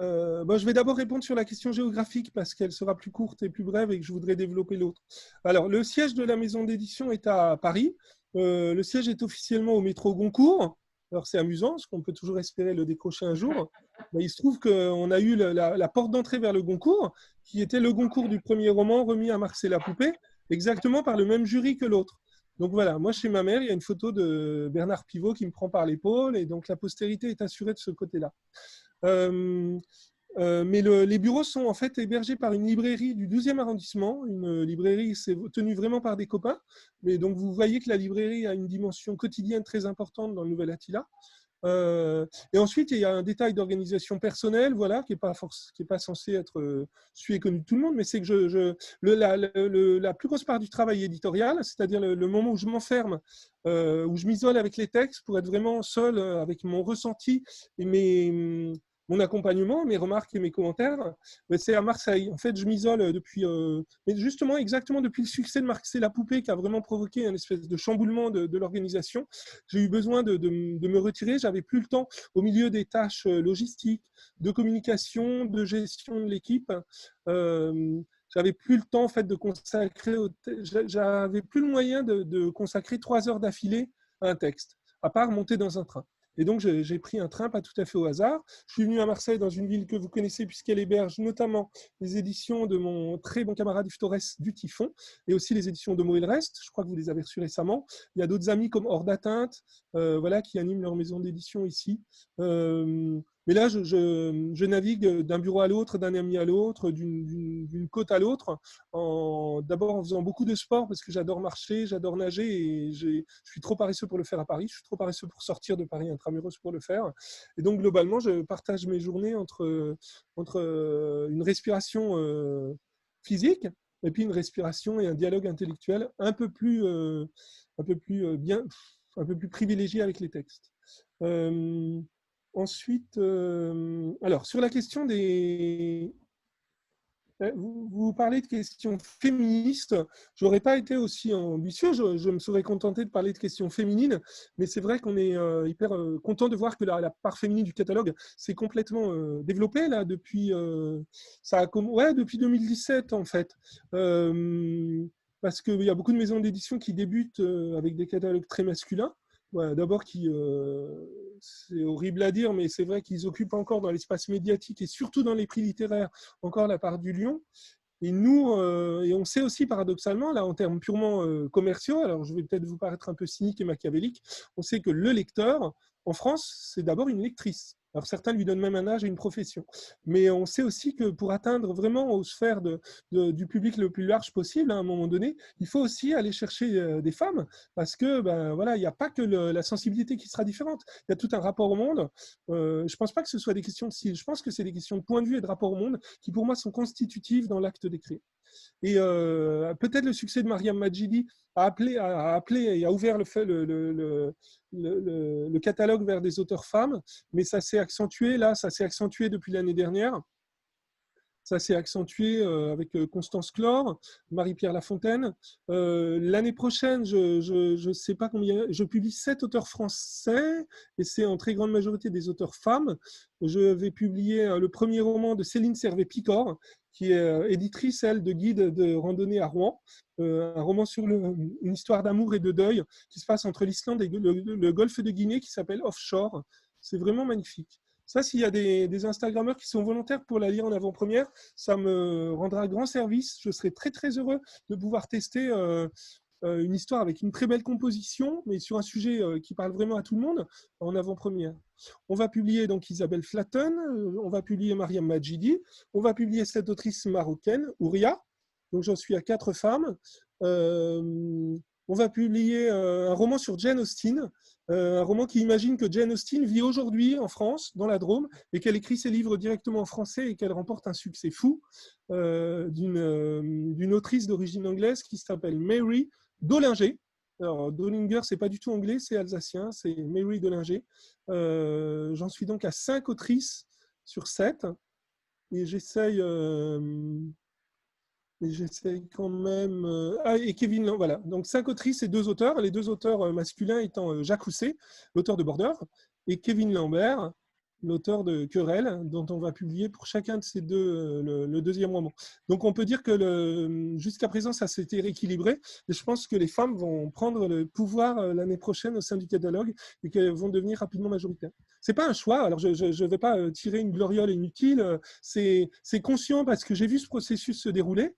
Je vais d'abord répondre sur la question géographique parce qu'elle sera plus courte et plus brève et que je voudrais développer l'autre. Alors, le siège de la maison d'édition est à Paris. Euh, le siège est officiellement au métro Goncourt. Alors, c'est amusant parce qu'on peut toujours espérer le décrocher un jour. Il se trouve qu'on a eu la, porte d'entrée vers le Goncourt, qui était le Goncourt du premier roman remis à Marcella Poupée, exactement par le même jury que l'autre. Donc voilà, moi chez ma mère, il y a une photo de Bernard Pivot qui me prend par l'épaule et donc la postérité est assurée de ce côté-là. Euh, euh, mais les bureaux sont en fait hébergés par une librairie du 12e arrondissement. Une librairie, c'est tenue vraiment par des copains. Mais donc, vous voyez que la librairie a une dimension quotidienne très importante dans le Nouvel Attila. Euh, et ensuite, il y a un détail d'organisation personnelle, voilà, qui n'est pas, pas censé être euh, su et connu de tout le monde, mais c'est que la, plus grosse part du travail éditorial, c'est-à-dire le, moment où je m'enferme, où je m'isole avec les textes pour être vraiment seul avec mon ressenti et mes, mon accompagnement, mes remarques et mes commentaires, c'est à Marseille. En fait, je m'isole depuis, euh, mais justement, exactement depuis le succès de et la poupée qui a vraiment provoqué un espèce de chamboulement de, l'organisation. J'ai eu besoin de, me retirer. J'avais plus le temps au milieu des tâches euh, logistiques, de communication, de gestion de l'équipe. Euh, j'avais plus le temps en fait de consacrer, j'avais plus le moyen de consacrer trois heures d'affilée à un texte, à part monter dans un train. Et donc, j'ai pris un train, pas tout à fait au hasard. Je suis venu à Marseille, dans une ville que vous connaissez, puisqu'elle héberge notamment les éditions de mon très bon camarade Yves Torres du Typhon, et aussi les éditions de Moël Reste. Je crois que vous les avez reçues récemment. Il y a d'autres amis comme Hors d'atteinte, euh, voilà, qui animent leur maison d'édition ici. Euh, mais là, je, navigue d'un bureau à l'autre, d'un ami à l'autre, d'une côte à l'autre, d'abord en faisant beaucoup de sport parce que j'adore marcher, j'adore nager et je suis trop paresseux pour le faire à Paris, je suis trop paresseux pour sortir de Paris intramuros pour le faire. Et donc, globalement, je partage mes journées entre, euh, une respiration euh, physique et puis une respiration et un dialogue intellectuel un peu plus, euh, un peu plus bien, un peu plus privilégié avec les textes. Ensuite, euh, alors sur la question des... Euh, vous, parlez de questions féministes. Je n'aurais pas été aussi ambitieux. Je, me serais contenté de parler de questions féminines. Mais c'est vrai qu'on est euh, hyper content de voir que la, part féminine du catalogue s'est complètement développée là, depuis, ça a, ouais, depuis 2017 en fait. parce qu'il y a beaucoup de maisons d'édition qui débutent avec des catalogues très masculins. D'abord, euh, c'est horrible à dire, mais c'est vrai qu'ils occupent encore dans l'espace médiatique et surtout dans les prix littéraires encore la part du lion. Et nous, euh, et on sait aussi paradoxalement, là, en termes purement euh, commerciaux, alors je vais peut-être vous paraître un peu cynique et machiavélique, on sait que le lecteur, en France, c'est d'abord une lectrice. Alors certains lui donnent même un âge et une profession. Mais on sait aussi que pour atteindre vraiment aux sphères du public le plus large possible, à un moment donné, il faut aussi aller chercher euh, des femmes parce que ben, voilà, il n'y a pas que la sensibilité qui sera différente. Il y a tout un rapport au monde. Euh, je ne pense pas que ce soit des questions de style. Je pense que c'est des questions de point de vue et de rapport au monde qui pour moi sont constitutives dans l'acte d'écrire. Et euh, peut-être le succès de Mariam Majidi a appelé, a appelé et a ouvert le, le, catalogue vers des auteurs femmes, mais ça s'est accentué, là, ça s'est accentué depuis l'année dernière. Ça s'est accentué euh, avec euh, Constance Clore, Marie-Pierre Lafontaine. Euh, l'année prochaine, je ne sais pas combien, je publie sept auteurs français et c'est en très grande majorité des auteurs femmes. Je vais publier le premier roman de Céline Servet-Picor, qui est éditrice, elle, de guide de randonnée à Rouen. un roman sur une histoire d'amour et de deuil qui se passe entre l'Islande et le golfe de Guinée qui s'appelle Offshore. C'est vraiment magnifique. Ça, s'il y a des, Instagrammeurs qui sont volontaires pour la lire en avant-première, ça me rendra grand service. Je serai très, très heureux de pouvoir tester euh, euh, une histoire avec une très belle composition, mais sur un sujet euh, qui parle vraiment à tout le monde en avant-première. On va publier donc Isabelle Flatten, on va publier Mariam Majidi, on va publier cette autrice marocaine, Ouria. Donc j'en suis à quatre femmes. on va publier un roman sur Jane Austen, un roman qui imagine que Jane Austen vit aujourd'hui en France, dans la Drôme, et qu'elle écrit ses livres directement en français et qu'elle remporte un succès fou euh, euh, d'une autrice d'origine anglaise qui s'appelle Mary Dollinger. Alors, Dollinger, c'est pas du tout anglais, c'est alsacien, c'est Mary Dollinger. J'en suis donc à cinq autrices sur sept. Et j'essaye mais j'essaie quand même. Euh, ah, et Kevin, voilà. Donc, cinq autrices et deux auteurs. Les deux auteurs euh, masculins étant euh, Jacques Rousset, l'auteur de Border, et Kevin Lambert, l'auteur de Querelle, dont on va publier pour chacun de ces deux le, deuxième roman. Donc, on peut dire que jusqu'à présent, ça s'était rééquilibré. Et je pense que les femmes vont prendre le pouvoir l'année prochaine au sein du catalogue et qu'elles vont devenir rapidement majoritaires. C'est pas un choix. Alors, je ne vais pas tirer une gloriole inutile. C'est conscient parce que j'ai vu ce processus se dérouler.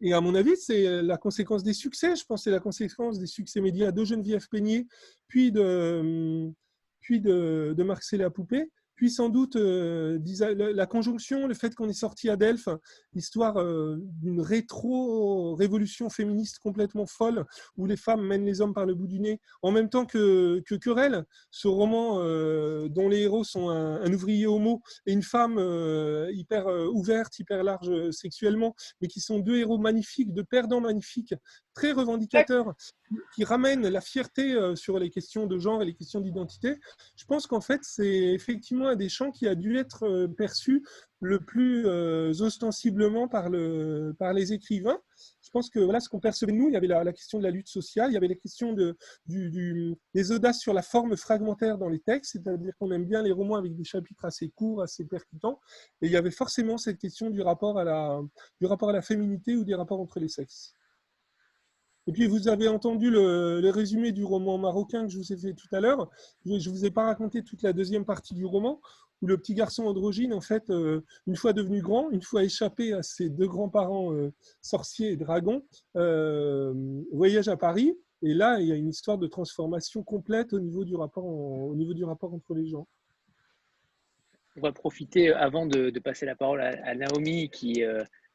Et à mon avis, c'est la conséquence des succès. Je pense que c'est la conséquence des succès médias de Geneviève Peigné, puis de, puis de, Poupée, puis sans doute euh, la conjonction, le fait qu'on est sorti à Delphes, l'histoire euh, d'une rétro-révolution féministe complètement folle, où les femmes mènent les hommes par le bout du nez, en même temps que, que Querelle, ce roman euh, dont les héros sont un, ouvrier homo et une femme hyper ouverte, hyper large sexuellement, mais qui sont deux héros magnifiques, deux perdants magnifiques, très revendicateurs, qui ramènent la fierté sur les questions de genre et les questions d'identité. Je pense qu'en fait, c'est effectivement un des champs qui a dû être euh, perçu le plus euh, ostensiblement par, le, par les écrivains. Je pense que voilà ce qu'on percevait nous, il y avait la, question de la lutte sociale, il y avait la question de, des audaces sur la forme fragmentaire dans les textes, c'est-à-dire qu'on aime bien les romans avec des chapitres assez courts, assez percutants, et il y avait forcément cette question du rapport à la féminité ou des rapports entre les sexes. Et puis, vous avez entendu le, résumé du roman marocain que je vous ai fait tout à l'heure. Je ne vous ai pas raconté toute la deuxième partie du roman, où le petit garçon androgyne, en fait, euh, une fois devenu grand, une fois échappé à ses deux grands-parents euh, sorciers et dragons, euh, voyage à Paris. Et là, il y a une histoire de transformation complète au niveau du rapport, au niveau du rapport entre les gens. On va profiter, avant de, passer la parole à Naomi, qui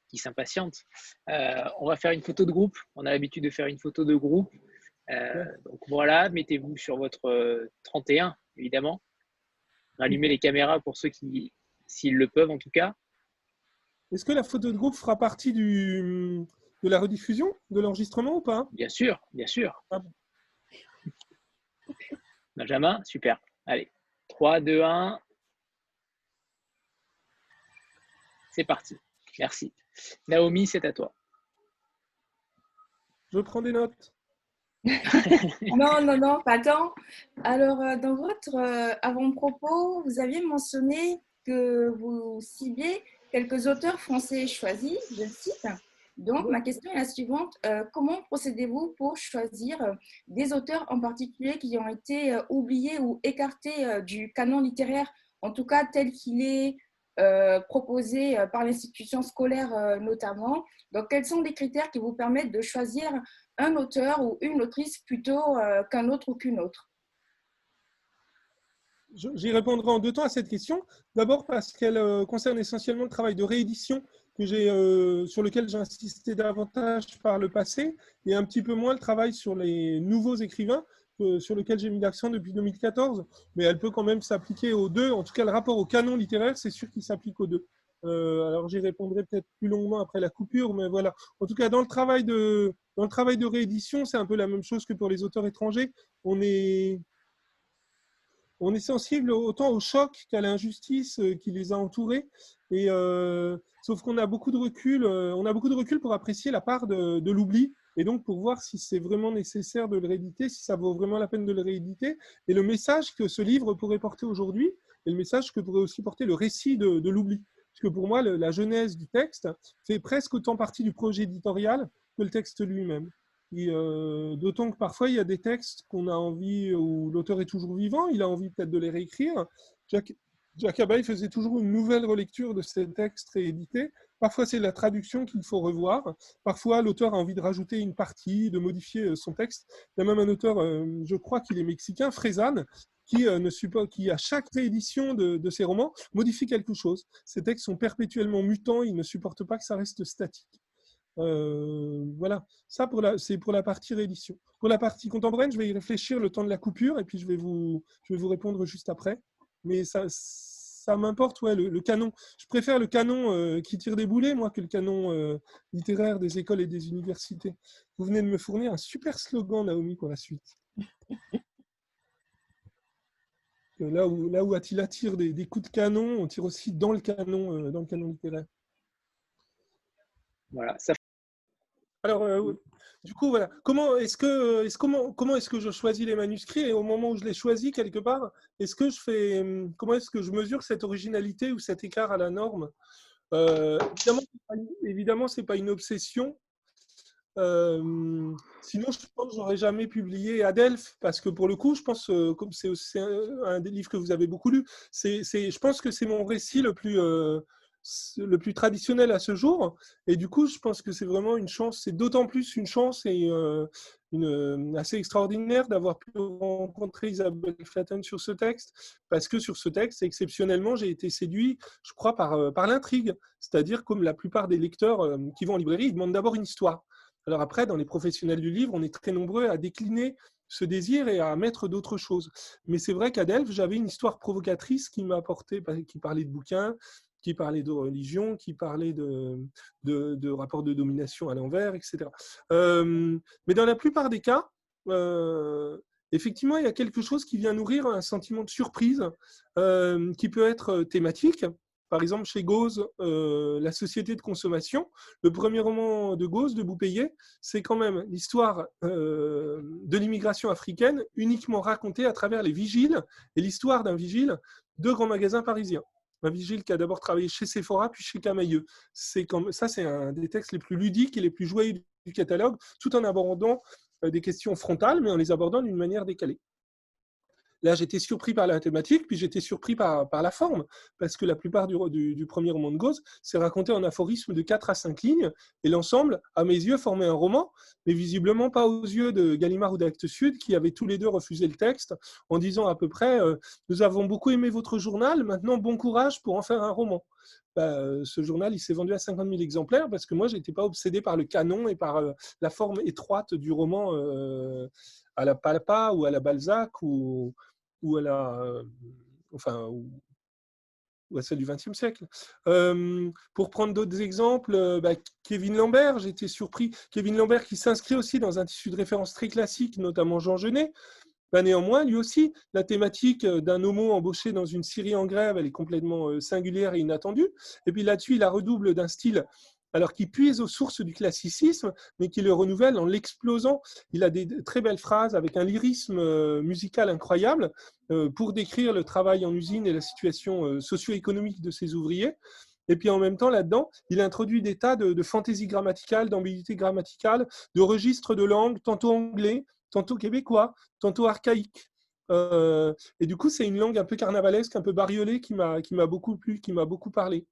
qui s'impatiente. Euh, on va faire une photo de groupe. On a l'habitude de faire une photo de groupe. Euh, donc voilà, mettez-vous sur votre 31, euh, évidemment. Allumez les caméras pour ceux qui, s'ils le peuvent en tout cas. Est-ce que la photo de groupe fera partie du, de la rediffusion, de l'enregistrement ou pas? Bien sûr, bien sûr. Ah *laughs* Benjamin, super. Allez, 3, 2, 1. C'est parti. Merci. Naomi, c'est à toi. Je prends des notes. *laughs* non, non, non, pas tant. Alors, euh, dans votre euh, avant-propos, vous aviez mentionné que vous ciblez quelques auteurs français choisis, je cite. Donc, ma question est la suivante. Euh, comment procédez-vous pour choisir des auteurs en particulier qui ont été oubliés ou écartés du canon littéraire, en tout cas tel qu'il est proposés euh, par l'institution scolaire euh, notamment. Donc, quels sont les critères qui vous permettent de choisir un auteur ou une autrice plutôt qu'un autre ou qu'une autre? J'y répondrai en deux temps à cette question. D'abord parce qu'elle euh, concerne essentiellement le travail de réédition que euh, sur lequel j'ai insisté davantage par le passé et un petit peu moins le travail sur les nouveaux écrivains euh, sur lequel j'ai mis l'accent depuis 2014. Mais elle peut quand même s'appliquer aux deux. En tout cas, le rapport au canon littéraire, c'est sûr qu'il s'applique aux deux. alors j'y répondrai peut-être plus longuement après la coupure, mais voilà. En tout cas, dans le travail de, dans le travail de réédition, c'est un peu la même chose que pour les auteurs étrangers. On est, on est sensible autant au choc qu'à l'injustice euh, qui les a entourés. Et, euh, sauf qu'on a beaucoup de recul, euh, on a beaucoup de recul pour apprécier la part de, l'oubli et donc pour voir si c'est vraiment nécessaire de le rééditer, si ça vaut vraiment la peine de le rééditer. Et le message que ce livre pourrait porter aujourd'hui, et le message que pourrait aussi porter le récit de, l'oubli. Parce que pour moi, la genèse du texte fait presque autant partie du projet éditorial que le texte lui-même. Euh, d'autant que parfois, il y a des textes qu'on a envie, où l'auteur est toujours vivant, il a envie peut-être de les réécrire. Jack Abay faisait toujours une nouvelle relecture de ces textes réédités. Parfois, c'est la traduction qu'il faut revoir. Parfois, l'auteur a envie de rajouter une partie, de modifier euh, son texte. Il y a même un auteur, euh, je crois qu'il est mexicain, Frézanne, qui, supporte, qui, à chaque réédition de, ses romans, modifie quelque chose. Ces textes sont perpétuellement mutants, ils ne supportent pas que ça reste statique. Euh, voilà, ça c'est pour la partie réédition. Pour la partie contemporaine, je vais y réfléchir le temps de la coupure et puis je vais vous, je vais vous répondre juste après. Mais ça, ça m'importe, ouais, le, canon. Je préfère le canon euh, qui tire des boulets, moi, que le canon euh, littéraire des écoles et des universités. Vous venez de me fournir un super slogan, Naomi, pour la suite. là où, là où Attila tire des, des, coups de canon, on tire aussi dans le canon, dans le canon littéraire. Voilà, ça alors, euh, du coup, voilà. Comment est-ce que, comment, est-ce que je choisis les manuscrits et au moment où je les choisis quelque part, est-ce que je fais, comment est-ce que je mesure cette originalité ou cet écart à la norme? Euh, Évidemment, ce n'est pas une obsession. Euh, sinon, je pense que j'aurais jamais publié Adelph parce que pour le coup, je pense, comme c'est un des livres que vous avez beaucoup lu, c'est, je pense que c'est mon récit le plus le plus traditionnel à ce jour. Et du coup, je pense que c'est vraiment une chance, c'est d'autant plus une chance et euh, euh, assez extraordinaire d'avoir pu rencontrer Isabelle Flatten sur ce texte, parce que sur ce texte, exceptionnellement, j'ai été séduit, je crois, par, euh, l'intrigue. C'est-à-dire, comme la plupart des lecteurs qui vont en librairie, ils demandent d'abord une histoire. Alors après, dans les professionnels du livre, on est très nombreux à décliner ce désir et à mettre d'autres choses. Mais c'est vrai qu'à Delphes, j'avais une histoire provocatrice qui m'a apporté, qui parlait de bouquins, qui parlait de religion, qui parlait de, de, rapports de domination à l'envers, etc. Euh, mais dans la plupart des cas, euh, effectivement, il y a quelque chose qui vient nourrir un sentiment de surprise euh, qui peut être thématique. Par exemple, chez Gauze, La société de consommation, le premier roman de Gauze, de Boupéillé, c'est quand même l'histoire de l'immigration africaine uniquement racontée à travers les vigiles et l'histoire d'un vigile de grands magasins parisiens un vigile qui a d'abord travaillé chez Sephora puis chez Camailleux. C'est comme ça, c'est un des textes les plus ludiques et les plus joyeux du catalogue, tout en abordant euh, des questions frontales, mais en les abordant d'une manière décalée. Là, j'étais surpris par la thématique, puis j'étais surpris par, la forme, parce que la plupart du, premier roman de Gauze, c'est raconté en aphorisme de 4 à 5 lignes, et l'ensemble, à mes yeux, formait un roman, mais visiblement pas aux yeux de Gallimard ou d'Actes Sud, qui avaient tous les deux refusé le texte, en disant à peu près euh, Nous avons beaucoup aimé votre journal, maintenant bon courage pour en faire un roman. Bah, ce journal, il s'est vendu à 50 000 exemplaires parce que moi, je n'étais pas obsédé par le canon et par euh, la forme étroite du roman euh, à la Palpa ou à la Balzac ou, ou à euh, enfin, ou, à celle du XXe siècle. pour prendre d'autres exemples, bah, Kevin Lambert, j'ai été surpris. Kevin Lambert qui s'inscrit aussi dans un tissu de référence très classique, notamment Jean Genet, bah, néanmoins, lui aussi, la thématique euh, d'un homo embauché dans une Syrie en grève, elle est complètement euh, singulière et inattendue. Et puis là-dessus, il la redouble d'un style alors qui puise aux sources du classicisme, mais qui le renouvelle en l'explosant. Il a des très belles phrases avec un lyrisme euh, musical incroyable pour décrire le travail en usine et la situation socio-économique de ses ouvriers. Et puis en même temps, là-dedans, il introduit des tas de, fantaisies grammaticales, d'ambiguïtés grammaticales, de registres de langue, tantôt anglais, tantôt québécois, tantôt archaïque. Euh, et du coup, c'est une langue un peu carnavalesque, un peu bariolée qui m'a beaucoup plu, qui m'a beaucoup parlé.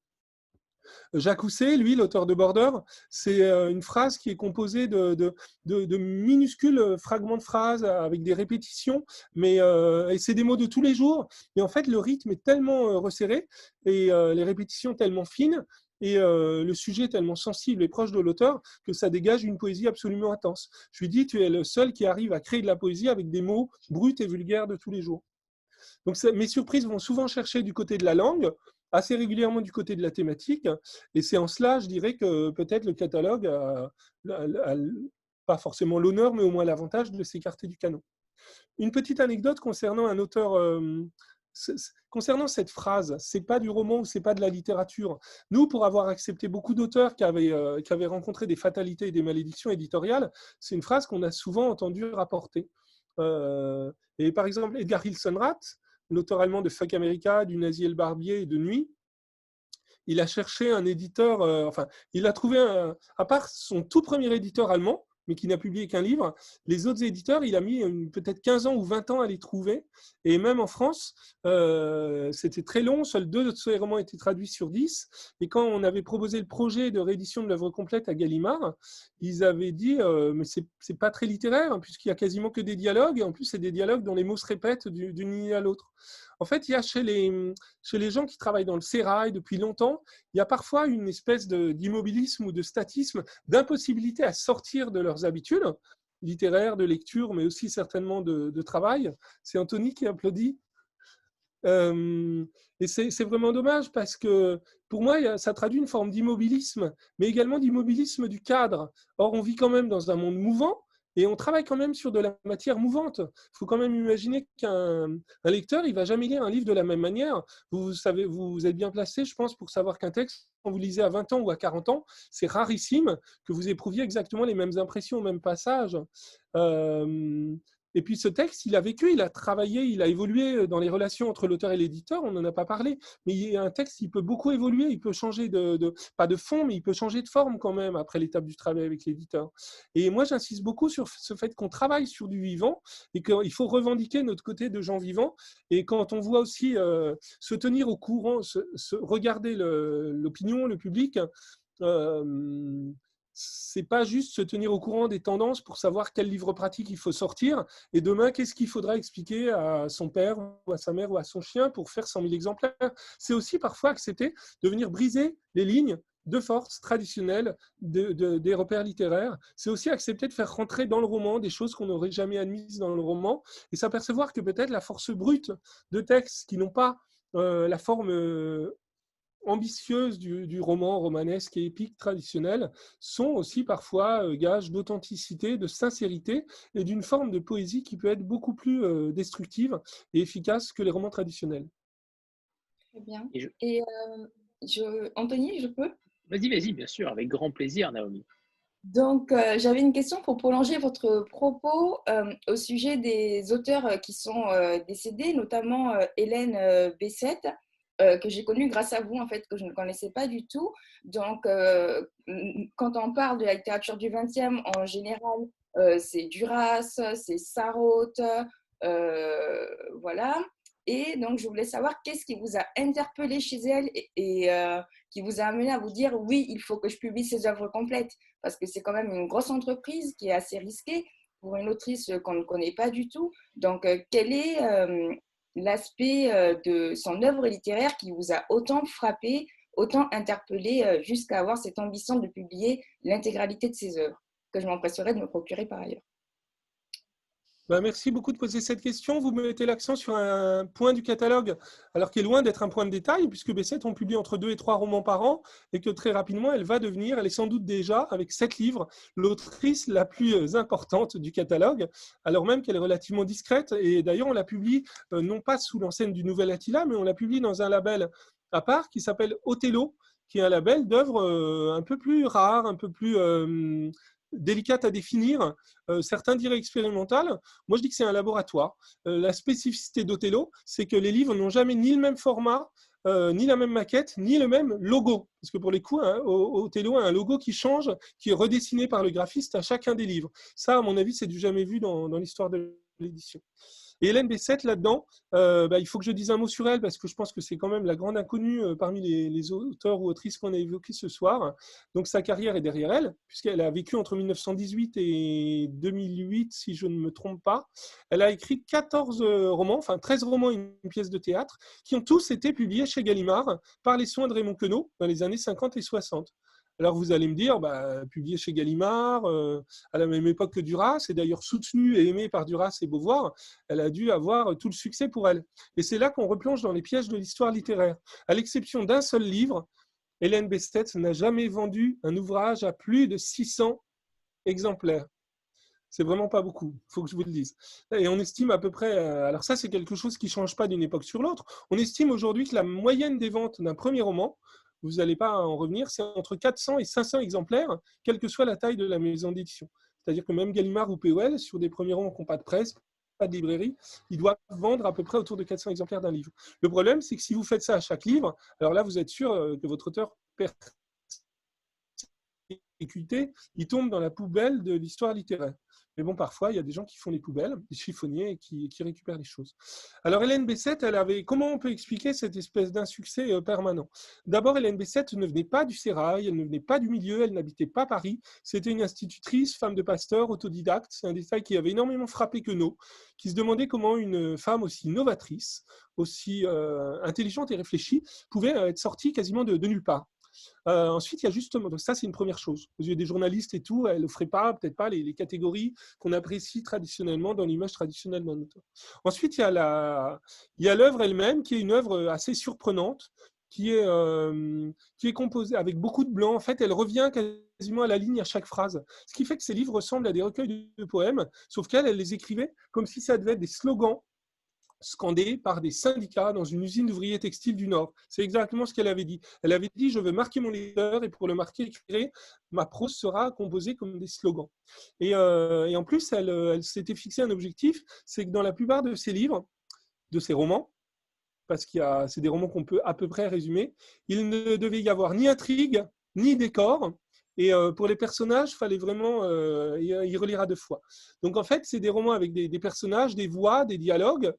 Jacques Housset, lui, l'auteur de Border, c'est une phrase qui est composée de, minuscules fragments de phrases avec des répétitions, mais et c'est des mots de tous les jours. Mais en fait, le rythme est tellement resserré et les répétitions tellement fines et le sujet tellement sensible et proche de l'auteur que ça dégage une poésie absolument intense. Je lui dis, tu es le seul qui arrive à créer de la poésie avec des mots bruts et vulgaires de tous les jours. Donc mes surprises vont souvent chercher du côté de la langue, assez régulièrement du côté de la thématique, et c'est en cela, je dirais que peut-être le catalogue a, pas forcément l'honneur, mais au moins l'avantage de s'écarter du canon. Une petite anecdote concernant un auteur concernant cette phrase, c'est pas du roman ou c'est pas de la littérature. Nous, pour avoir accepté beaucoup d'auteurs qui avaient, euh, rencontré des fatalités et des malédictions éditoriales, c'est une phrase qu'on a souvent entendu rapporter. Euh, et par exemple, Edgar Hilsenrath, l'auteur allemand de Fuck America, du Nazi et le Barbier et de Nuit, il a cherché un éditeur, euh, enfin, il a trouvé, un, à part son tout premier éditeur allemand, mais qui n'a publié qu'un livre. Les autres éditeurs, il a mis peut-être 15 ans ou 20 ans à les trouver. Et même en France, euh, c'était très long. Seuls deux de ses romans étaient traduits sur 10. Et quand on avait proposé le projet de réédition de l'œuvre complète à Gallimard, ils avaient dit euh, Mais c'est pas très littéraire, hein, puisqu'il y a quasiment que des dialogues. Et en plus, c'est des dialogues dont les mots se répètent d'une ligne à l'autre. En fait, il y a chez les, chez les gens qui travaillent dans le sérail depuis longtemps, il y a parfois une espèce d'immobilisme ou de statisme, d'impossibilité à sortir de leurs habitudes littéraires, de lecture, mais aussi certainement de, travail. C'est Anthony qui applaudit. Euh, et c'est vraiment dommage parce que pour moi, ça traduit une forme d'immobilisme, mais également d'immobilisme du cadre. Or, on vit quand même dans un monde mouvant et on travaille quand même sur de la matière mouvante. Il faut quand même imaginer qu'un lecteur, il va jamais lire un livre de la même manière. Vous, savez, vous êtes bien placé, je pense, pour savoir qu'un texte, quand vous lisez à 20 ans ou à 40 ans, c'est rarissime que vous éprouviez exactement les mêmes impressions au même passage. Euh, et puis ce texte, il a vécu, il a travaillé, il a évolué dans les relations entre l'auteur et l'éditeur, on n'en a pas parlé, mais un texte, il peut beaucoup évoluer, il peut changer de, pas de fond, mais il peut changer de forme quand même après l'étape du travail avec l'éditeur. Et moi, j'insiste beaucoup sur ce fait qu'on travaille sur du vivant et qu'il faut revendiquer notre côté de gens vivants. Et quand on voit aussi euh, se tenir au courant, regarder l'opinion, le, public, euh, c'est pas juste se tenir au courant des tendances pour savoir quel livre pratique il faut sortir et demain qu'est-ce qu'il faudra expliquer à son père ou à sa mère ou à son chien pour faire 100 000 exemplaires? C'est aussi parfois accepter de venir briser les lignes de force traditionnelles des repères littéraires. C'est aussi accepter de faire rentrer dans le roman des choses qu'on n'aurait jamais admises dans le roman et s'apercevoir que peut-être la force brute de textes qui n'ont pas euh, la forme euh, ambitieuses du, roman romanesque et épique traditionnel sont aussi parfois euh, gages d'authenticité, de sincérité et d'une forme de poésie qui peut être beaucoup plus euh, destructive et efficace que les romans traditionnels. Très bien. Et, euh, je, Anthony, je peux? Vas-y, vas-y, bien sûr, avec grand plaisir, Naomi. Donc, j'avais une question pour prolonger votre propos au sujet des auteurs qui sont décédés, notamment Hélène Bessette. Euh, que j'ai connu grâce à vous, en fait, que je ne connaissais pas du tout. Donc, euh, quand on parle de la littérature du XXe, en général, euh, c'est Duras, c'est Sarraute, voilà. Et donc, je voulais savoir qu'est-ce qui vous a interpellé chez elle et, qui vous a amené à vous dire oui, il faut que je publie ces œuvres complètes parce que c'est quand même une grosse entreprise qui est assez risquée pour une autrice qu'on ne connaît pas du tout. Donc, quel est l'aspect euh, de son œuvre littéraire qui vous a autant frappé, autant interpellé euh, jusqu'à avoir cette ambition de publier l'intégralité de ses œuvres, que je m'empresserai de me procurer par ailleurs. Bah, merci beaucoup de poser cette question. Vous mettez l'accent sur un point du catalogue, alors qu'il est loin d'être un point de détail, puisque B7, on publie entre deux et trois romans par an, et que très rapidement, elle va devenir, elle est sans doute déjà, avec sept livres, l'autrice la plus euh, importante du catalogue, alors même qu'elle est relativement discrète. Et d'ailleurs, on la publie euh, non pas sous l'enseigne du Nouvel Attila, mais on la publie dans un label à part qui s'appelle Othello, qui est un label d'œuvres euh, un peu plus rares, un peu plus délicate à définir. Euh, certains diraient expérimental. Moi, je dis que c'est un laboratoire. Euh, la spécificité d'Othello, c'est que les livres n'ont jamais ni le même format, euh, ni la même maquette, ni le même logo. Parce que pour les coups, hein, Othello a un logo qui change, qui est redessiné par le graphiste à chacun des livres. Ça, à mon avis, c'est du jamais vu dans, l'histoire de l'édition. Et Hélène Bessette, là-dedans, euh, bah, il faut que je dise un mot sur elle parce que je pense que c'est quand même la grande inconnue euh, parmi les, auteurs ou autrices qu'on a évoqués ce soir. Donc sa carrière est derrière elle, puisqu'elle a vécu entre 1918 et 2008, si je ne me trompe pas. Elle a écrit 14 euh, romans, enfin 13 romans et une pièce de théâtre, qui ont tous été publiés chez Gallimard par les soins de Raymond Queneau dans les années 50 et 60. Alors vous allez me dire, bah, publié chez Gallimard, euh, à la même époque que Duras, et d'ailleurs soutenue et aimée par Duras et Beauvoir, elle a dû avoir tout le succès pour elle. Et c'est là qu'on replonge dans les pièges de l'histoire littéraire. À l'exception d'un seul livre, Hélène Bestet n'a jamais vendu un ouvrage à plus de 600 exemplaires. C'est vraiment pas beaucoup, il faut que je vous le dise. Et on estime à peu près, euh, alors ça c'est quelque chose qui ne change pas d'une époque sur l'autre, on estime aujourd'hui que la moyenne des ventes d'un premier roman, vous n'allez pas en revenir, c'est entre 400 et 500 exemplaires, quelle que soit la taille de la maison d'édition. C'est-à-dire que même Gallimard ou POL, sur des premiers romans qui n'ont pas de presse, pas de librairie, ils doivent vendre à peu près autour de 400 exemplaires d'un livre. Le problème, c'est que si vous faites ça à chaque livre, alors là, vous êtes sûr euh, que votre auteur perd il tombe dans la poubelle de l'histoire littéraire. Mais bon, parfois, il y a des gens qui font les poubelles, des chiffonniers, et qui, récupèrent les choses. Alors, Hélène Bessette, elle avait, comment on peut expliquer cette espèce d'insuccès euh, permanent? D'abord, Hélène Bessette ne venait pas du Sérail, elle ne venait pas du milieu, elle n'habitait pas Paris. C'était une institutrice, femme de pasteur, autodidacte. C'est un détail qui avait énormément frappé Queneau, qui se demandait comment une femme aussi novatrice, aussi euh, intelligente et réfléchie, pouvait euh, être sortie quasiment de nulle part. Euh, ensuite, il y a justement, ça c'est une première chose. Aux yeux des journalistes et tout, elle n'offrait pas, peut-être pas les, catégories qu'on apprécie traditionnellement dans l'image traditionnelle d'un auteur. Ensuite, il y a il y a l'œuvre elle-même qui est une œuvre assez surprenante, qui est, euh, qui est composée avec beaucoup de blanc. En fait, elle revient quasiment à la ligne à chaque phrase. Ce qui fait que ces livres ressemblent à des recueils de poèmes, sauf qu'elle, elle les écrivait comme si ça devait être des slogans scandé par des syndicats dans une usine d'ouvriers textiles du Nord. C'est exactement ce qu'elle avait dit. Elle avait dit, je veux marquer mon lecteur et pour le marquer, ma prose sera composée comme des slogans. Et, euh, en plus, euh, elle, s'était fixé un objectif, c'est que dans la plupart de ses livres, de ses romans, parce qu'il c'est des romans qu'on peut à peu près résumer, il ne devait y avoir ni intrigue, ni décor, et euh, pour les personnages, il fallait vraiment euh, y relire à deux fois. Donc en fait, c'est des romans avec des, personnages, des voix, des dialogues.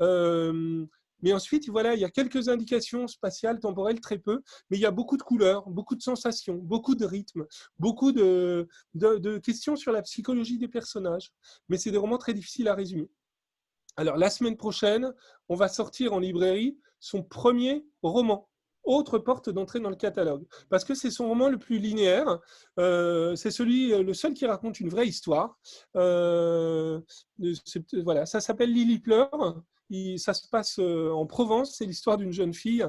Euh, mais ensuite, voilà, il y a quelques indications spatiales, temporelles, très peu, mais il y a beaucoup de couleurs, beaucoup de sensations, beaucoup de rythmes, beaucoup de, de questions sur la psychologie des personnages. Mais c'est des romans très difficiles à résumer. Alors, la semaine prochaine, on va sortir en librairie son premier roman autre porte d'entrée dans le catalogue. Parce que c'est son roman le plus linéaire. Euh, c'est celui, euh, le seul qui raconte une vraie histoire. Euh, voilà, ça s'appelle Lily pleure. ça se passe en Provence. C'est l'histoire d'une jeune fille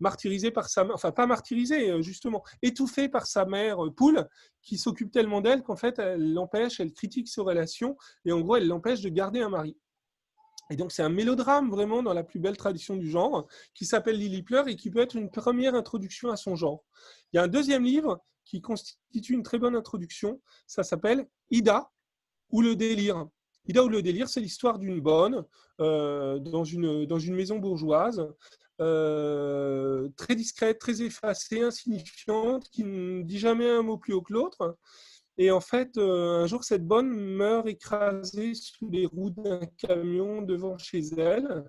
martyrisée par sa mère, enfin pas martyrisée justement, étouffée par sa mère poule, qui s'occupe tellement d'elle qu'en fait elle l'empêche, elle critique ses relations et en gros elle l'empêche de garder un mari. Et donc, c'est un mélodrame vraiment dans la plus belle tradition du genre, qui s'appelle Lily pleure et qui peut être une première introduction à son genre. Il y a un deuxième livre qui constitue une très bonne introduction. Ça s'appelle Ida ou le délire. Ida ou le délire, c'est l'histoire d'une bonne euh, dans, une, dans une maison bourgeoise, euh, très discrète, très effacée, insignifiante, qui ne dit jamais un mot plus haut que l'autre, et en fait, euh, un jour, cette bonne meurt écrasée sous les roues d'un camion devant chez elle.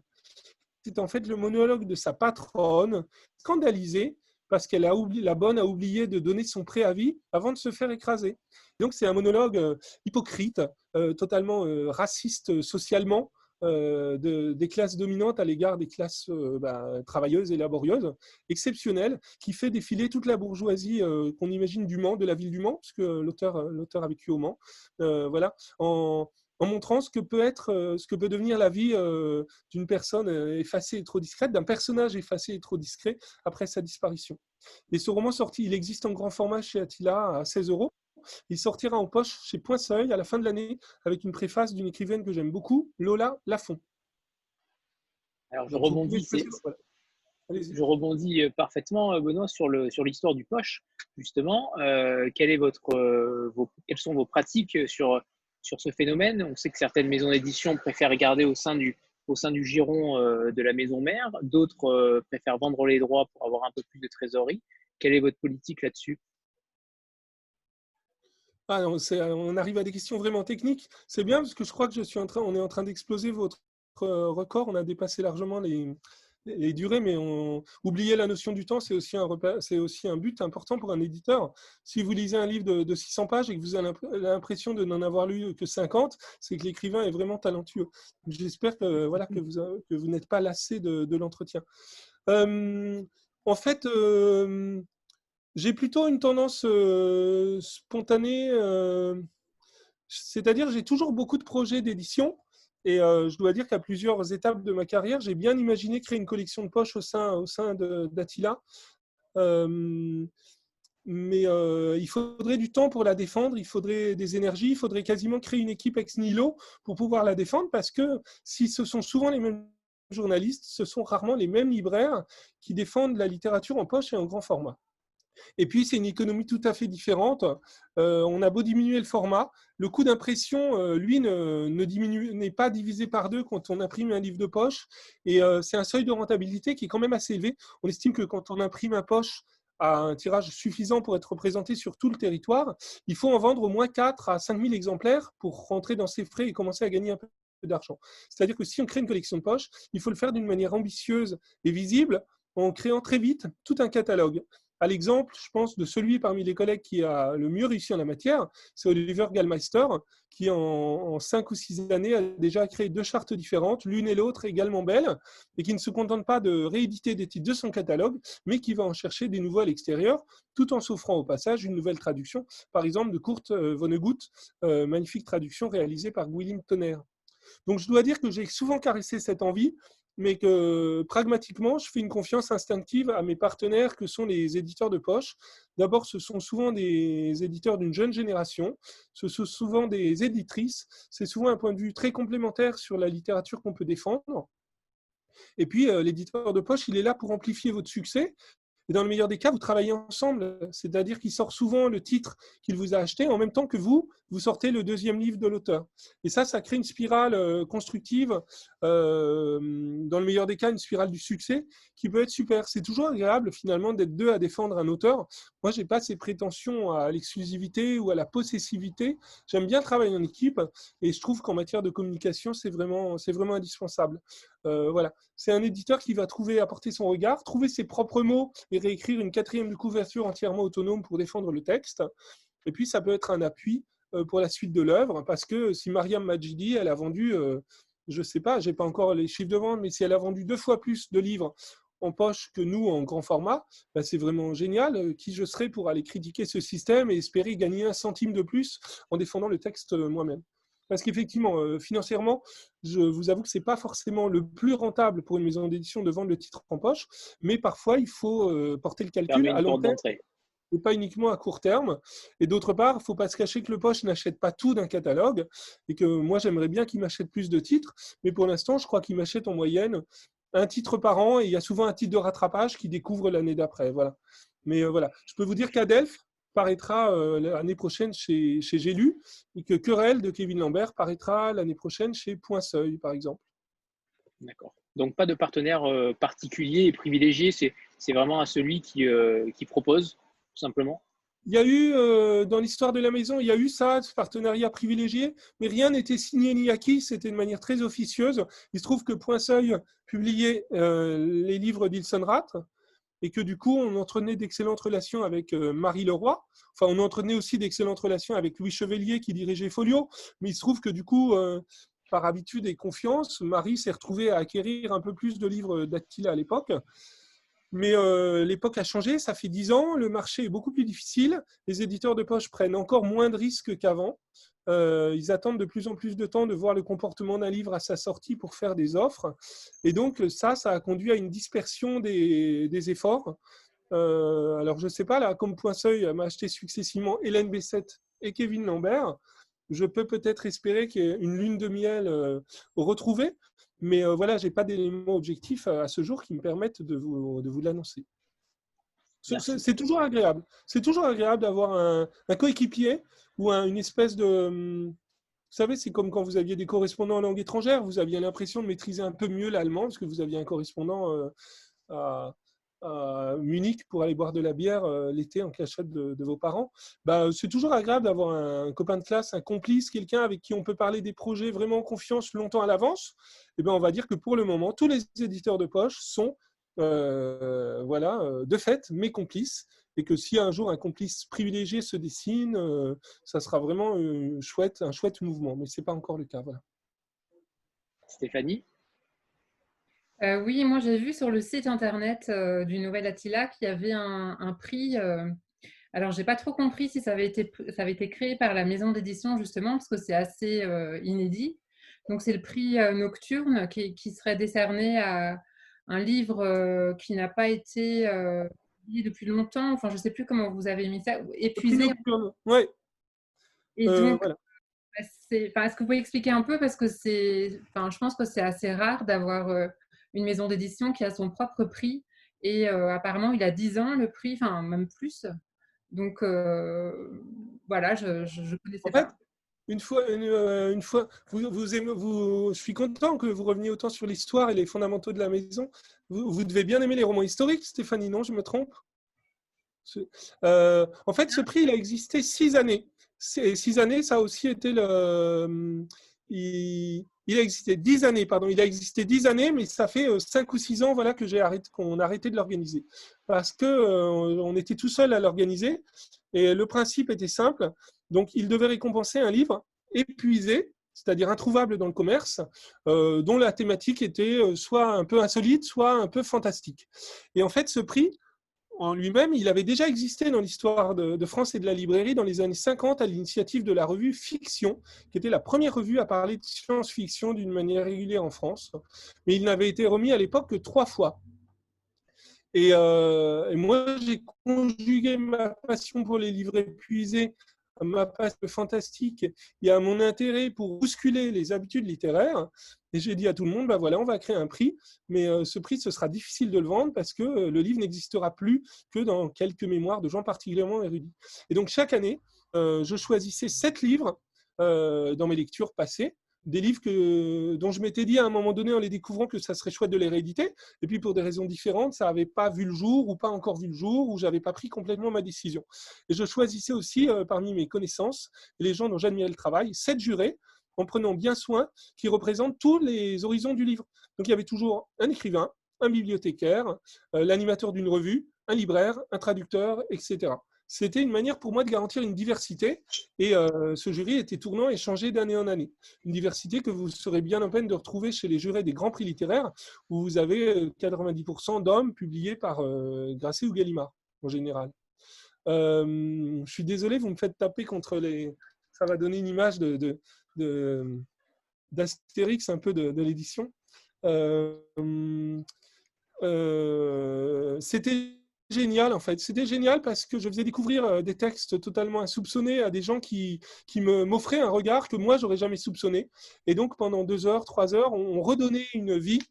C'est en fait le monologue de sa patronne, scandalisée parce qu'elle a oublié, la bonne a oublié de donner son préavis avant de se faire écraser. Donc c'est un monologue euh, hypocrite, euh, totalement raciste socialement, de, des classes dominantes à l'égard des classes euh, bah, travailleuses et laborieuses, exceptionnelle, qui fait défiler toute la bourgeoisie euh, qu'on imagine du Mans, de la ville du Mans, puisque l'auteur, l'auteur a vécu au Mans, voilà, en, en, montrant ce que peut être, ce que peut devenir la vie d'une personne effacée et trop discrète, d'un personnage effacé et trop discret après sa disparition. Et ce roman sorti, il existe en grand format chez Attila à 16 euros. Il sortira en poche chez Point Seuil à la fin de l'année avec une préface d'une écrivaine que j'aime beaucoup, Lola Lafont. Alors je rebondis, je rebondis euh, parfaitement, euh, Benoît, sur l'histoire sur du poche, justement. Euh, est votre, quelles sont vos pratiques sur, sur ce phénomène? On sait que certaines maisons d'édition préfèrent garder au sein du, au sein du giron de la maison mère, d'autres préfèrent vendre les droits pour avoir un peu plus de trésorerie. Quelle est votre politique là-dessus? Ah, on, arrive à des questions vraiment techniques. C'est bien parce que je crois que je suis en train, on est en train d'exploser votre record. On a dépassé largement les, durées, mais oublier la notion du temps, c'est aussi, un, but important pour un éditeur. Si vous lisez un livre de, 600 pages et que vous avez l'impression de n'en avoir lu que 50, c'est que l'écrivain est vraiment talentueux. J'espère que, voilà, que, vous, n'êtes pas lassé de, l'entretien. Euh, en fait, euh, j'ai plutôt une tendance euh, spontanée, euh, c'est-à-dire j'ai toujours beaucoup de projets d'édition. Et euh, je dois dire qu'à plusieurs étapes de ma carrière, j'ai bien imaginé créer une collection de poches au sein, au sein d'Attila. mais il faudrait du temps pour la défendre, il faudrait des énergies, il faudrait quasiment créer une équipe ex nihilo pour pouvoir la défendre parce que si ce sont souvent les mêmes journalistes, ce sont rarement les mêmes libraires qui défendent la littérature en poche et en grand format. Et puis, c'est une économie tout à fait différente. Euh, on a beau diminuer le format, le coût d'impression, euh, lui, n'est pas divisé par deux quand on imprime un livre de poche. Et euh, c'est un seuil de rentabilité qui est quand même assez élevé. On estime que quand on imprime un poche à un tirage suffisant pour être représenté sur tout le territoire, il faut en vendre au moins 4 à 5 000 exemplaires pour rentrer dans ses frais et commencer à gagner un peu d'argent. C'est-à-dire que si on crée une collection de poches, il faut le faire d'une manière ambitieuse et visible en créant très vite tout un catalogue à l'exemple, je pense, de celui parmi les collègues qui a le mieux réussi en la matière, c'est Oliver Gallmeister, qui en, cinq ou six années a déjà créé deux chartes différentes, l'une et l'autre également belles, et qui ne se contente pas de rééditer des titres de son catalogue, mais qui va en chercher des nouveaux à l'extérieur, tout en s'offrant au passage une nouvelle traduction, par exemple de Kurt euh, Vonnegut, euh, magnifique traduction réalisée par William Tonnerre. Donc je dois dire que j'ai souvent caressé cette envie mais que pragmatiquement, je fais une confiance instinctive à mes partenaires que sont les éditeurs de poche. D'abord, ce sont souvent des éditeurs d'une jeune génération, ce sont souvent des éditrices, c'est souvent un point de vue très complémentaire sur la littérature qu'on peut défendre. Et puis, euh, l'éditeur de poche, il est là pour amplifier votre succès. Et dans le meilleur des cas, vous travaillez ensemble, c'est-à-dire qu'il sort souvent le titre qu'il vous a acheté en même temps que vous, vous sortez le deuxième livre de l'auteur. Et ça, ça crée une spirale euh, constructive, euh, dans le meilleur des cas, une spirale du succès qui peut être super. C'est toujours agréable finalement d'être deux à défendre un auteur. Moi, je n'ai pas ces prétentions à l'exclusivité ou à la possessivité. J'aime bien travailler en équipe et je trouve qu'en matière de communication, c'est vraiment, c'est vraiment indispensable. Euh, voilà, c'est un éditeur qui va trouver, apporter son regard, trouver ses propres mots et réécrire une quatrième de couverture entièrement autonome pour défendre le texte. Et puis, ça peut être un appui euh, pour la suite de l'œuvre, parce que si Mariam Majidi, elle a vendu, euh, je ne sais pas, je n'ai pas encore les chiffres de vente, mais si elle a vendu deux fois plus de livres en poche que nous en grand format, bah, c'est vraiment génial. Qui je serais pour aller critiquer ce système et espérer gagner un centime de plus en défendant le texte moi-même parce qu'effectivement, financièrement, je vous avoue que ce n'est pas forcément le plus rentable pour une maison d'édition de vendre le titre en poche, mais parfois, il faut porter le calcul à long terme et pas uniquement à court terme. Et d'autre part, il ne faut pas se cacher que le poche n'achète pas tout d'un catalogue et que moi, j'aimerais bien qu'il m'achète plus de titres, mais pour l'instant, je crois qu'il m'achète en moyenne un titre par an et il y a souvent un titre de rattrapage qui découvre l'année d'après. Voilà. Mais euh, voilà, je peux vous dire qu'Adelph paraîtra euh, l'année prochaine chez, chez et que Querelle de Kevin Lambert paraîtra l'année prochaine chez Point Seuil, par exemple. D'accord. Donc pas de partenaire euh, particulier et privilégié, c'est vraiment à celui qui, qui propose simplement? Il y a eu, euh, dans l'histoire de la maison, il y a eu ça, ce partenariat privilégié, mais rien n'était signé ni acquis, c'était de manière très officieuse. Il se trouve que Point Seuil publiait euh, les livres d'Ilson Rath, et que du coup, on entretenait d'excellentes relations avec euh, Marie Leroy. Enfin, on entretenait aussi d'excellentes relations avec Louis Chevelier, qui dirigeait Folio, mais il se trouve que du coup, par habitude et confiance, Marie s'est retrouvée à acquérir un peu plus de livres d'Attila à l'époque. Mais euh, l'époque a changé, ça fait dix ans, le marché est beaucoup plus difficile, les éditeurs de poche prennent encore moins de risques qu'avant. Euh, ils attendent de plus en plus de temps de voir le comportement d'un livre à sa sortie pour faire des offres. Et donc ça, ça a conduit à une dispersion des, efforts. Euh, alors je ne sais pas, là, comme point seuil m'a acheté successivement Hélène Bessette et Kevin Lambert, je peux peut-être espérer qu'il y ait une lune de miel retrouvée. Mais euh, voilà, je n'ai pas d'éléments objectifs à, ce jour qui me permettent de vous, de vous l'annoncer. C'est toujours agréable. C'est toujours agréable d'avoir un, coéquipier ou une espèce de... Hum, vous savez, c'est comme quand vous aviez des correspondants en langue étrangère, vous aviez l'impression de maîtriser un peu mieux l'allemand parce que vous aviez un correspondant euh, à, à Munich pour aller boire de la bière l'été en cachette de, vos parents, bah, c'est toujours agréable d'avoir un, copain de classe, un complice, quelqu'un avec qui on peut parler des projets vraiment en confiance longtemps à l'avance. Et ben, on va dire que pour le moment, tous les éditeurs de poche sont voilà, de fait mes complices et que si un jour un complice privilégié se dessine, euh, ça sera vraiment chouette, un chouette mouvement. Mais ce n'est pas encore le cas. Voilà. Stéphanie? Euh, Oui, moi j'ai vu sur le site internet euh, du Nouvel Attila qu'il y avait un, prix. alors, je n'ai pas trop compris si ça avait, été, ça avait été créé par la maison d'édition, justement, parce que c'est assez inédit. Donc, c'est le prix Nocturne qui, qui, serait décerné à un livre qui n'a pas été depuis longtemps. Enfin, je ne sais plus comment vous avez mis ça. Épuisé. Oui. Et euh, donc, bah, est-ce que vous pouvez expliquer un peu? Parce que c'est, enfin, je pense que c'est assez rare d'avoir euh, une maison d'édition qui a son propre prix et euh, apparemment il a 10 ans le prix, enfin même plus. Donc voilà, je, je, connaissais pas. une fois, une, fois vous, vous, aimez, vous, je suis content que vous reveniez autant sur l'histoire et les fondamentaux de la maison. Vous, devez bien aimer les romans historiques, Stéphanie, non Je me trompe? Euh, En fait, ce prix, il a existé six années. Six années, ça a aussi été le. Il, a existé dix années, pardon. Il a existé dix années, mais ça fait euh, cinq ou six ans, voilà, que j'ai arrêté, qu'on a arrêté de l'organiser, parce que euh, on était tout seul à l'organiser, et le principe était simple. Donc, il devait récompenser un livre épuisé c'est-à-dire introuvable dans le commerce, euh, dont la thématique était soit un peu insolite, soit un peu fantastique. Et en fait, ce prix, en lui-même, il avait déjà existé dans l'histoire de, France et de la librairie dans les années 50 à l'initiative de la revue Fiction, qui était la première revue à parler de science-fiction d'une manière régulière en France. Mais il n'avait été remis à l'époque que trois fois. Et, euh, et moi, j'ai conjugué ma passion pour les livres épuisés ma passe fantastique, y a mon intérêt pour bousculer les habitudes littéraires. Et j'ai dit à tout le monde, bah voilà, on va créer un prix, mais euh, ce prix, ce sera difficile de le vendre parce que euh, le livre n'existera plus que dans quelques mémoires de gens particulièrement érudits. Et donc chaque année, euh, je choisissais sept livres dans mes lectures passées des livres dont je m'étais dit à un moment donné en les découvrant que ça serait chouette de les rééditer. Et puis pour des raisons différentes, ça n'avait pas vu le jour ou pas encore vu le jour ou j'avais pas pris complètement ma décision. Et je choisissais aussi euh, parmi mes connaissances les gens dont j'admirais le travail, sept jurés en prenant bien soin qui représentent tous les horizons du livre. Donc il y avait toujours un écrivain, un bibliothécaire, euh, l'animateur d'une revue, un libraire, un traducteur, etc c'était une manière pour moi de garantir une diversité. Et euh, ce jury était tournant et changé d'année en année. Une diversité que vous serez bien en peine de retrouver chez les jurés des grands prix littéraires, où vous avez 90% euh, d'hommes publiés par euh, Grasset ou Gallimard, en général. je suis désolé, vous me faites taper contre les... Ça va donner une image de, d'Astérix un peu de, de l'édition. C'était génial en fait. C'était génial parce que je faisais découvrir euh, des textes totalement insoupçonnés à des gens qui, qui m'offraient un regard que moi j'aurais jamais soupçonné. Et donc pendant deux heures, trois heures, on, redonnait une vie,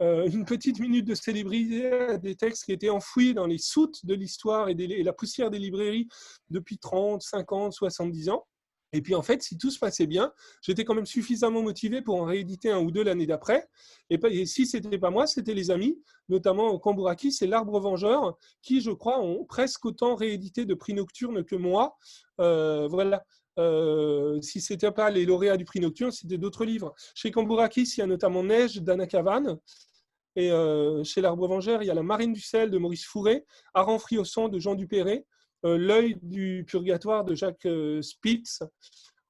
euh, une petite minute de célébrité à des textes qui étaient enfouis dans les soutes de l'histoire et, et, la poussière des librairies depuis 30, 50, 70 ans. Et puis en fait, si tout se passait bien, j'étais quand même suffisamment motivé pour en rééditer un ou deux l'année d'après. Et, si ce n'était pas moi, c'était les amis, notamment Kamburaki, c'est l'Arbre Vengeur, qui, je crois, ont presque autant réédité de prix nocturne que moi. Euh, voilà. Euh, si ce n'était pas les lauréats du prix nocturne, c'était d'autres livres. Chez Kamburakis, il y a notamment Neige d'Anna Kavan. Et euh, chez l'Arbre Vengeur, il y a La Marine du sel de Maurice Fourré, Aran Friosson de Jean Dupéré, L'œil du purgatoire de Jacques euh, Spitz.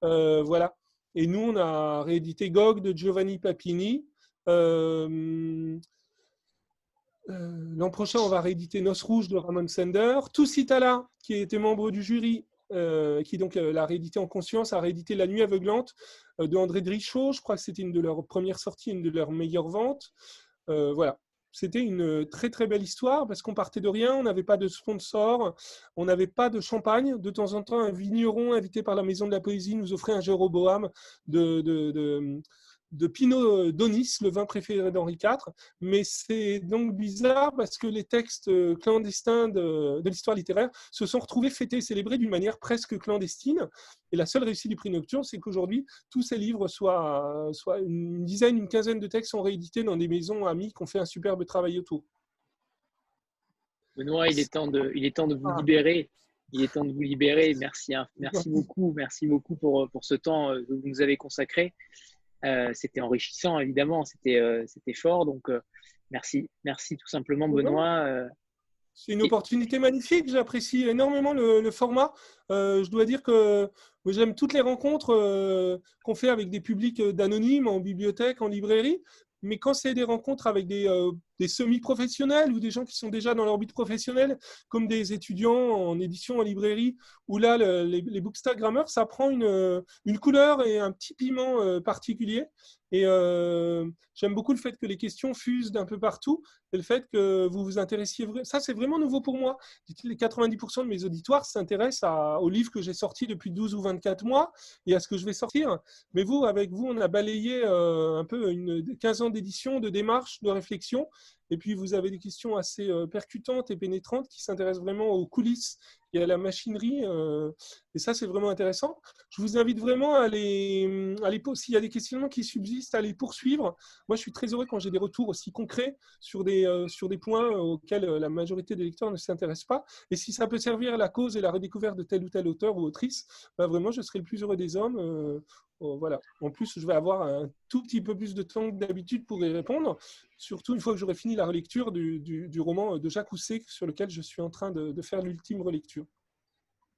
Euh, voilà. Et nous, on a réédité Gog de Giovanni Papini. L'an prochain, on va rééditer Noce Rouge de Ramon Sender. Toussitala, qui était membre du jury, qui donc l'a réédité en conscience, a réédité La Nuit aveuglante de André Drichot. Je crois que c'était une de leurs premières sorties, une de leurs meilleures ventes. voilà c'était une très très belle histoire parce qu'on partait de rien, on n'avait pas de sponsor, on n'avait pas de champagne. De temps en temps, un vigneron invité par la Maison de la Poésie nous offrait un Jéroboam de, de Pinot Donis, le vin préféré d'Henri IV. Mais c'est donc bizarre parce que les textes clandestins de, l'histoire littéraire se sont retrouvés fêtés et célébrés d'une manière presque clandestine. Et la seule réussite du prix Nocturne, c'est qu'aujourd'hui, tous ces livres, soit, soit une dizaine, une quinzaine de textes sont réédités dans des maisons amies qui ont fait un superbe travail autour. Benoît, il est temps de, il est temps de vous ah. libérer. Il est temps de vous libérer. Merci, hein. merci beaucoup, merci beaucoup pour, pour ce temps euh, que vous nous avez consacré. Euh, c'était enrichissant, évidemment, c'était euh, c'était fort. Donc, merci, merci tout simplement, Benoît. C'est une opportunité magnifique. J'apprécie énormément le, format. je dois dire que j'aime toutes les rencontres qu'on fait avec des publics d'anonymes en bibliothèque, en librairie. Mais quand c'est des rencontres avec des, des semi-professionnels ou des gens qui sont déjà dans l'orbite professionnelle, comme des étudiants en édition, en librairie, où là, les, les bookstagrammers, ça prend une, couleur et un petit piment euh, particulier. Et euh, j'aime beaucoup le fait que les questions fusent d'un peu partout et le fait que vous vous intéressiez. Ça, c'est vraiment nouveau pour moi. Les 90% de mes auditoires s'intéressent aux livres que j'ai sortis depuis 12 ou 24 mois et à ce que je vais sortir. Mais vous, avec vous, on a balayé euh, un peu une 15 ans d'édition, de démarche, de réflexion. Et puis, vous avez des questions assez euh, percutantes et pénétrantes qui s'intéressent vraiment aux coulisses et à la machinerie. Euh, et ça, c'est vraiment intéressant. Je vous invite vraiment à les, à les s'il y a des questionnements qui subsistent, à les poursuivre. Moi, je suis très heureux quand j'ai des retours aussi concrets sur des, euh, sur des points auxquels la majorité des lecteurs ne s'intéressent pas. Et si ça peut servir la cause et la redécouverte de tel ou tel auteur ou autrice, bah, vraiment, je serai le plus heureux des hommes. Oh, voilà. En plus, je vais avoir un tout petit peu plus de temps que d'habitude pour y répondre, surtout une fois que j'aurai fini la relecture du, roman de Jacques Housset sur lequel je suis en train de, faire l'ultime relecture.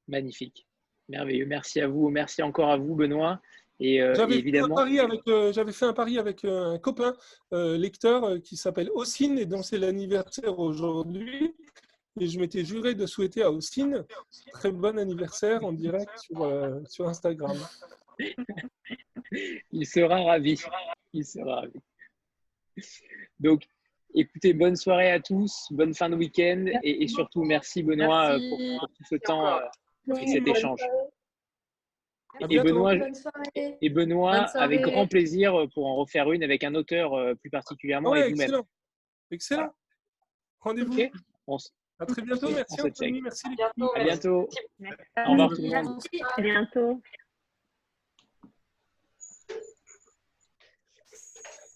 Magnifique. Merveilleux. Merci à vous. Merci encore à vous, Benoît. Et, euh, j'avais, évidemment... fait avec, euh, j'avais fait un pari avec euh, un copain lecteur qui s'appelle Ossine et dont c'est l'anniversaire aujourd'hui. Et je m'étais juré de souhaiter à Ossine très bon anniversaire en direct sur, sur Instagram. *laughs* Il sera ravi. Il sera ravi. Donc, écoutez, bonne soirée à tous, bonne fin de week-end et, surtout merci Benoît Pour, tout ce temps euh, et cet échange. Et Benoît, et Benoît avec grand plaisir pour en refaire une avec un auteur euh, plus particulièrement et vous-même. Excellent. excellent. Rendez-vous. À très bientôt. Merci Anthony. Merci. À bientôt. Au revoir tout le monde. À bientôt.